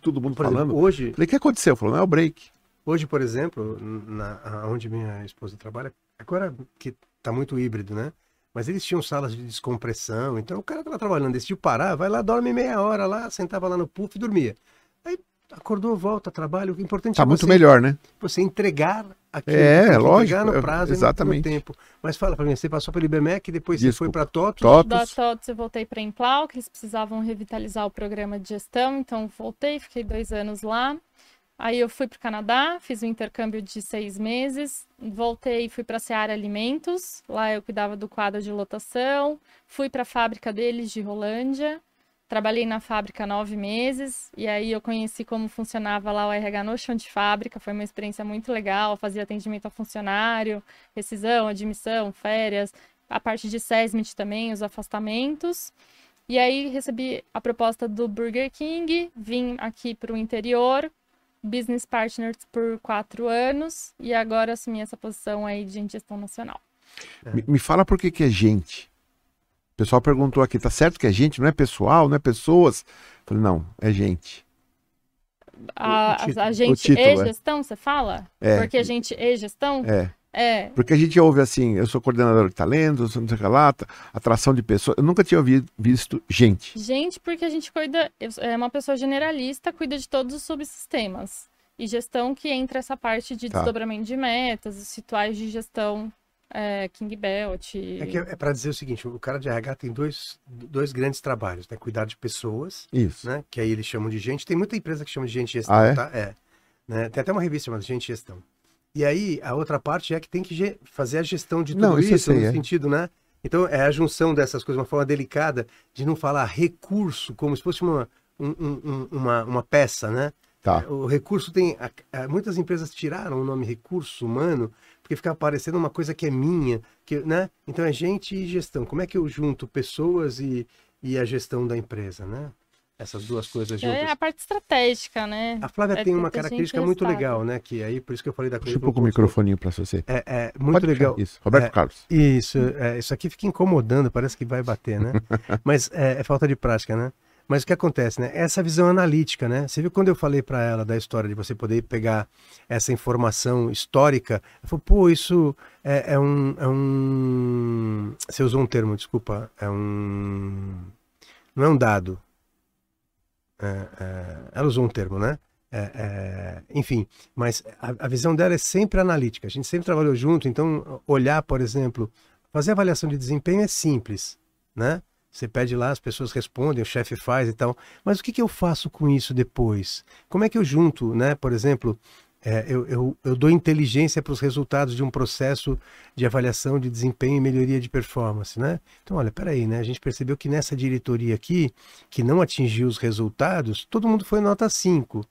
todo mundo por falando. Exemplo, hoje. Falei, o que aconteceu? Falou, não é o break. Hoje, por exemplo, na, onde minha esposa trabalha, agora que tá muito híbrido, né? Mas eles tinham salas de descompressão, então o cara tava trabalhando, decidiu parar, vai lá, dorme meia hora lá, sentava lá no puff e dormia. Aí acordou, volta, trabalho. O importante tá é muito você, melhor, né? Você entregar aquilo, é, lógico, entregar no prazo exatamente. no tempo. Mas fala para mim, você passou pelo IBMEC, depois Desculpa. você foi para TOTOS? TOTOS. Da TOTOS eu voltei para Implau, que eles precisavam revitalizar o programa de gestão, então voltei, fiquei dois anos lá. Aí eu fui para o Canadá, fiz um intercâmbio de seis meses, voltei e fui para a Seara Alimentos, lá eu cuidava do quadro de lotação, fui para a fábrica deles de Rolândia, trabalhei na fábrica nove meses, e aí eu conheci como funcionava lá o RH no chão de fábrica, foi uma experiência muito legal, fazia atendimento ao funcionário, rescisão, admissão, férias, a parte de SESMIT também, os afastamentos. E aí recebi a proposta do Burger King, vim aqui para o interior, business partners por quatro anos e agora assumi essa posição aí de gestão nacional. Me, me, fala por que, que é gente. O pessoal perguntou aqui, tá certo que é gente, não é pessoal, não é pessoas? falei, não, é gente. A, a gente título, e é. gestão, você fala? É. Porque a gente e gestão? É. É. Porque a gente ouve assim, eu sou coordenador de talentos, não sei o que lá, atração de pessoas. Eu nunca tinha ouvido, visto gente. Gente, porque a gente cuida, é uma pessoa generalista, cuida de todos os subsistemas. E gestão que entra essa parte de tá. desdobramento de metas, os rituais de gestão é, King Belt. É, é, é para dizer o seguinte, o cara de RH tem dois, dois grandes trabalhos, né? Cuidar de pessoas, Isso. né? Que aí eles chamam de gente. Tem muita empresa que chama de gente gestão, ah, é? tá? É. Né? Tem até uma revista chamada Gente Gestão. E aí, a outra parte é que tem que fazer a gestão de tudo não, isso, isso sei, no é. sentido, né? Então, é a junção dessas coisas, uma forma delicada de não falar recurso como se fosse uma, um, um, uma, uma peça, né? Tá. O recurso tem. Muitas empresas tiraram o nome recurso humano porque fica parecendo uma coisa que é minha, que, né? Então é gente e gestão. Como é que eu junto pessoas e, e a gestão da empresa, né? Essas duas coisas juntas. É a parte estratégica, né? A Flávia é tem uma característica muito legal, né? Que aí, por isso que eu falei da coisa. Deixa um pouco o microfoninho para você. É, é muito Pode legal. Isso, Roberto é, Carlos. Isso, é, isso aqui fica incomodando, parece que vai bater, né? Mas é, é, falta de prática, né? Mas o que acontece, né? Essa visão analítica, né? Você viu quando eu falei para ela da história de você poder pegar essa informação histórica, ela falou, pô, isso é, é, um, é um. Você usou um termo, desculpa. É um. Não é um dado. É, é... Ela usou um termo, né? É, é, enfim, mas a, a, visão dela é sempre analítica. A gente sempre trabalhou junto, então olhar, por exemplo, fazer avaliação de desempenho é simples, né? Você pede lá, as pessoas respondem, o chefe faz e tal. Mas o que, que eu faço com isso depois? Como é que eu junto, né? Por exemplo, é, eu, eu, eu, dou inteligência para os resultados de um processo de avaliação de desempenho e melhoria de performance, né? Então, olha, peraí, né? A gente percebeu que nessa diretoria aqui, que não atingiu os resultados, todo mundo foi nota 5.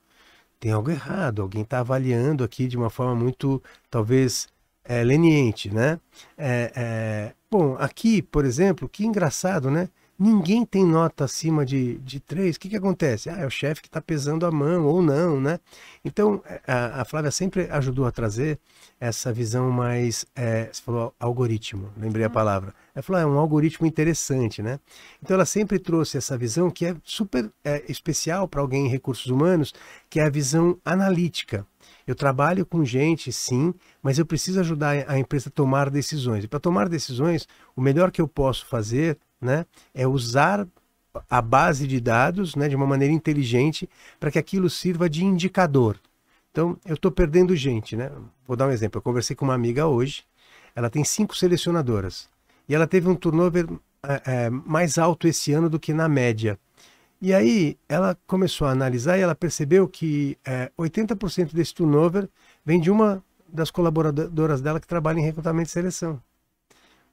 Tem algo errado, alguém está avaliando aqui de uma forma muito, talvez, é, leniente, né? É, é, bom, aqui, por exemplo, que engraçado, né? Ninguém tem nota acima de, de 3. O que, que acontece? Ah, é o chefe que está pesando a mão ou não, né? Então, é, a, a, Flávia sempre ajudou a trazer essa visão mais. É, você falou algoritmo, lembrei a palavra. Ela falou, ah, é um algoritmo interessante, né? Então, ela sempre trouxe essa visão que é super é, especial para alguém em recursos humanos, que é a visão analítica. Eu trabalho com gente, sim, mas eu preciso ajudar a empresa a tomar decisões. E para tomar decisões, o melhor que eu posso fazer né, é usar a base de dados né, de uma maneira inteligente para que aquilo sirva de indicador. Então, eu estou perdendo gente. Né? Vou dar um exemplo. Eu conversei com uma amiga hoje, ela tem cinco selecionadoras. E ela teve um turnover é, é, mais alto esse ano do que na média. E aí ela começou a analisar e ela percebeu que é, 80% desse turnover vem de uma das colaboradoras dela que trabalha em recrutamento e seleção.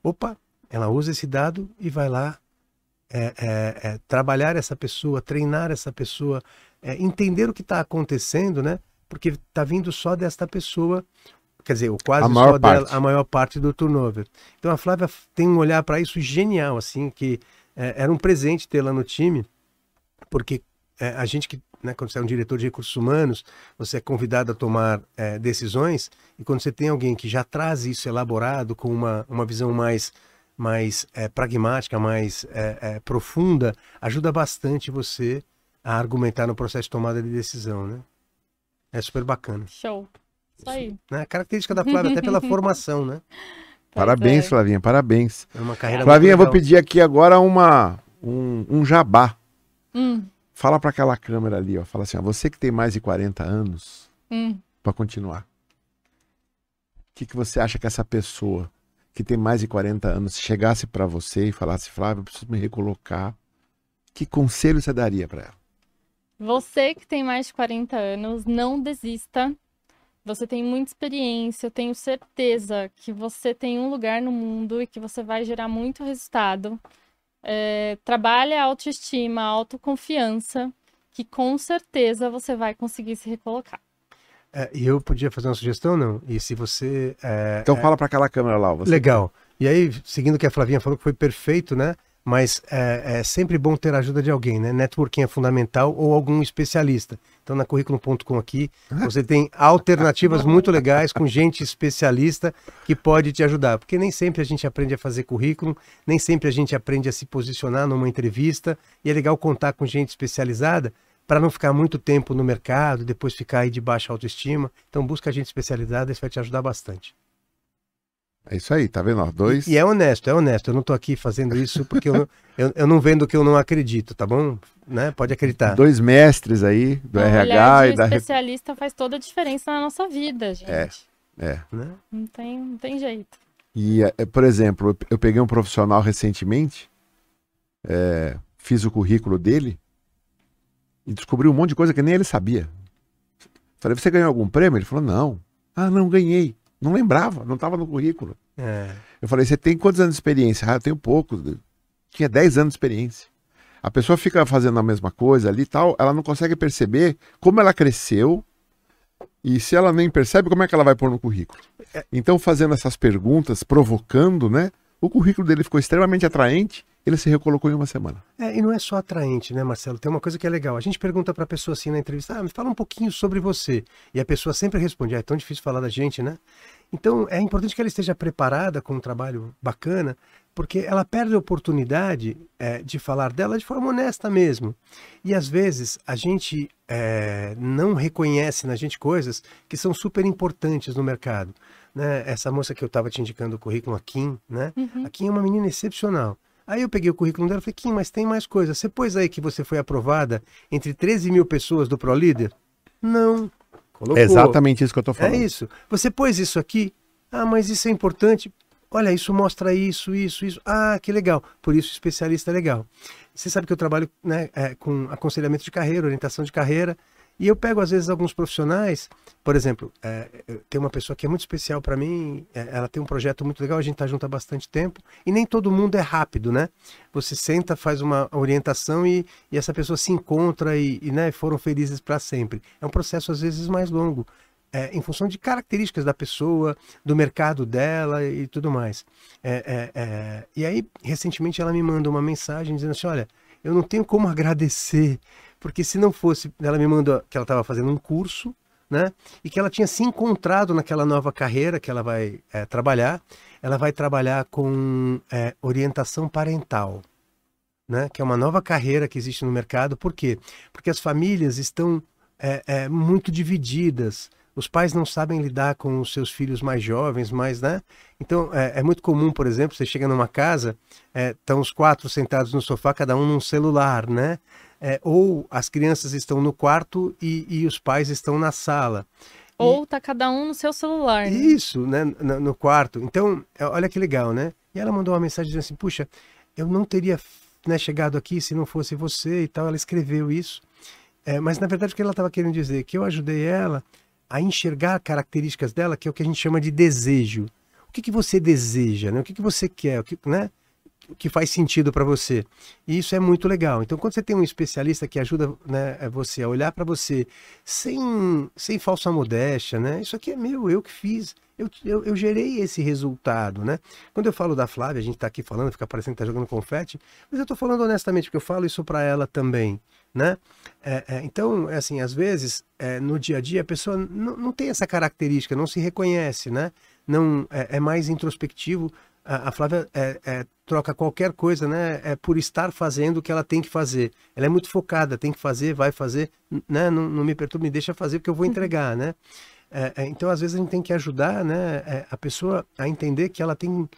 Opa, ela usa esse dado e vai lá é, é, é trabalhar essa pessoa, treinar essa pessoa, é, entender o que está acontecendo, né? Porque está vindo só desta pessoa, quer dizer, quase só dela, a maior parte do turnover. Então a Flávia tem um olhar para isso genial, assim, que é, era um presente tê-la no time porque é, a gente que, né, quando você é um diretor de recursos humanos, você é convidado a tomar é, decisões, e quando você tem alguém que já traz isso elaborado, com uma, uma visão mais, mais é, pragmática, mais é, é, profunda, ajuda bastante você a argumentar no processo de tomada de decisão, né? É super bacana. Show. Isso aí. Né? A característica da Flávia, até pela formação, né? Parabéns, é. Flavinha, parabéns. É uma carreira Flavinha, vou pedir aqui agora uma, um, um jabá Hum. Fala para aquela câmera ali, ó. Fala assim, ó, você que tem mais de 40 anos, hum. para continuar. O que, que você acha que essa pessoa que tem mais de 40 anos chegasse para você e falasse, Flávio, eu preciso me recolocar, que conselho você daria para ela? Você que tem mais de 40 anos, não desista. Você tem muita experiência, eu tenho certeza que você tem um lugar no mundo e que você vai gerar muito resultado é, trabalhe a autoestima, a autoconfiança, que com certeza você vai conseguir se recolocar. É, e eu podia fazer uma sugestão, não? E se você. É, então fala para aquela câmera lá. Você... Legal. E aí, seguindo o que a Flavinha falou, que foi perfeito, né? mas é, é, sempre bom ter a ajuda de alguém, né? Networking é fundamental ou algum especialista. Então, na currículo.com aqui, você tem alternativas muito legais com gente especialista que pode te ajudar. Porque nem sempre a gente aprende a fazer currículo, nem sempre a gente aprende a se posicionar numa entrevista, e é legal contar com gente especializada para não ficar muito tempo no mercado, depois ficar aí de baixa autoestima. Então, busca gente especializada, isso vai te ajudar bastante. É isso aí, tá vendo? dois. E, e, é honesto, é honesto. Eu não tô aqui fazendo isso porque eu, eu, eu, não vendo o que eu não acredito, tá bom? Né? Pode acreditar. Dois mestres aí do a RH e da. especialista faz toda a diferença na nossa vida, gente. É. É. Né? Não, tem, não tem jeito. E, é, por exemplo, eu peguei um profissional recentemente, é, fiz o currículo dele e descobri um monte de coisa que nem ele sabia. Falei, você ganhou algum prêmio? Ele falou, não. Ah, não ganhei. Não lembrava, não estava no currículo. É. Eu falei, você tem quantos anos de experiência? Ah, eu tenho pouco. Tinha 10 anos de experiência. A pessoa fica fazendo a mesma coisa ali e tal, ela não consegue perceber como ela cresceu e se ela nem percebe, como é que ela vai pôr no currículo? É. Então, fazendo essas perguntas, provocando, né? O currículo dele ficou extremamente atraente ele se recolocou em uma semana. É, e não é só atraente, né, Marcelo? Tem uma coisa que é legal. A gente pergunta para a pessoa assim na entrevista: ah, me fala um pouquinho sobre você. E a pessoa sempre responde: ah, é tão difícil falar da gente, né? Então é importante que ela esteja preparada com um trabalho bacana porque ela perde a oportunidade é, de falar dela de forma honesta mesmo. E às vezes a gente é, não reconhece na gente coisas que são super importantes no mercado. Né? Essa moça que eu estava te indicando o currículo, a Kim, né? Uhum. A Kim é uma menina excepcional. Aí eu peguei o currículo dela e falei, Kim, mas tem mais coisa. Você pôs aí que você foi aprovada entre 13 mil pessoas do ProLíder? Não. Colocou. É exatamente isso que eu estou falando. É isso. Você pôs isso aqui? Ah, mas isso é importante. Olha, isso mostra isso, isso, isso. Ah, que legal. Por isso, especialista é legal. Você sabe que eu trabalho né, é, com aconselhamento de carreira, orientação de carreira. E eu pego, às vezes, alguns profissionais, por exemplo, é, tem uma pessoa que é muito especial para mim, é, ela tem um projeto muito legal, a gente está junto há bastante tempo, e nem todo mundo é rápido, né? Você senta, faz uma orientação e, e essa pessoa se encontra e, e né, foram felizes para sempre. É um processo, às vezes, mais longo é, em função de características da pessoa, do mercado dela e tudo mais. É, é, é, e aí, recentemente, ela me manda uma mensagem dizendo assim: Olha, eu não tenho como agradecer, porque se não fosse. Ela me mandou que ela estava fazendo um curso, né? E que ela tinha se encontrado naquela nova carreira que ela vai é, trabalhar. Ela vai trabalhar com é, orientação parental. Né, que é uma nova carreira que existe no mercado. Por quê? Porque as famílias estão é, é, muito divididas os pais não sabem lidar com os seus filhos mais jovens, mais, né? Então, é, é muito comum, por exemplo, você chega numa casa, estão é, os quatro sentados no sofá, cada um num celular, né? É, ou as crianças estão no quarto e, e os pais estão na sala. Ou e... tá cada um no seu celular. Né? Isso, né? No, no, quarto. Então, é, olha que legal, né? E ela mandou uma mensagem dizendo assim: puxa, eu não teria né, chegado aqui se não fosse você e tal. Ela escreveu isso. É, mas na verdade o que ela estava querendo dizer que eu ajudei ela a enxergar características dela, que é o que a gente chama de desejo. O que, que você deseja, né? O que, que você quer, o que, né? Que faz sentido para você. E isso é muito legal. Então, quando você tem um especialista que ajuda né, é você a olhar para você sem, sem falsa modéstia, né? Isso aqui é meu, eu que fiz. Eu, eu, eu, gerei esse resultado, né? Quando eu falo da Flávia, a gente está aqui falando, fica parecendo que está jogando confete, mas eu estou falando honestamente, porque eu falo isso para ela também né? É, é, então, é assim, às vezes, é, no dia a dia, a pessoa não, não tem essa característica, não se reconhece, né? Não, é, é mais introspectivo. A, a Flávia é, troca qualquer coisa, né? É por estar fazendo o que ela tem que fazer. Ela é muito focada, tem que fazer, vai fazer, né? Não, não me perturbe, me deixa fazer o que eu vou uhum. entregar, né? então, às vezes, a gente tem que ajudar né, a pessoa a entender que ela tem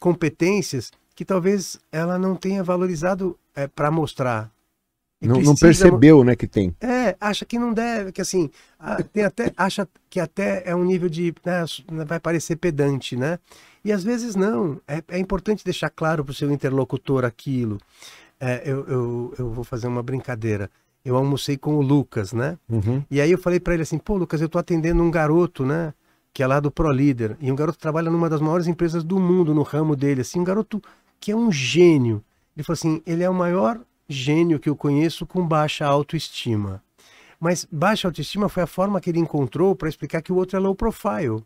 competências que talvez ela não tenha valorizado para mostrar, não, precisa, não, percebeu, né, que tem. É, acha que não deve, que assim, tem até, acha que até é um nível de, né, vai parecer pedante, né? E às vezes não. É, é importante deixar claro para o seu interlocutor aquilo. É, eu, eu, eu vou fazer uma brincadeira. Eu almocei com o Lucas, né? Uhum. E aí eu falei para ele assim, pô, Lucas, eu tô atendendo um garoto, né? Que é lá do ProLíder. E um garoto trabalha numa das maiores empresas do mundo no ramo dele, assim, um garoto que é um gênio. Ele falou assim, ele é o maior gênio que eu conheço com baixa autoestima. Mas baixa autoestima foi a forma que ele encontrou para explicar que o outro é low profile.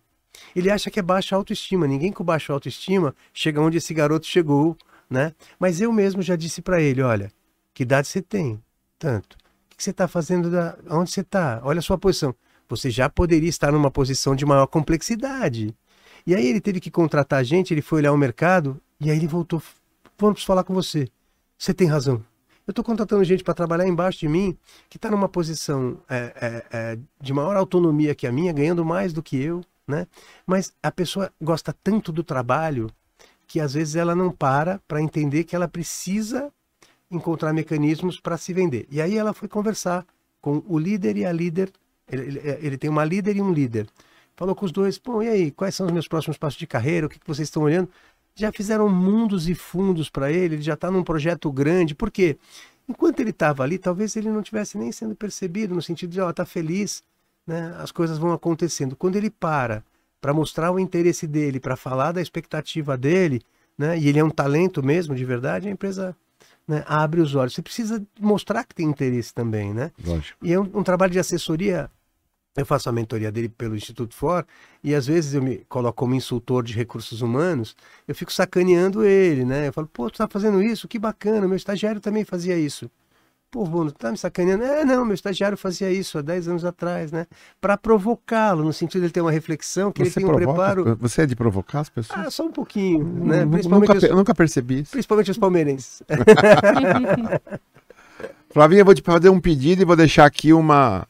Ele acha que é baixa autoestima. Ninguém com baixa autoestima chega onde esse garoto chegou, né? Mas eu mesmo já disse para ele, olha, que idade você tem? Tanto. O que você está fazendo? Da... Onde você está? Olha a sua posição. Você já poderia estar numa posição de maior complexidade. E aí ele teve que contratar gente, ele foi olhar o mercado e aí ele voltou. Vamos falar com você. Você tem razão. Eu estou contratando gente para trabalhar embaixo de mim que está numa posição é, é, é, de maior autonomia que a minha, ganhando mais do que eu, né? Mas a pessoa gosta tanto do trabalho que às vezes ela não para para entender que ela precisa encontrar mecanismos para se vender. E aí ela foi conversar com o líder e a líder. Ele, ele, ele, tem uma líder e um líder. Falou com os dois, pô, e aí, quais são os meus próximos passos de carreira? O que, que vocês estão olhando? Já fizeram mundos e fundos para ele, ele já está num projeto grande. Por quê? Enquanto ele estava ali, talvez ele não tivesse nem sendo percebido, no sentido de, ó, tá feliz, né? as coisas vão acontecendo. Quando ele para para mostrar o interesse dele, para falar da expectativa dele, né? e ele é um talento mesmo, de verdade, a empresa né, abre os olhos. Você precisa mostrar que tem interesse também, né? Lógico. E é um, um trabalho de assessoria eu faço a mentoria dele pelo Instituto For e às vezes eu me coloco como insultor de recursos humanos, eu fico sacaneando ele, né? Eu falo, pô, tu tá fazendo isso? Que bacana, meu estagiário também fazia isso. pô, Bruno, tá me sacaneando? É, não, meu estagiário fazia isso há 10 anos atrás, né? Para provocá-lo, no sentido de ele ter uma reflexão, que Você ele tem um preparo. Você é de provocar as pessoas? Ah, só um pouquinho, né? Principalmente, nunca, os, eu nunca percebi isso. principalmente os palmeirenses. Flavinha, eu vou te fazer um pedido e vou deixar aqui uma,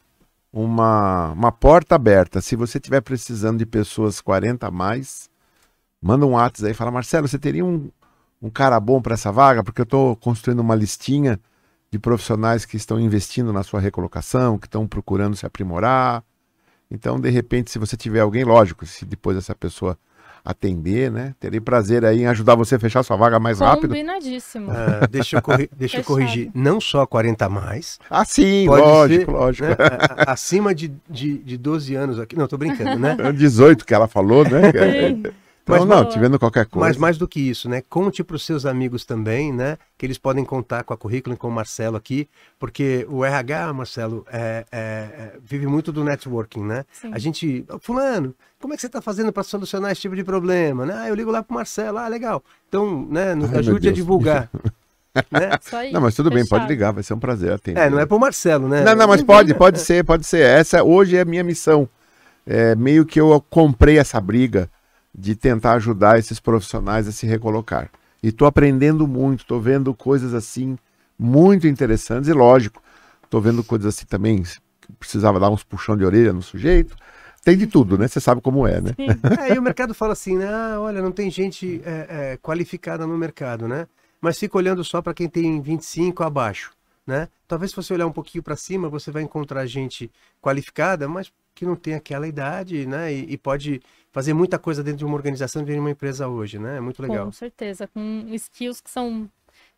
uma, uma porta aberta. Se você estiver precisando de pessoas 40 a mais, manda um WhatsApp aí e fala, Marcelo, você teria um, um cara bom para essa vaga? Porque eu estou construindo uma listinha de profissionais que estão investindo na sua recolocação, que estão procurando se aprimorar. Então, de repente, se você tiver alguém, lógico, se depois essa pessoa atender, né? Terei prazer aí em ajudar você a fechar sua vaga mais rápido. Combinadíssimo. Ah, deixa eu, corri- deixa eu corrigir. Não só 40 a mais, Ah, sim, Pode lógico, ser, lógico. né? Acima de, de, de 12 anos aqui. Não, tô brincando, né? É 18 que ela falou, né? Sim. Então, Mas, não, te vendo qualquer coisa. Mas mais do que isso, né? Conte para os seus amigos também, né? Que eles podem contar com a currículo e com o Marcelo aqui, porque o RH, Marcelo, é, é- é- vive muito do networking, né? Sim. A gente, "Ô, fulano, como é que você está fazendo para solucionar esse tipo de problema? Né? Ah, eu ligo lá pro Marcelo, ah, legal. Então, né, nos Ai, ajude a divulgar. né? Aí. Não, mas tudo bem, pode Fechado. ligar, vai ser um prazer atender. É, não é pro Marcelo, né? Não, não, mas pode, pode ser, pode ser. Essa hoje é a minha missão. É meio que eu comprei essa briga de tentar ajudar esses profissionais a se recolocar. E tô aprendendo muito, tô vendo coisas assim muito interessantes e lógico, tô vendo coisas assim também que precisava dar uns puxão de orelha no sujeito. Tem de tudo, né? Você sabe como é, né? Sim. É, e o mercado fala assim, né? Ah, olha, não tem gente é, é, qualificada no mercado, né? Mas fica olhando só para quem tem 25 abaixo, né? Talvez se você olhar um pouquinho para cima, você vai encontrar gente qualificada, mas que não tem aquela idade, né? E, e pode fazer muita coisa dentro de uma organização, dentro de uma empresa hoje, né? É muito legal. Com certeza, com skills que são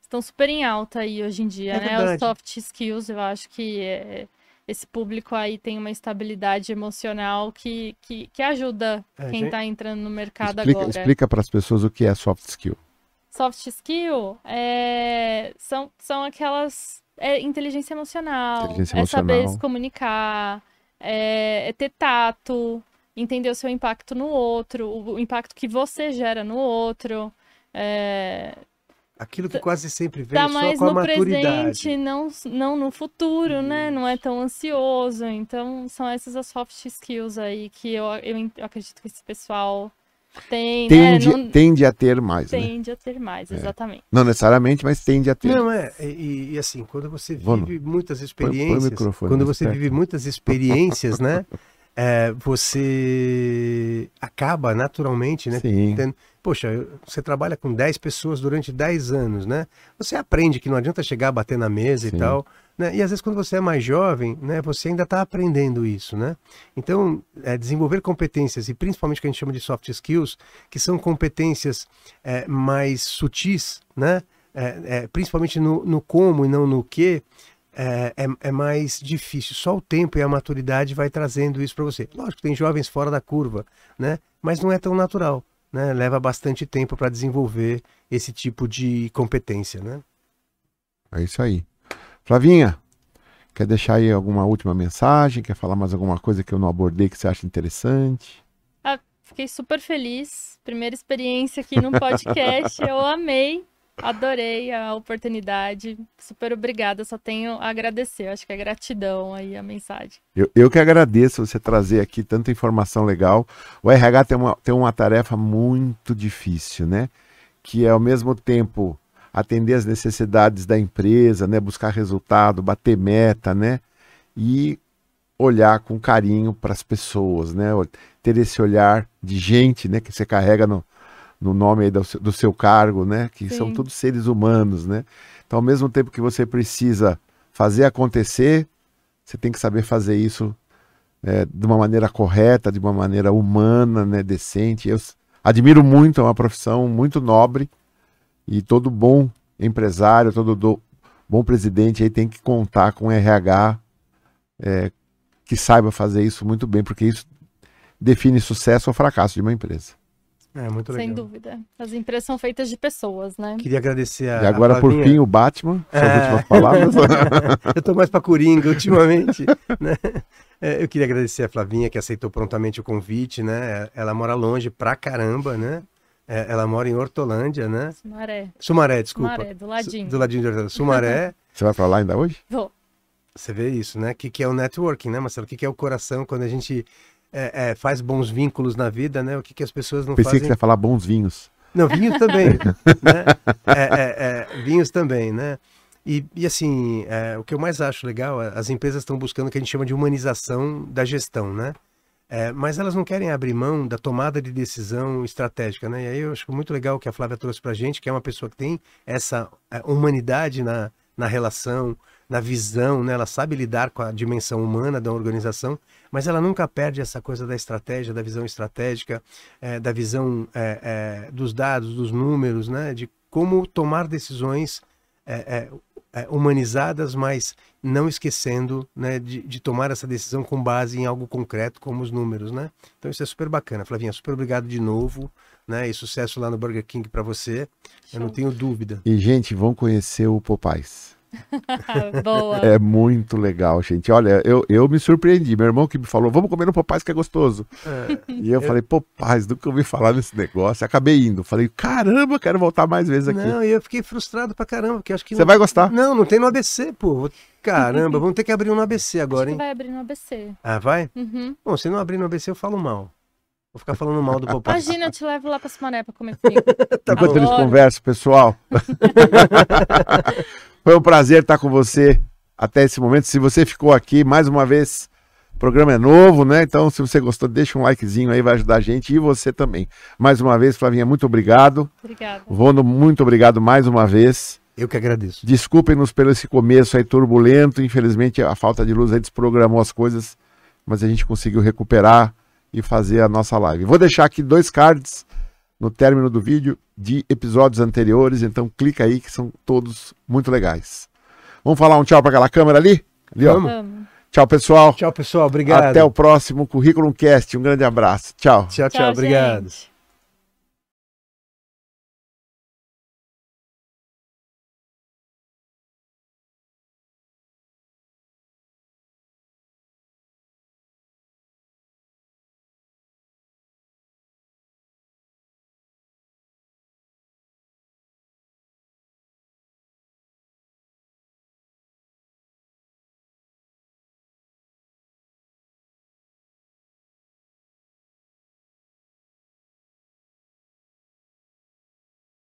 estão super em alta aí hoje em dia, É né? verdade. Os soft skills, eu acho que é, esse público aí tem uma estabilidade emocional que, que, que ajuda É, quem está entrando no mercado Explica, agora. explica para as pessoas o que é soft skill. Soft skill é, são, são aquelas. É inteligência emocional, Inteligência é saber emocional. se comunicar, é, é ter tato, entender o seu impacto no outro, o, o impacto que você gera no outro. É, Aquilo que quase sempre vem tá só mais com a no maturidade. presente, não, não no futuro, né? Não é tão ansioso. Então, são essas as soft skills aí que eu, eu, acredito que esse pessoal tem, Tende, né? Não, tende a ter mais, né? tende a ter mais, exatamente. Não necessariamente, mas tende a ter. Não, é, e, e assim, quando você no- vive muitas põe o experiências, microfone quando mais você perto. vive muitas experiências, né, é, você acaba naturalmente, né, Sim. tendo- poxa, você trabalha com 10 pessoas durante 10 anos, né, você aprende que não adianta chegar a bater na mesa Sim. e tal, né, e às vezes quando você é mais jovem, né, você ainda está aprendendo isso, né, então, é, desenvolver competências, e principalmente o que a gente chama de soft skills, que são competências é, mais sutis, né, é, é, principalmente no, no como e não no que, é, é, é mais difícil. Só o tempo e a maturidade vai trazendo isso para você. Lógico, tem jovens fora da curva, né? Mas não é tão natural, né? Leva bastante tempo para desenvolver esse tipo de competência, né? É isso aí. Flavinha, quer deixar aí alguma última mensagem? Quer falar mais alguma coisa que eu não abordei que você acha interessante? Fiquei super feliz. Primeira experiência aqui no podcast. eu amei. Adorei a oportunidade. Super obrigada. Só tenho a agradecer. Acho que é gratidão aí a mensagem. Eu, eu que agradeço você trazer aqui tanta informação legal. O RH tem uma, tem uma tarefa muito difícil, né? Que é ao mesmo tempo atender as necessidades da empresa, né? Buscar resultado, bater meta, né? E olhar com carinho para as pessoas, né? Ter esse olhar de gente, né? Que você carrega no, no nome do, seu- do seu cargo, né? Que são Sim. todos seres humanos, né? Então, ao mesmo tempo que você precisa fazer acontecer, você tem que saber fazer isso é, de uma maneira correta, de uma maneira humana, né? Decente. Eu admiro muito, é uma profissão muito nobre e todo bom empresário, todo do- bom presidente aí tem que contar com RH é, que saiba fazer isso muito bem, porque isso define sucesso ou fracasso de uma empresa. É muito legal. Sem dúvida. As empresas são feitas de pessoas, né? Queria agradecer a E agora, a por fim, o Batman, suas É. últimas palavras. Eu tô mais pra Coringa ultimamente, né? É, eu queria agradecer a Flavinha que aceitou prontamente o convite, né? Ela mora longe pra caramba, né? É, Ela mora em Hortolândia, né? Sumaré. Sumaré, desculpa. Sumaré, do ladinho. Do ladinho de Hortolândia. Sumaré. Você vai para lá ainda hoje? Vou. Você vê isso, né? O que, que é o networking, né, Marcelo? O que, que é o coração quando a gente é, é, faz bons vínculos na vida, né? O que, que as pessoas não Pensei fazem. que você ia falar bons vinhos. Não, vinhos também, né? É, é, é, vinhos também, né? E, e assim, o que eu mais acho legal, as empresas estão buscando o que a gente chama de humanização da gestão, né? É, mas elas não querem abrir mão da tomada de decisão estratégica, né? E aí eu acho muito legal o que a Flávia trouxe para a gente, que é uma pessoa que tem essa humanidade na, na relação, na visão, né? Ela sabe lidar com a dimensão humana da organização, mas ela nunca perde essa coisa da estratégia, da visão estratégica, é, da visão é, é, dos dados, dos números, né? De como tomar decisões humanizadas, mas não esquecendo né, de, de, tomar essa decisão com base em algo concreto, como os números, né? Então isso é super bacana. Flavinha, super obrigado de novo, né? E sucesso lá no Burger King para você. Eu não tenho dúvida. E, gente, vão conhecer o Popais. Boa. É muito legal, gente. Olha, eu, eu me surpreendi. Meu irmão que me falou, vamos comer no Popais que é gostoso. É, e eu, eu, falei, Popais, nunca ouvi falar nesse negócio. Acabei indo. Falei, caramba, quero voltar mais vezes aqui. Não, e eu fiquei frustrado pra caramba, porque acho que. Você não... vai gostar? Não, não tem no ABC, pô. Caramba, vamos ter que abrir um no ABC agora, hein? vai abrir no ABC. Ah, vai? Uhum. Bom, se não abrir no ABC, eu falo mal. Vou ficar falando mal do Popeye. Imagina, eu te levo lá pra Sumaré pra comer comigo. tá Enquanto eles conversam, pessoal. Foi um prazer estar com você até esse momento. Se você ficou aqui, mais uma vez, o programa é novo, né? Então, se você gostou, deixa um likezinho aí, vai ajudar a gente e você também. Mais uma vez, Flavinha, muito obrigado. Obrigada. Vono, muito obrigado mais uma vez. Eu que agradeço. Desculpem-nos pelo esse começo aí turbulento. Infelizmente, a falta de luz aí desprogramou as coisas, mas a gente conseguiu recuperar e fazer a nossa live. Vou deixar aqui dois cards no término do vídeo de episódios anteriores, então clica aí que são todos muito legais. Vamos falar um tchau para aquela câmera ali? ali Vamos. Tchau, pessoal. Tchau, pessoal. Obrigado. Até o próximo Currículo Cast. Um grande abraço. Tchau. Tchau, tchau. tchau obrigado. Gente.